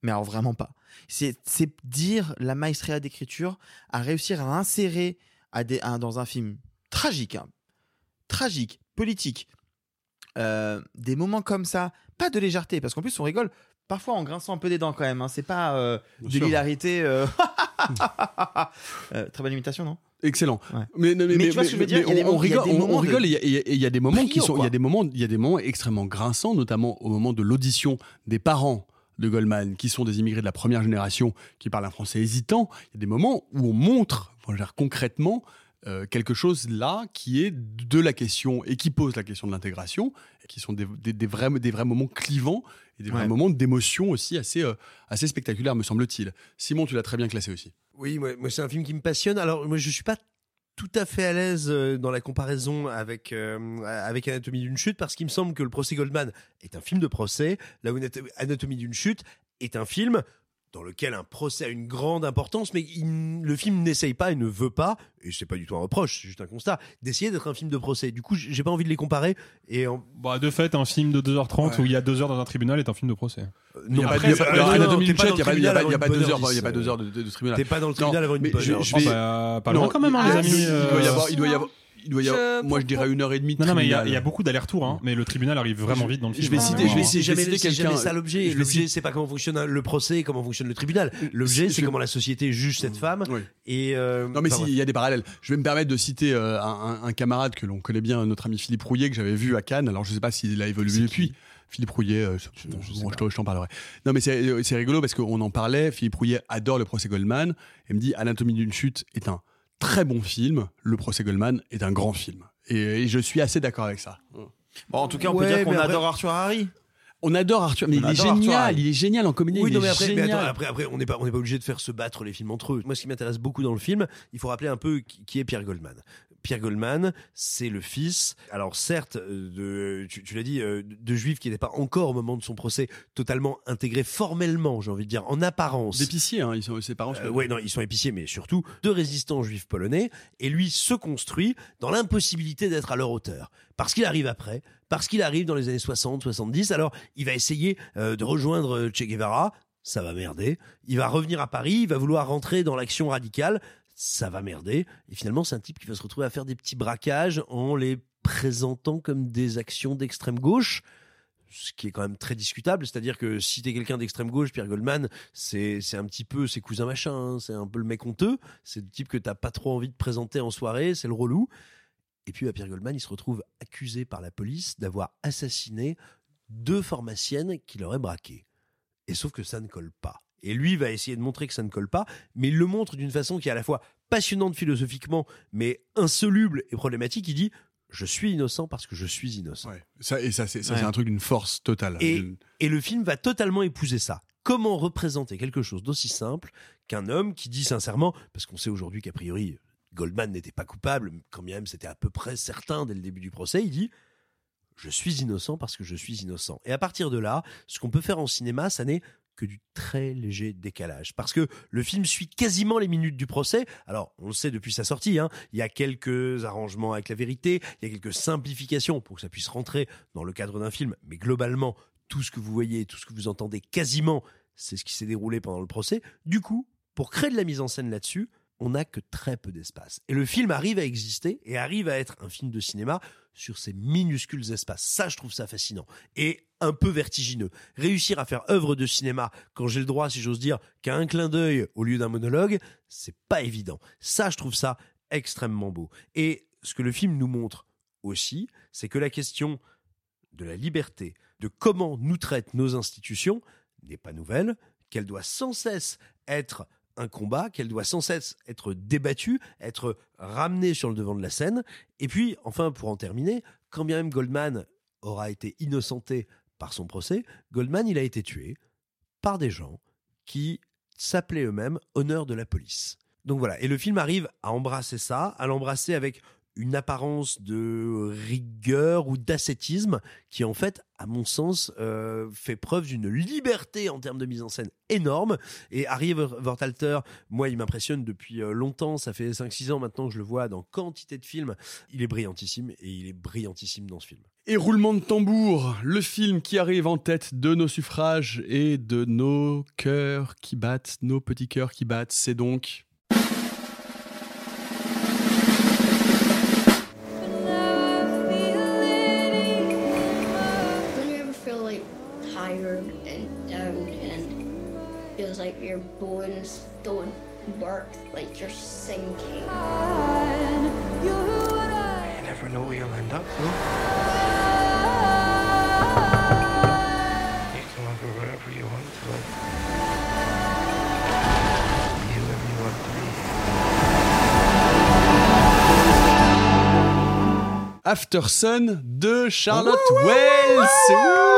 Mais alors vraiment pas. C'est dire la maestria d'écriture à réussir à insérer à des, à- dans un film tragique, hein, tragique, politique, euh, des moments comme ça, pas de légèreté, parce qu'en plus on rigole parfois en grinçant un peu des dents quand même. hein. C'est pas euh, de l'hilarité. euh, euh, très bonne imitation, non? Excellent. Ouais. Mais, mais, Mais tu vois ce que je veux dire, on, rigole, on- et il y a- des moments qui sont, il y a des moments, il y a des moments extrêmement grinçants, notamment au moment de l'audition des parents de Goldman, qui sont des immigrés de la première génération, qui parlent un français hésitant. Il y a des moments où on montre, enfin, dire, concrètement, euh, quelque chose là qui est de la question et qui pose la question de l'intégration, qui sont des, des- des vrais, des vrais moments clivants et des vrais moments d'émotion aussi assez, euh, assez spectaculaires, me semble-t-il. Simon, tu l'as très bien classé aussi. Oui, moi, c'est un film qui me passionne. Alors, moi, je suis pas tout à fait à l'aise euh, dans la comparaison avec euh, avec Anatomie d'une chute parce qu'il me semble que le procès Goldman est un film de procès, là où Anat- Anatomie d'une chute est un film dans lequel un procès a une grande importance, mais il- le film n'essaye pas et ne veut pas, et c'est pas du tout un reproche, c'est juste un constat, d'essayer d'être un film de procès. Du coup, j'ai pas envie de les comparer. Et en- Bah, de fait, un film de 2h30 où il y a 2 heures dans un tribunal est un film de procès. N'y euh, non, il y a le pas- il y a pas- il y a pas tribunal deux avant heures, de, de- de tribunal. T'es pas dans le Non, tribunal avant une bonne je- heure. je vais- pas loin Non, quand même, hein, les il- amis. Il doit y euh, avoir, il doit y avoir, il doit y avoir- Je- moi je dirais une heure et demie de Non, non, mais il y a- tribunal. il y, a beaucoup d'allers-retours, hein, mais le tribunal arrive vraiment vite dans le film. je vais hein. citer- je vais citer- c'est jamais, citer c'est jamais quelqu'un- ça l'objet. L'objet, c'est pas comment fonctionne le procès et comment fonctionne le tribunal. L'objet, Je- c'est comment la société juge cette femme. Oui. Et euh, Non mais enfin, si, il y a des parallèles. Je vais me permettre de citer euh, un, un- un camarade que l'on connaît bien, notre ami Philippe Rouillet, que j'avais vu à Cannes. Alors je sais pas s'il a évolué depuis. Philippe Rouillet, euh, bon, je t'en- je t'en parlerai. Non mais c'est c'est rigolo parce qu'on en parlait. Philippe Rouillet adore le procès Goldman et me dit Anatomie d'une chute est un très bon film. Le procès Goldman est un grand film. Et, et je suis assez d'accord avec ça. Bon, en tout cas, on Ouais, peut dire qu'on après- adore Arthur Harry. On adore Arthur, mais On il est génial. Harry. Il est génial en comédie. Oui, il non, est mais après, mais génial. attends, après, après, on n'est pas, on n'est pas obligé de faire se battre les films entre eux. Moi, ce qui m'intéresse beaucoup dans le film, il faut rappeler un peu qui qui est Pierre Goldman. Pierre Goldman, c'est le fils, alors certes, euh, de, tu, tu l'as dit, euh, de juifs qui n'étaient pas encore au moment de son procès totalement intégrés formellement, j'ai envie de dire, en apparence. D'épiciers, hein, ils sont, ses parents. Euh, ouais, non, ils sont épiciers, mais surtout de résistants juifs polonais. Et lui se construit dans l'impossibilité d'être à leur hauteur. Parce qu'il arrive après, parce qu'il arrive dans les années 60, 70. Alors, il va essayer euh, de rejoindre Che Guevara. Ça va merder. Il va revenir à Paris. Il va vouloir rentrer dans l'action radicale. Ça va merder. Et finalement, c'est un type qui va se retrouver à faire des petits braquages en les présentant comme des actions d'extrême gauche ce qui est quand même très discutable, c'est-à-dire que si t'es quelqu'un d'extrême gauche, Pierre Goldman, c'est un petit peu ses cousins machin, hein, c'est un peu le mec honteux, c'est le type que t'as pas trop envie de présenter en soirée, c'est le relou. Et puis à Pierre Goldman, il se retrouve accusé par la police d'avoir assassiné deux pharmaciennes qu'il aurait braquées. Et sauf que ça ne colle pas. Et lui va essayer de montrer que ça ne colle pas, mais il le montre d'une façon qui est à la fois passionnante philosophiquement, mais insoluble et problématique. Il dit je suis innocent parce que je suis innocent. Ça, et ça, c'est Ouais. un truc d'une force totale. Et, le film va totalement épouser ça. Comment représenter quelque chose d'aussi simple qu'un homme qui dit sincèrement, parce qu'on sait aujourd'hui qu'a priori Goldman n'était pas coupable, quand bien même c'était à peu près certain dès le début du procès, il dit je suis innocent parce que je suis innocent. Et à partir de là, ce qu'on peut faire en cinéma, ça n'est que du très léger décalage. Parce que le film suit quasiment les minutes du procès. Alors, on le sait depuis sa sortie, hein, il y a quelques arrangements avec la vérité, il y a quelques simplifications pour que ça puisse rentrer dans le cadre d'un film. Mais globalement, tout ce que vous voyez, tout ce que vous entendez quasiment, c'est ce qui s'est déroulé pendant le procès. Du coup, pour créer de la mise en scène là-dessus, on n'a que très peu d'espace. Et le film arrive à exister et arrive à être un film de cinéma sur ces minuscules espaces. Ça, je trouve ça fascinant. Et un peu vertigineux. Réussir à faire œuvre de cinéma quand j'ai le droit, si j'ose dire, qu'à un clin d'œil au lieu d'un monologue, c'est pas évident. Ça, je trouve ça extrêmement beau. Et ce que le film nous montre aussi, c'est que la question de la liberté, de comment nous traitent nos institutions, n'est pas nouvelle, qu'elle doit sans cesse être un combat, qu'elle doit sans cesse être débattue, être ramenée sur le devant de la scène. Et puis, enfin, pour en terminer, quand bien même Goldman aura été innocenté par son procès, Goldman, il a été tué par des gens qui s'appelaient eux-mêmes honneur de la police. Donc voilà, et le film arrive à embrasser ça, à l'embrasser avec une apparence de rigueur ou d'ascétisme qui en fait, à mon sens, euh, fait preuve d'une liberté en termes de mise en scène énorme. Et Harry Vortalter, moi, il m'impressionne depuis euh, longtemps, ça fait 5-6 ans maintenant que je le vois dans quantité de films. Il est brillantissime et il est brillantissime dans ce film. Et roulement de tambour, le film qui arrive en tête de nos suffrages et de nos cœurs qui battent, nos petits cœurs qui battent, c'est donc your bones don't work, like you're sinking? You never know where you'll end up, no? You can live wherever you want to live. Be whoever you want to be. After Sun de Charlotte Wells.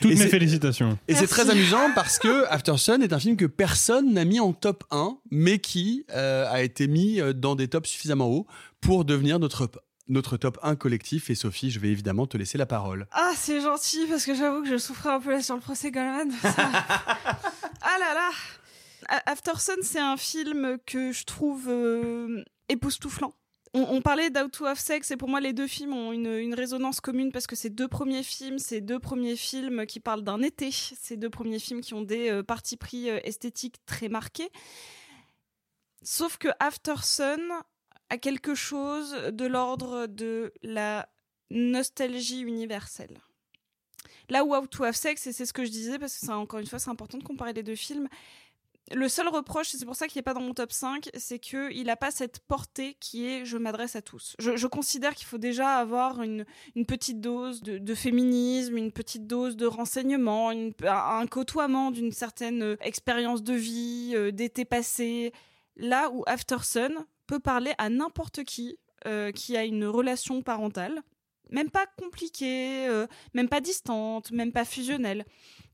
Toutes Et mes félicitations. Et c'est très amusant parce que After Sun est un film que personne n'a mis en top 1, mais qui euh, a été mis euh, dans des tops suffisamment hauts pour devenir notre, notre top 1 collectif. Et Sophie, je vais évidemment te laisser la parole. Ah, c'est gentil parce que j'avoue que je souffrais un peu là sur le procès Goldman. Ça- ah là là A- After Sun, c'est un film que je trouve euh, époustouflant. On, parlait d'Out to Have Sex et pour moi les deux films ont une, résonance commune parce que ces deux premiers films, ces deux premiers films qui parlent d'un été, ces deux premiers films qui ont des euh, partis pris euh, esthétiques très marqués. Sauf que After Sun a quelque chose de l'ordre de la nostalgie universelle. Là où Out to Have Sex, et c'est ce que je disais, parce que c'est encore une fois, c'est important de comparer les deux films. Le seul reproche, c'est pour ça qu'il n'est pas dans mon top 5, c'est qu'il n'a pas cette portée qui est je m'adresse à tous. Je, considère qu'il faut déjà avoir une, petite dose de, féminisme, une petite dose de renseignement, un, côtoiement d'une certaine euh, expérience de vie, euh, d'été passé. Là où After Sun peut parler à n'importe qui euh, qui a une relation parentale, même pas compliquée, même pas distante, même pas fusionnelle,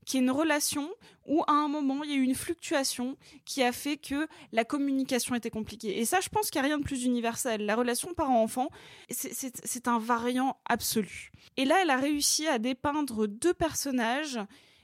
qu'il y ait une relation où à un moment il y a eu une fluctuation qui a fait que la communication était compliquée. Et ça, je pense qu'il n'y a rien de plus universel. La relation parent-enfant, c'est- un variant absolu. Et là, elle a réussi à dépeindre deux personnages.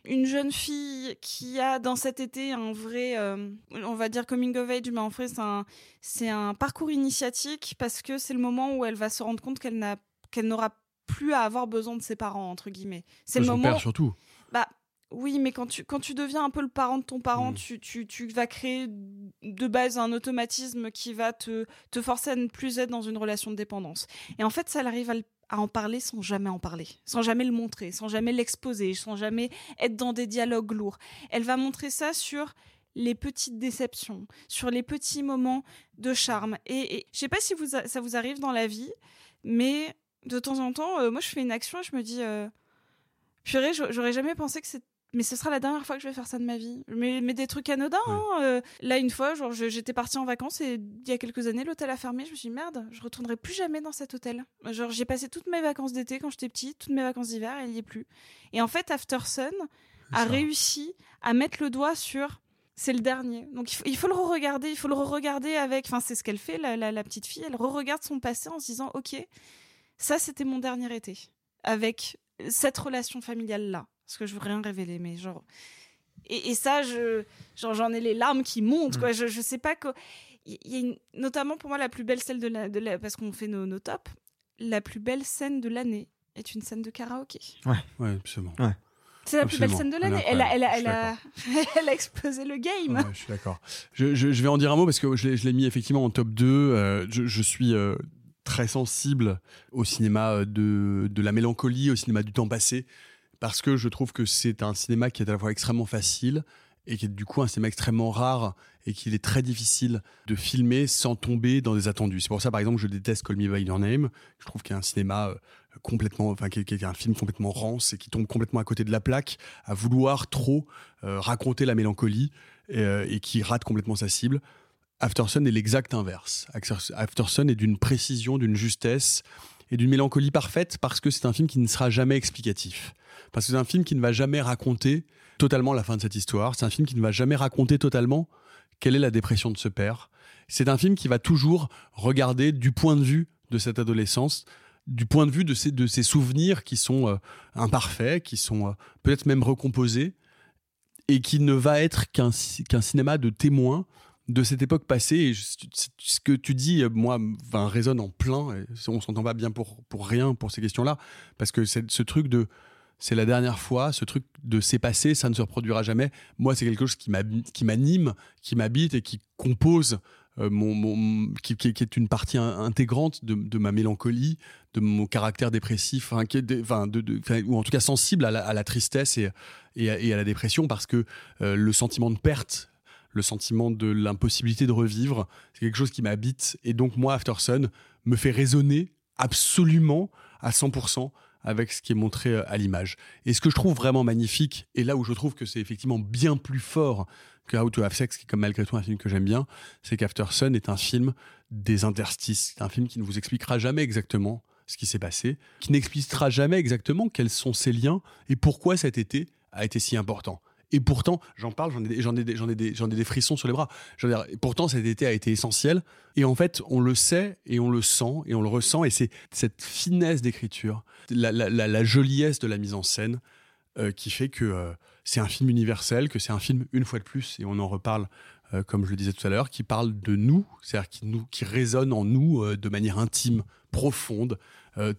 Une jeune fille qui a dans cet été un vrai, euh, on va dire coming of age, mais en fait c'est un, c'est un parcours initiatique parce que c'est le moment où elle va se rendre compte qu'elle n'a, qu'elle n'aura plus à avoir besoin de ses parents entre guillemets. C'est le son moment. père, surtout. Bah oui, mais quand tu, quand tu deviens un peu le parent de ton parent, Mm. tu, tu, tu vas créer de base un automatisme qui va te, te forcer à ne plus être dans une relation de dépendance. Et en fait, ça, arrive à, le- à en parler sans jamais en parler, sans jamais le montrer, sans jamais l'exposer, sans jamais être dans des dialogues lourds. Elle va montrer ça sur les petites déceptions, sur les petits moments de charme. Et, et je sais pas si vous ça vous arrive dans la vie, mais de temps en temps, euh, moi, je fais une action et je me dis, euh, purée, j'a- j'aurais jamais pensé que c'est mais ce sera la dernière fois que je vais faire ça de ma vie. Mais, mais des trucs anodins. hein, euh, là, une fois, genre, j'étais partie en vacances et il y a quelques années, l'hôtel a fermé. Je me suis dit, merde, je retournerai plus jamais dans cet hôtel. Genre, j'ai passé toutes mes vacances d'été quand j'étais petite, toutes mes vacances d'hiver, et il y est plus. Et en fait, After Sun a réussi à mettre le doigt sur. C'est le dernier. Donc il faut, il faut le re-regarder, il faut le re-regarder avec. Enfin, c'est ce qu'elle fait, la, la- la petite fille. Elle re-regarde son passé en se disant Ok, ça c'était mon dernier été. Avec cette relation familiale-là. Parce que je veux rien révéler, mais genre. Et, et ça, je, genre, j'en ai les larmes qui montent, quoi. Je, je sais pas quoi. Il y a une- notamment pour moi la plus belle scène de la, de la- parce qu'on fait nos, nos tops. La plus belle scène de l'année est une scène de karaoké. Ouais, ouais, absolument. Ouais. C'est la plus belle scène de l'année. Elle Elle a, elle a, elle a, elle a explosé le game. Ouais, je suis d'accord. Je, je- je vais en dire un mot parce que je l'ai- je l'ai mis effectivement en top 2. Euh, je, je suis euh, très sensible au cinéma euh, de, de la mélancolie, au cinéma du temps passé, parce que je trouve que c'est un cinéma qui est à la fois extrêmement facile et qui est du coup un cinéma extrêmement rare et qu'il est très difficile de filmer sans tomber dans des attendus. C'est pour ça, par exemple, je déteste Call Me By Your Name. Je trouve qu'il y a un cinéma euh, complètement, enfin, qui est, un film complètement rance et qui tombe complètement à côté de la plaque, à vouloir trop euh, raconter la mélancolie et, euh, et qui rate complètement sa cible. After Sun est l'exact inverse. After Sun est d'une précision, d'une justesse et d'une mélancolie parfaite parce que c'est un film qui ne sera jamais explicatif. Parce que c'est un film qui ne va jamais raconter totalement la fin de cette histoire. C'est un film qui ne va jamais raconter totalement quelle est la dépression de ce père. C'est un film qui va toujours regarder du point de vue de cette adolescence, du point de vue de ses souvenirs qui sont euh, imparfaits, qui sont euh, peut-être même recomposés, et qui ne va être qu'un cinéma de témoins de cette époque passée. Ce que tu dis, moi, résonne en plein. Et on s'entend pas bien pour, pour rien pour ces questions-là, parce que ce truc de c'est la dernière fois, ce truc de c'est passé, ça ne se reproduira jamais. Moi, c'est quelque chose qui m'anime, qui m'habite et qui compose euh, mon, qui, qui- est une partie in- intégrante de, de ma mélancolie, de mon caractère dépressif, enfin, ou en tout cas sensible à la, tristesse et, et à la dépression, parce que euh, le sentiment de perte, le sentiment de l'impossibilité de revivre, c'est quelque chose qui m'habite. Et donc moi, After Sun me fait résonner absolument à 100% avec ce qui est montré euh, à l'image. Et ce que je trouve vraiment magnifique, et là où je trouve que c'est effectivement bien plus fort que How to Have Sex, qui est comme malgré tout un film que j'aime bien, c'est qu'After Sun est un film des interstices. C'est un film qui ne vous expliquera jamais exactement ce qui s'est passé, qui n'explicitera jamais exactement quels sont ses liens et pourquoi cet été a été si important. Et pourtant, j'en parle, j'en ai, j'en ai, des- j'en ai, des- frissons sur les bras. Pourtant, cet été a été essentiel. Et en fait, on le sait et on le sent et on le ressent. Et c'est cette finesse d'écriture, la, la- joliesse de la mise en scène euh, qui fait que euh, c'est un film universel, que c'est un film, une fois de plus, et on en reparle, euh, comme je le disais tout à l'heure, qui parle de nous, c'est-à-dire qui, résonne en nous de manière intime, profonde,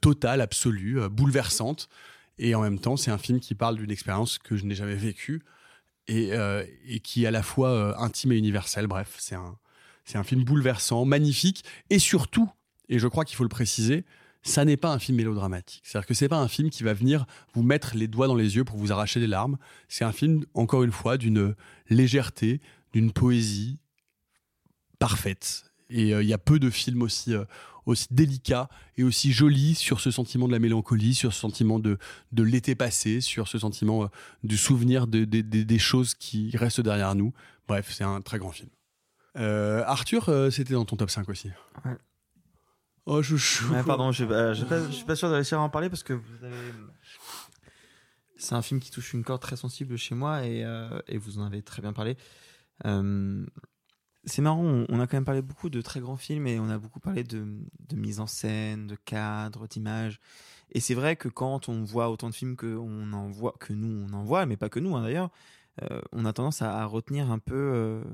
totale, absolue, bouleversante. Et en même temps, c'est un film qui parle d'une expérience que je n'ai jamais vécue et, euh, et qui est à la fois euh, intime et universel. Bref, c'est un, c'est un film bouleversant, magnifique, et surtout, et je crois qu'il faut le préciser, ça n'est pas un film mélodramatique. C'est-à-dire que c'est pas un film qui va venir vous mettre les doigts dans les yeux pour vous arracher des larmes. C'est un film, encore une fois, d'une légèreté, d'une poésie parfaite. Et euh, il y a peu de films aussi, euh, aussi délicats et aussi jolis sur ce sentiment de la mélancolie, sur ce sentiment de, de l'été passé, sur ce sentiment euh, du souvenir de- de- de- des choses qui restent derrière nous. Bref, c'est un très grand film. Euh, Arthur, euh, c'était dans ton top 5 aussi. Ouais. Oh, chouchou. Ouais, pardon, je je suis pas- je suis pas sûr de réussir à en parler parce que vous avez. c'est un film qui touche une corde très sensible chez moi et, euh, et vous en avez très bien parlé. Euh, c'est marrant, on, a quand même parlé beaucoup de très grands films et on a beaucoup parlé de, mise en scène, de cadre, d'image. Et c'est vrai que quand on voit autant de films que, nous, on en voit, mais pas que nous hein, d'ailleurs, euh, on a tendance à, retenir un peu euh,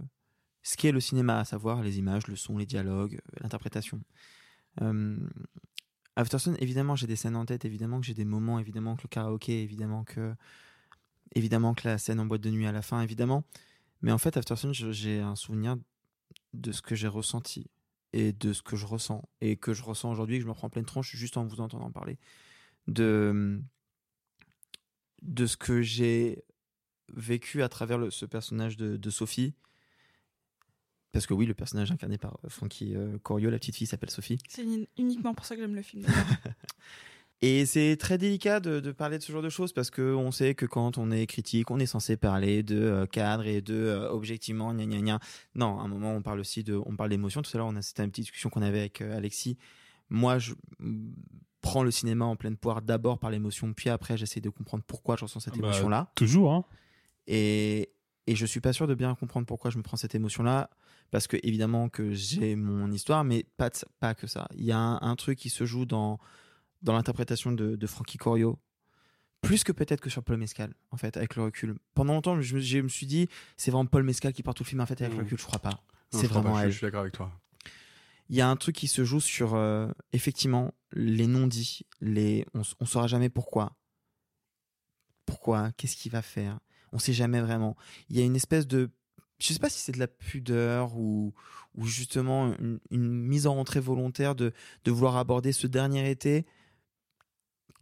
ce qu'est le cinéma, à savoir les images, le son, les dialogues, l'interprétation. Euh, Aftersun, évidemment, j'ai des scènes en tête, évidemment que j'ai des moments, évidemment que le karaoké, évidemment que, évidemment que la scène en boîte de nuit à la fin, évidemment. Mais en fait, Aftersun, j'ai un souvenir de ce que j'ai ressenti et de ce que je ressens et que je ressens aujourd'hui, que je me prends en pleine tronche juste en vous entendant parler de de ce que j'ai vécu à travers le- ce personnage de, de Sophie. Parce que oui, le personnage incarné par euh, Frankie euh, Corio, la petite fille s'appelle Sophie. C'est uni- uniquement pour ça que j'aime le film. Et c'est très délicat de, de parler de ce genre de choses parce que on sait que quand on est critique, on est censé parler de euh, cadre et de euh, objectivement gna gna gna. Non, à un moment on parle aussi de, on parle d'émotion. Tout à l'heure, on a c'était une petite discussion qu'on avait avec euh, Alexis. Moi, je prends le cinéma en pleine poire d'abord par l'émotion, puis après j'essaie de comprendre pourquoi je ressens cette Bah, émotion-là. Toujours, hein. Et, et je suis pas sûr de bien comprendre pourquoi je me prends cette émotion-là, parce que évidemment que j'ai mon histoire, mais pas, de pas que ça. Il y a un, un truc qui se joue dans, dans l'interprétation de, de Frankie Corio, plus que peut-être que sur Paul Mescal, en fait, avec le recul. Pendant longtemps, je me, je me suis dit, c'est vraiment Paul Mescal qui part tout le film, en fait, avec le Mmh. recul, je crois pas. C'est vraiment pas, elle. Je suis d'accord avec toi. Il y a un truc qui se joue sur, euh, effectivement, les non-dits. Les, on, on saura jamais pourquoi. Pourquoi Qu'est-ce qu'il va faire On sait jamais vraiment. Il y a une espèce de, je sais pas si c'est de la pudeur ou, ou justement une, une mise en rentrée volontaire de, de vouloir aborder ce dernier été.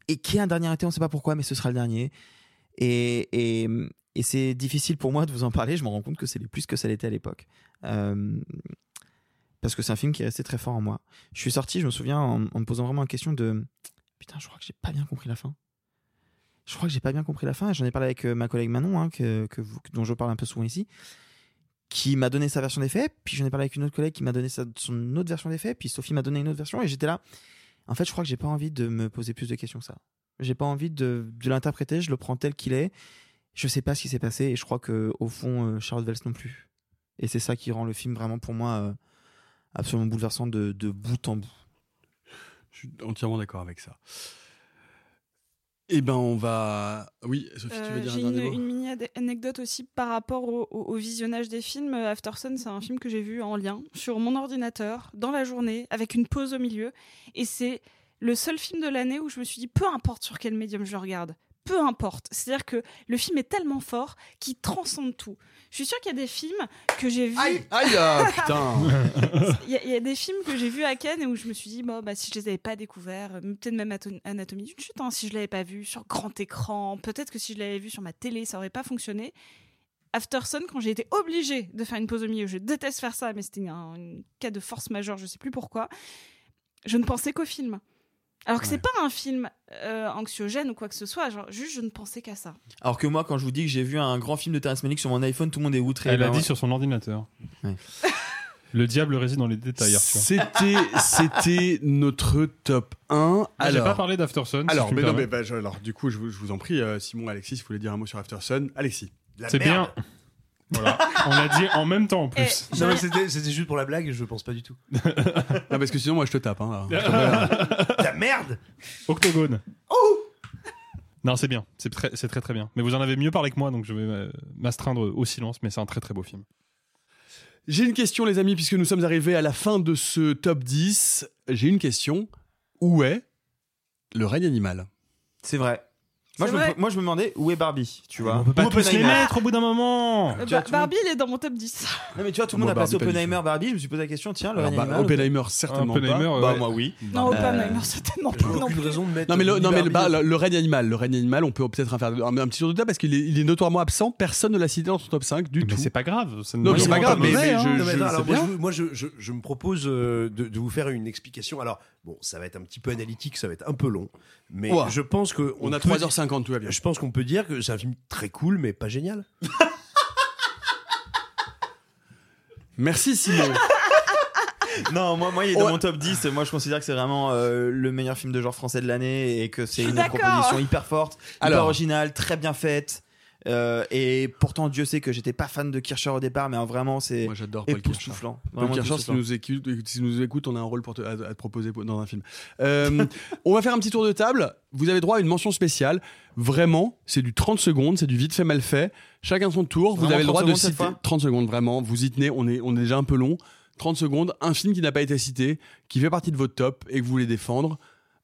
Et qui est un dernier été, on sait pas pourquoi, mais ce sera le dernier. Et, c'est difficile pour moi de vous en parler. Je me rends compte que c'est plus que ça l'était à l'époque. Euh, parce que c'est un film qui est resté très fort en moi. Je suis sorti, je me souviens, en, me posant vraiment la question de putain, je crois que j'ai pas bien compris la fin. Je crois que j'ai pas bien compris la fin. J'en ai parlé avec euh, ma collègue Manon, hein, que, dont je parle un peu souvent ici, qui m'a donné sa version des faits. Puis j'en ai parlé avec une autre collègue qui m'a donné son autre version des faits. Puis Sophie m'a donné une autre version. Et j'étais là. En fait, je crois que j'ai pas envie de me poser plus de questions que ça. J'ai pas envie de, de l'interpréter. Je le prends tel qu'il est. Je sais pas ce qui s'est passé. Et je crois que au fond, euh, Charlotte Wells non plus. Et c'est ça qui rend le film vraiment pour moi euh, absolument bouleversant de bout en bout. Je suis entièrement d'accord avec ça. Eh ben, on va. Oui, Sophie, tu veux Euh, dire un J'ai une, dernier mot? une mini anecdote aussi par rapport au, au- au visionnage des films. Aftersun, c'est un film que j'ai vu en lien sur mon ordinateur dans la journée avec une pause au milieu. Et c'est le seul film de l'année où je me suis dit, peu importe sur quel médium je regarde, peu importe. C'est-à-dire que le film est tellement fort qu'il transcende tout. Je suis sûre qu'il y a des films que j'ai vus. Aïe, ah, putain Il y, a- il y a des films que j'ai vus à Cannes et où je me suis dit, bon, bah, si je les avais pas découverts, euh, peut-être même Ato- Anatomie d'une chute, hein, si je l'avais pas vu sur grand écran, peut-être que si je l'avais vu sur ma télé, ça aurait pas fonctionné. Aftersun, quand j'ai été obligée de faire une pause au milieu, je déteste faire ça, mais c'était un, un cas de force majeure, je sais plus pourquoi, je ne pensais qu'au film. Alors que c'est pas un film euh, anxiogène ou quoi que ce soit, genre, juste je ne pensais qu'à ça. Alors que moi, quand je vous dis que j'ai vu un grand film de Terrence Malick sur mon iPhone, tout le monde est outré. Elle Ben a dit ouais. sur son ordinateur. Ouais. Le diable réside dans les détails, Arthur. C'était, c'était notre top 1. Ah, j'ai Alors, pas parlé d'Aftersun. alors, mais non, mais bah, je- alors, du coup, je vous, je vous en prie, euh, Simon, Alexis, si vous voulez dire un mot sur Aftersun. Alexis. La C'est bien. Voilà. On l'a dit en même temps en plus. Non, mais c'était c'était juste pour la blague, je pense pas du tout. Non, parce que sinon, moi, je te tape. Hein, là. La merde Octogone. Oh Non, c'est bien. C'est très, c'est très très bien. Mais vous en avez mieux parlé que moi, donc je vais euh, m'astreindre au silence. Mais c'est un très très beau film. J'ai une question, les amis, puisque nous sommes arrivés à la fin de ce top 10. J'ai une question. Où est le règne animal? C'est vrai. Moi je, me, vrai. moi, je me demandais où est Barbie, tu vois. On peut pas tous les mettre au bout d'un moment. Euh, Tu vois, Barbie, il est dans mon top 10. Non, mais tu vois, tout le monde a passé Oppenheimer, Barbie. Je me suis posé la question, tiens, le règne bah. Oppenheimer, certainement Oppenheimer, pas. euh, Bah, moi, oui. Non, Euh, Oppenheimer, certainement pas. non Aucune plus. raison de mettre. Non mais, le, non, mais le, bah, le- le règne animal, le règne animal, on peut peut-être en faire un, un petit tour de table parce qu'il est, il est notoirement absent. Personne ne l'a cité dans son top 5 du Mais tout. c'est pas grave. ça ne- Non, mais c'est pas grave, mais- mais hein. mais moi, je, me propose euh, de, de vous faire une explication. Alors, bon, ça va être un petit peu analytique, ça va être un peu long, mais Ouah. je pense que On a peut 3h50, tout va bien. Je pense qu'on peut dire que c'est un film très cool, mais pas génial. Merci Simon. non, moi, moi, il est dans Ouais. mon top 10. Moi, je considère que c'est vraiment euh, le meilleur film de genre français de l'année et que c'est une proposition hyper forte, hyper Alors. originale, très bien faite. Euh, et pourtant, Dieu sait que j'étais pas fan de Kircher au départ, mais en vraiment, c'est Moi j'adore Paul Kircher. époustouflant. Paul Kircher, si tu époustouflant. nous écoutes, si nous écoutes, on a un rôle pour te, à, à te proposer dans un film. Euh, on va faire un petit tour de table. Vous avez droit à une mention spéciale. Vraiment, c'est du 30 secondes, c'est du vite fait mal fait. Chacun son tour. Vous Vraiment avez le 30 droit de citer fois 30 secondes. Vraiment, vous y tenez. On est, on est déjà un peu long. 30 secondes. Un film qui n'a pas été cité, qui fait partie de votre top et que vous voulez défendre.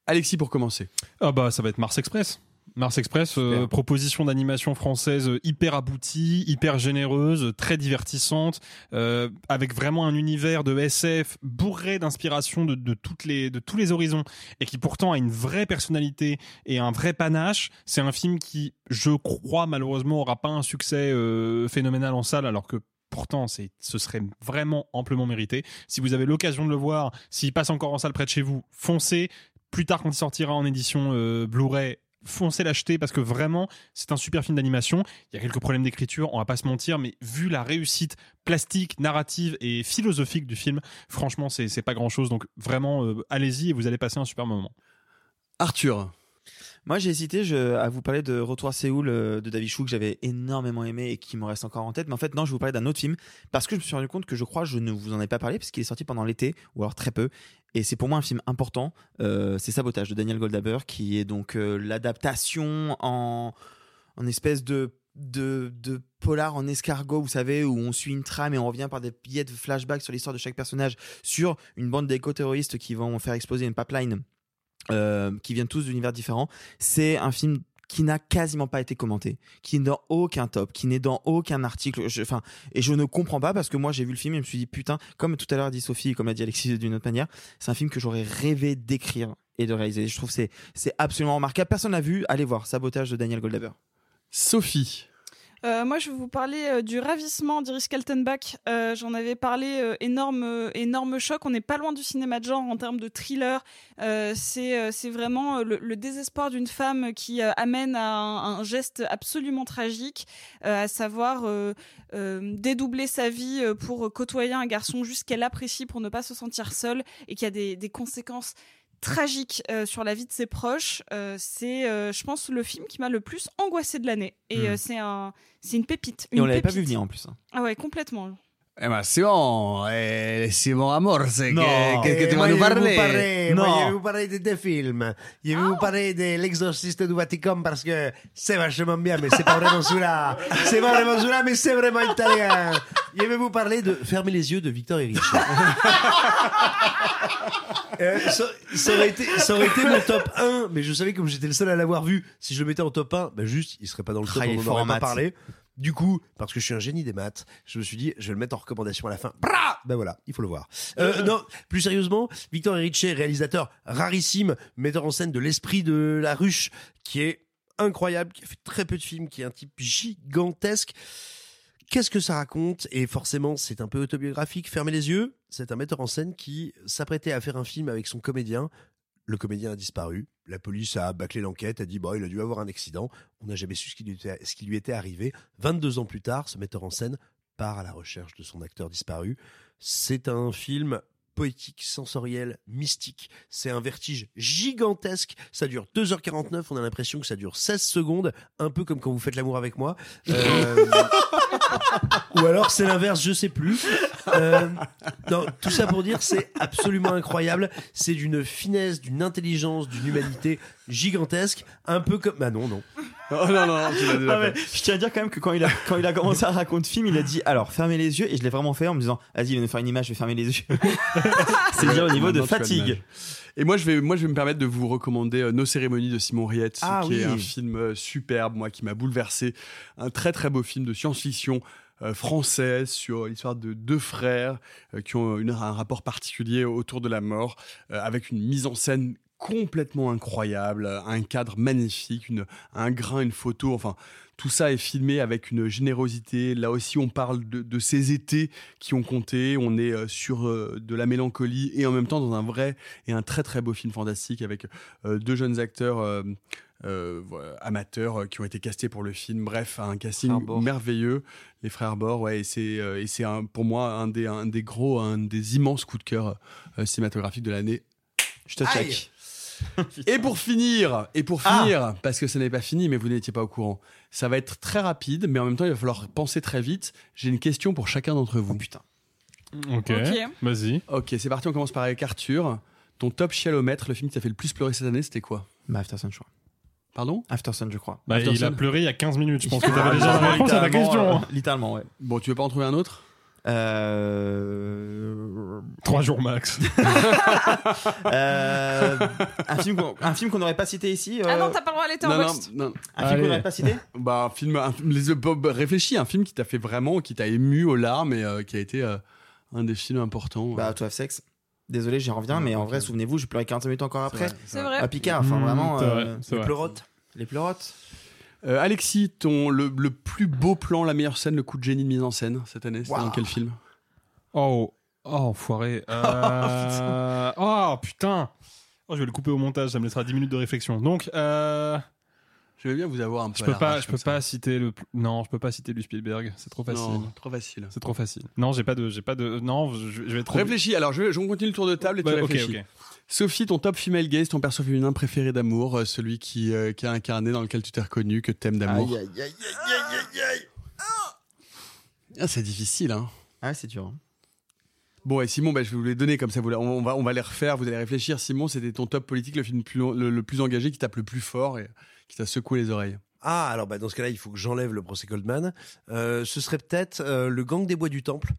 Alexis pour commencer. Ah bah ça va être Mars Express. Mars Express, euh, proposition d'animation française euh, hyper aboutie, hyper généreuse, très divertissante, euh, avec vraiment un univers de SF bourré d'inspiration de, de toutes les de tous les horizons et qui pourtant a une vraie personnalité et un vrai panache. C'est un film qui, je crois malheureusement, aura pas un succès euh, phénoménal en salle, alors que Pourtant, c'est, ce serait vraiment amplement mérité. Si vous avez l'occasion de le voir, s'il passe encore en salle près de chez vous, foncez. Plus tard, quand il sortira en édition euh, Blu-ray, foncez l'acheter parce que vraiment, c'est un super film d'animation. Il y a quelques problèmes d'écriture, on va pas se mentir, mais vu la réussite plastique, narrative et philosophique du film, franchement, c'est, c'est pas grand chose. Donc vraiment, euh, allez-y et vous allez passer un super moment. Arthur. Moi, j'ai hésité je, à vous parler de Retour à Séoul euh, de David Chou que j'avais énormément aimé et qui me reste encore en tête. Mais en fait, non, je vais vous parler d'un autre film parce que je me suis rendu compte que je crois que je ne vous en ai pas parlé parce qu'il est sorti pendant l'été ou alors très peu. Et c'est pour moi un film important. Euh, c'est Sabotage de Daniel Goldhaber qui est donc euh, l'adaptation en, en espèce de de, de polar en escargot, vous savez, où on suit une trame et on revient par des billets de flashback sur l'histoire de chaque personnage, sur une bande d'éco-terroristes qui vont faire exploser une pipeline euh, qui viennent tous d'univers différents. C'est un film qui n'a quasiment pas été commenté, qui n'est dans aucun top, qui n'est dans aucun article. Enfin, et je ne comprends pas parce que moi j'ai vu le film et je me suis dit putain, comme tout à l'heure dit Sophie, comme a dit Alexis d'une autre manière, c'est un film que j'aurais rêvé d'écrire et de réaliser. Je trouve c'est c'est absolument remarquable. Personne l'a vu. Allez voir Sabotage de Daniel Goldhaber. Sophie. Euh, moi, je vais vous parler euh, du ravissement d'Iris Kaltenbach. Euh, J'en avais parlé, énorme, énorme choc. On n'est pas loin du cinéma de genre en termes de thriller. C'est vraiment le, désespoir d'une femme qui amène à un, geste absolument tragique, à savoir dédoubler sa vie pour côtoyer un garçon juste qu'elle apprécie pour ne pas se sentir seule et qui a des conséquences tragique euh, sur la vie de ses proches. Euh, c'est, euh, je pense, le film qui m'a le plus angoissé de l'année. Et Hmm. c'est un, c'est une pépite. Et on une l'avait pas vu venir en plus. hein. Ah ouais, complètement. Eh ben, c'est bon. Eh, c'est mon amour. C'est Non. que, que, que Eh, tu moi, vas nous je vais vous parler. parler- moi, Non. je vais vous parler de deux films. Je vais vous parler de L'Exorciste du Vatican parce que c'est vachement bien, mais c'est pas vraiment celui-là. C'est pas vraiment celui-là, mais c'est vraiment italien. Je vais vous parler de Fermez les yeux de Victor Eric. Euh, ça, ça aurait été, ça aurait été mon top 1, mais je savais que comme j'étais le seul à l'avoir vu, si je le mettais en top 1, ben juste, il serait pas dans le top, Ah, on en fort en aurait pas parlé. Du coup, parce que je suis un génie des maths, je me suis dit, je vais le mettre en recommandation à la fin. Bra ben voilà, il faut le voir. Euh, non, plus sérieusement, Victor Erice, réalisateur rarissime, metteur en scène de l'esprit de la ruche, qui est incroyable, qui a fait très peu de films, qui est un type gigantesque. Qu'est-ce que ça raconte? Et forcément, c'est un peu autobiographique. Fermez les yeux. C'est un metteur en scène qui s'apprêtait à faire un film avec son comédien. Le comédien a disparu. La police a bâclé l'enquête, a dit bon, il a dû avoir un accident. On n'a jamais su ce qui, lui était, ce qui lui était arrivé. 22 ans plus tard, ce metteur en scène part à la recherche de son acteur disparu. C'est un film poétique, sensoriel, mystique. C'est un vertige gigantesque. Ça dure 2h49. On a l'impression que ça dure 16 secondes. Un peu comme quand vous faites l'amour avec moi. Euh, Ou alors c'est l'inverse, je sais plus. Euh, non, tout ça pour dire, c'est absolument incroyable. C'est d'une finesse, d'une intelligence, d'une humanité gigantesque. Un peu comme. Bah non, non. Oh non, non, non, tu l'as déjà Ah, mais fait. je tiens à dire quand même que quand il a, quand il a commencé à raconter film, il a dit alors fermez les yeux et je l'ai vraiment fait en me disant vas-y, il va nous faire une image, je vais fermer les yeux. C'est dire au niveau de Maintenant, tu as fatigue. l'image. Et moi je, vais, moi, je vais me permettre de vous recommander euh, Nos cérémonies de Simon Riette, Ah qui est un film euh, superbe, moi, qui m'a bouleversé. Un très très beau film de science-fiction française sur l'histoire de deux frères euh, qui ont une- un rapport particulier autour de la mort, euh, avec une mise en scène complètement incroyable, euh, un cadre magnifique, une, un grain, une photo, enfin tout ça est filmé avec une générosité. Là aussi, on parle de, ces étés qui ont compté. On est euh, sur euh, de la mélancolie et en même temps dans un vrai et un très très beau film fantastique avec euh, deux jeunes acteurs. euh, euh, amateurs euh, qui ont été castés pour le film. Bref, un casting merveilleux. Les frères Bord, ouais, et c'est euh, et c'est un- pour moi un des, un des gros, un des immenses coups de cœur euh, cinématographiques de l'année. Je te check. Et pour finir, et pour Ah. finir, parce que ce n'est pas fini, mais vous n'étiez pas au courant, ça va être très rapide, mais en même temps, il va falloir penser très vite. J'ai une question pour chacun d'entre vous. putain. Ok, vas-y. Ok, c'est parti, on commence par avec Arthur. Ton top chialomètre, le film qui t'a fait le plus pleurer cette année, c'était quoi? Bah, Aftersun, je crois. Pardon? Aftersun, je crois. Bah, il a pleuré il y a 15 minutes. Je pense que Ah, t'avais déjà la réponse à ta question. euh, littéralement, ouais. Bon, tu veux pas en trouver un autre? Euh... Trois jours max. Euh, un film qu'on qu'on n'aurait pas cité ici. Ah euh, non, t'as pas le droit à Non, non. Un film qu'on n'aurait pas cité? Bah, un film, un, les, Bob, réfléchis, un film qui t'a fait vraiment, qui t'a ému aux larmes et euh, qui a été euh, un des films importants. Bah, To Have Sex. Désolé, j'y reviens, mais en vrai, souvenez-vous, j'ai pleuré 40 minutes encore après. C'est vrai. À Picard, enfin Mmh, vraiment. euh, les pleurotes. Les pleurotes. Euh, Alexis, ton, le, le plus beau plan, la meilleure scène, le coup de génie de mise en scène cette année, c'était dans quel film? Oh, oh, enfoiré. Euh... oh, putain. Oh, je vais le couper au montage, ça me laissera 10 minutes de réflexion. Donc, euh... Je vais bien vous avoir un peu je peux pas, je peux ça. pas citer le. Non, je peux pas citer du Spielberg. C'est trop facile. Non, trop facile. C'est trop facile. Non, j'ai pas de, j'ai pas de. Non, je, je vais trop. Réfléchis, alors je, je continue le tour de table et tu Ouais, ok, réfléchis. ok. Sophie, ton top female gaze, ton perso féminin préféré d'amour, euh, celui qui, euh, qui a incarné, dans lequel tu t'es reconnu, que t'aimes d'amour. Aïe, aïe, aïe, aïe, aïe, aïe, aïe. Ah, c'est difficile, hein. Ah, c'est dur. hein. Bon, et Simon, bah, je vais vous les donner comme ça. vous- On, on va, on va les refaire. Vous allez réfléchir. Simon, c'était ton top politique, le film plus le, le plus engagé, qui tape le plus fort et qui t'a secoué les oreilles. Ah, alors bah, dans ce cas-là, il faut que j'enlève le procès Goldman. Euh, ce serait peut-être euh, Le Gang des Bois du Temple.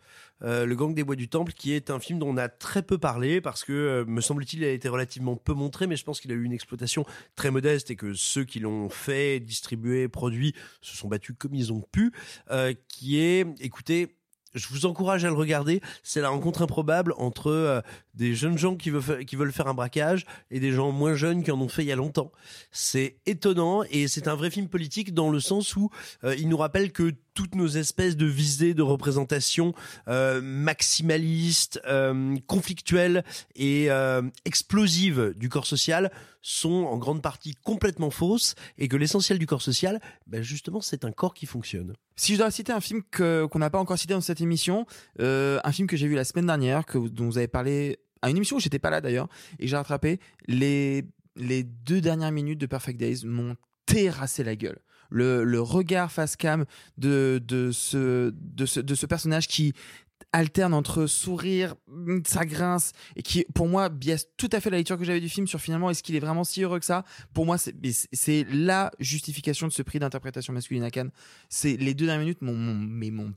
Euh, le Gang des Bois du Temple, qui est un film dont on a très peu parlé, parce que, me semble-t-il, il a été relativement peu montré, mais je pense qu'il a eu une exploitation très modeste et que ceux qui l'ont fait, distribué, produit, se sont battus comme ils ont pu. Qui est, écoutez, je vous encourage à le regarder. C'est la rencontre improbable entre euh, des jeunes gens qui veulent, faire un braquage et des gens moins jeunes qui en ont fait il y a longtemps. C'est étonnant et c'est un vrai film politique dans le sens où euh, il nous rappelle que toutes nos espèces de visées de représentation euh, maximalistes, euh, conflictuelles et euh, explosives du corps social sont en grande partie complètement fausses et que l'essentiel du corps social, ben justement, c'est un corps qui fonctionne. Si je dois citer un film que- qu'on n'a pas encore cité dans cette émission, euh, un film que j'ai vu la semaine dernière, que, dont vous avez parlé à une émission où j'étais pas là d'ailleurs, et j'ai rattrapé, les, les deux dernières minutes de Perfect Days m'ont terrassé la gueule. Le, regard face cam de, de, ce, de, ce, de ce personnage qui alterne entre sourire, mm, ça grince, et qui, pour moi, biaise tout à fait la lecture que j'avais du film sur finalement est-ce qu'il est vraiment si heureux que ça? Pour moi, c'est- la justification de ce prix d'interprétation masculine à Cannes. C'est les deux dernières minutes, mon, mais mon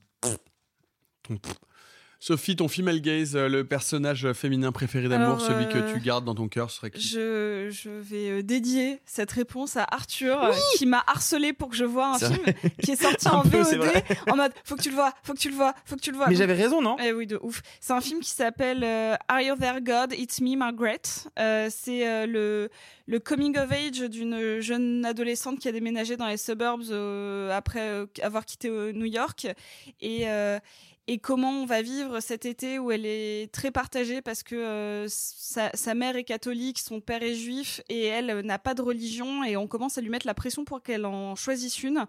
Sophie, ton female gaze, euh, le personnage féminin préféré d'amour, celui que euh, tu gardes dans ton cœur, serait qui Je, je vais euh, dédier cette réponse à Arthur euh, qui m'a harcelé pour que je vois un film qui est sorti Un en peu, VOD en mode faut que tu le vois, faut que tu le vois, faut que tu le vois. Mais j'avais raison, non Eh oui, de ouf. C'est un film qui s'appelle euh, Are You There God? It's Me, Margaret. Euh, c'est euh, le, le coming of age d'une jeune adolescente qui a déménagé dans les suburbs euh, après euh, avoir quitté euh, New York. Et, euh, et comment on va vivre cet été où elle est très partagée parce que euh, sa, mère est catholique, son père est juif et elle euh, n'a pas de religion et on commence à lui mettre la pression pour qu'elle en choisisse une.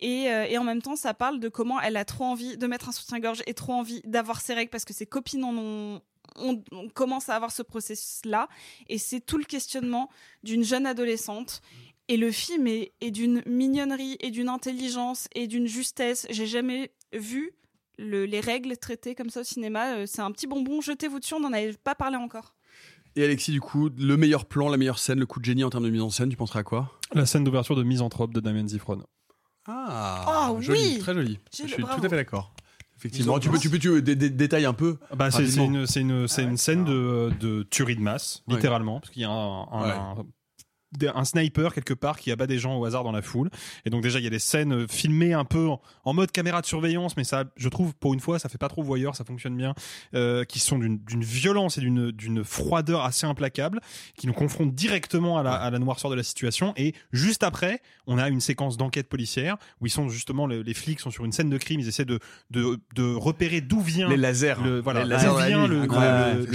Et, euh, et en même temps, ça parle de comment elle a trop envie de mettre un soutien-gorge et trop envie d'avoir ses règles parce que ses copines en ont. On, commence à avoir ce processus-là. Et c'est tout le questionnement d'une jeune adolescente. Et le film est, est d'une mignonnerie et d'une intelligence et d'une justesse. J'ai jamais vu le- les règles traitées comme ça au cinéma. Euh, C'est un petit bonbon. Jetez-vous dessus, on n'en avait pas parlé encore. Et Alexis, du coup, le meilleur plan, la meilleure scène, le coup de génie en termes de mise en scène, tu penserais à quoi? La scène d'ouverture de Misanthrope de Damien Zifron. Ah, Ah joli, oui très joli. Je suis bravo. tout à fait d'accord. Effectivement, tu peux, tu peux, tu peux dé- dé- détailler un peu. Bah, c'est une, c'est une, c'est une scène de, de tuerie de masse, Ouais. littéralement, parce qu'il y a un, un- un- des- un sniper quelque part qui abat des gens au hasard dans la foule. Et donc déjà, il y a des scènes euh, filmées un peu en, en mode caméra de surveillance, mais ça, je trouve, pour une fois, ça fait pas trop voyeur, ça fonctionne bien, euh, qui sont d'une violence et d'une froideur assez implacable, qui nous confrontent directement à la, à la noirceur de la situation. Et juste après, on a une séquence d'enquête policière où ils sont justement, le- les flics sont sur une scène de crime, ils essaient de, de, de repérer d'où vient Les lasers. le, voilà, Les lasers vient le,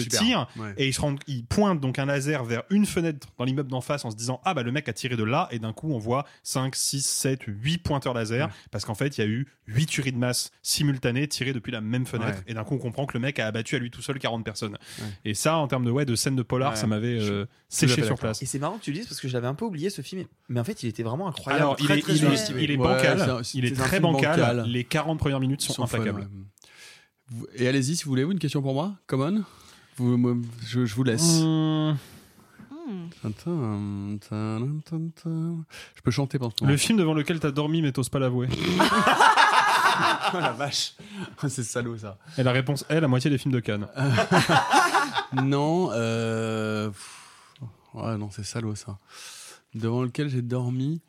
tir Ouais. et ils se rendent, ils pointent donc un laser vers une fenêtre dans l'immeuble d'en face en se disant disant ah bah le mec a tiré de là et d'un coup on voit 5, 6, 7, 8 pointeurs laser parce qu'en fait il y a eu 8 tueries de masse simultanées tirées depuis la même fenêtre Ouais. et d'un coup on comprend que le mec a abattu à lui tout seul 40 personnes. Et ça en termes de ouais de scène de polar Ouais. ça m'avait euh, séché sur place. Et c'est marrant que tu le dises parce que je l'avais un peu oublié ce film, mais en fait il était vraiment incroyable. Alors, il est, très il est, sous-estimé. il est Ouais, bancal, un- il est très bancal. bancal. Les 40 premières minutes sont, Sont fun, impeccables. ouais. Vous- Et allez-y, si vous voulez, vous, une question pour moi Common vous, moi, je, je vous laisse. Hum. Je peux chanter pendant ce moment. le film devant lequel t'as dormi mais t'oses pas l'avouer. Oh la vache C'est salaud ça. Et la réponse est la moitié des films de Cannes. non, euh... Ouais, non, c'est salaud ça. Devant lequel j'ai dormi.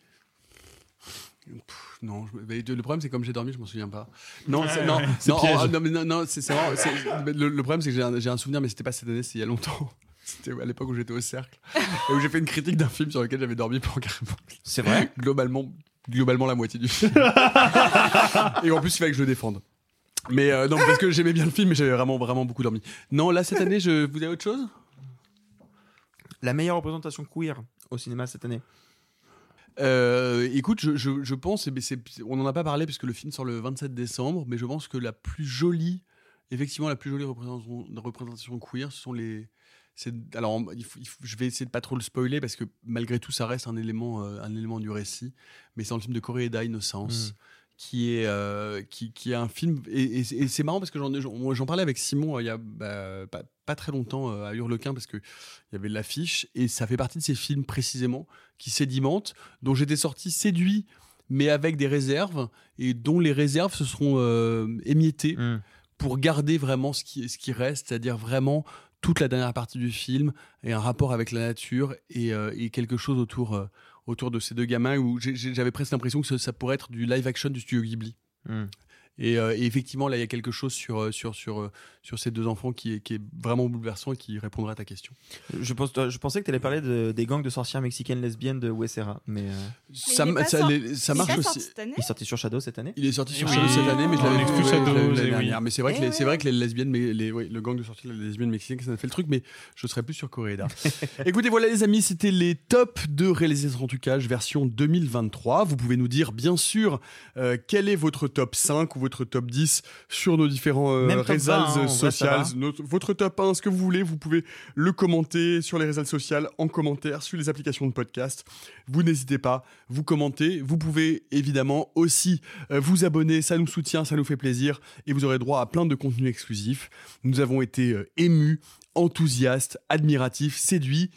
Pff, non, je- mais le problème c'est comme j'ai dormi, je m'en souviens pas. Non, c'est non, c'est oh, non, mais non, non, c'est c'est vraiment- c'est- le, le problème c'est que j'ai un, j'ai un souvenir, mais c'était pas cette année, c'était il y a longtemps. C'était à l'époque où j'étais au cercle et où j'ai fait une critique d'un film sur lequel j'avais dormi pendant carrément. C'est vrai Globalement, globalement la moitié du film. et en plus, il fallait que je le défende. Mais euh, non, parce que j'aimais bien le film, mais j'avais vraiment, vraiment beaucoup dormi. Non, là cette année, je vous avez autre chose? La meilleure représentation queer au cinéma cette année. Euh, écoute, je, je, je pense, et ben, on n'en a pas parlé parce que le film sort le 27 décembre, mais je pense que la plus jolie, effectivement, la plus jolie représentation, représentation queer, ce sont les. Alors, il faut- il faut- je vais essayer de pas trop le spoiler parce que malgré tout, ça reste un élément, euh, un élément du récit. Mais c'est dans le film de Coréeda, Innocence. Mm. Qui est, euh, qui, qui est un film. Et, et- et c'est marrant parce que j'en j'en parlais avec Simon euh, il y a bah, pas, pas très longtemps à Hurlequin parce qu'il y avait l'affiche. Et ça fait partie de ces films précisément qui sédimentent, dont j'étais sorti séduit, mais avec des réserves, et dont les réserves se seront émiettées Mm. pour garder vraiment ce qui, ce qui reste, c'est-à-dire vraiment toute la dernière partie du film et un rapport avec la nature et, euh, quelque chose autour, euh, autour de ces deux gamins où j'avais presque l'impression que ça, pourrait être du live action du studio Ghibli. Mm. Et, euh, et effectivement, là, il y a quelque chose sur, euh, sur, sur, euh, sur ces deux enfants qui est, qui est vraiment bouleversant et qui répondra à ta question. Je, pense, je pensais que tu allais parler de- des gangs de sorcières mexicaines lesbiennes de Wessera, mais. euh, Ça, m- ça, les- ça marche aussi. Il est sorti sur Shadow cette année Il est sorti sur Shadow oui. cette année, mais je l'avais vu l'année oui. dernière. Mais c'est vrai, que Eh vrai que les lesbiennes, mais les, ouais, le gang de sortie, les lesbiennes mexicaines, ça a fait le truc, mais je serais plus sur Coréda. Écoutez, voilà les amis, c'était les tops de réalisation en trucage version 2023. Vous pouvez nous dire, bien sûr, euh, quel est votre top 5 ou votre top 10 sur nos différents euh, réseaux 20, hein, sociaux. votre top 1, ce que vous voulez, vous pouvez le commenter sur les réseaux sociaux, en commentaire, sur les applications de podcast. Vous n'hésitez pas, vous commentez. Vous pouvez évidemment aussi euh, vous abonner, ça nous soutient, ça nous fait plaisir et vous aurez droit à plein de contenus exclusifs. Nous avons été euh, émus, enthousiastes, admiratifs, séduits.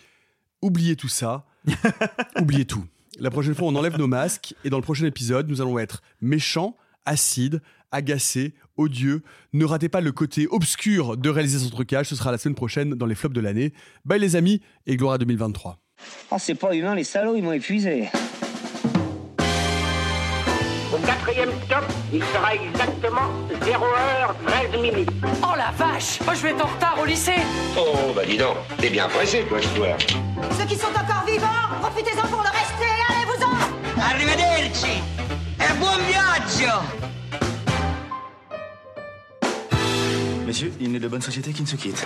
Oubliez tout ça, oubliez tout. La prochaine fois, on enlève nos masques et dans le prochain épisode, nous allons être méchants, acides, agacés, odieux. Ne ratez pas le côté obscur de réaliser son trucage, ce sera la semaine prochaine dans les flops de l'année. Bye les amis et gloire à 2023. Oh, c'est pas humain, les salauds, ils m'ont épuisé. Au quatrième stop, il sera exactement 0h13 minutes. Oh la vache Moi je vais être en retard au lycée Oh, bah dis donc, t'es bien pressé, toi, je dois. Ceux qui sont encore vivants, profitez-en pour le rester Allez-vous-en Arrivederci e buon viaggio Messieurs, il n'est de bonne société qui ne se quitte.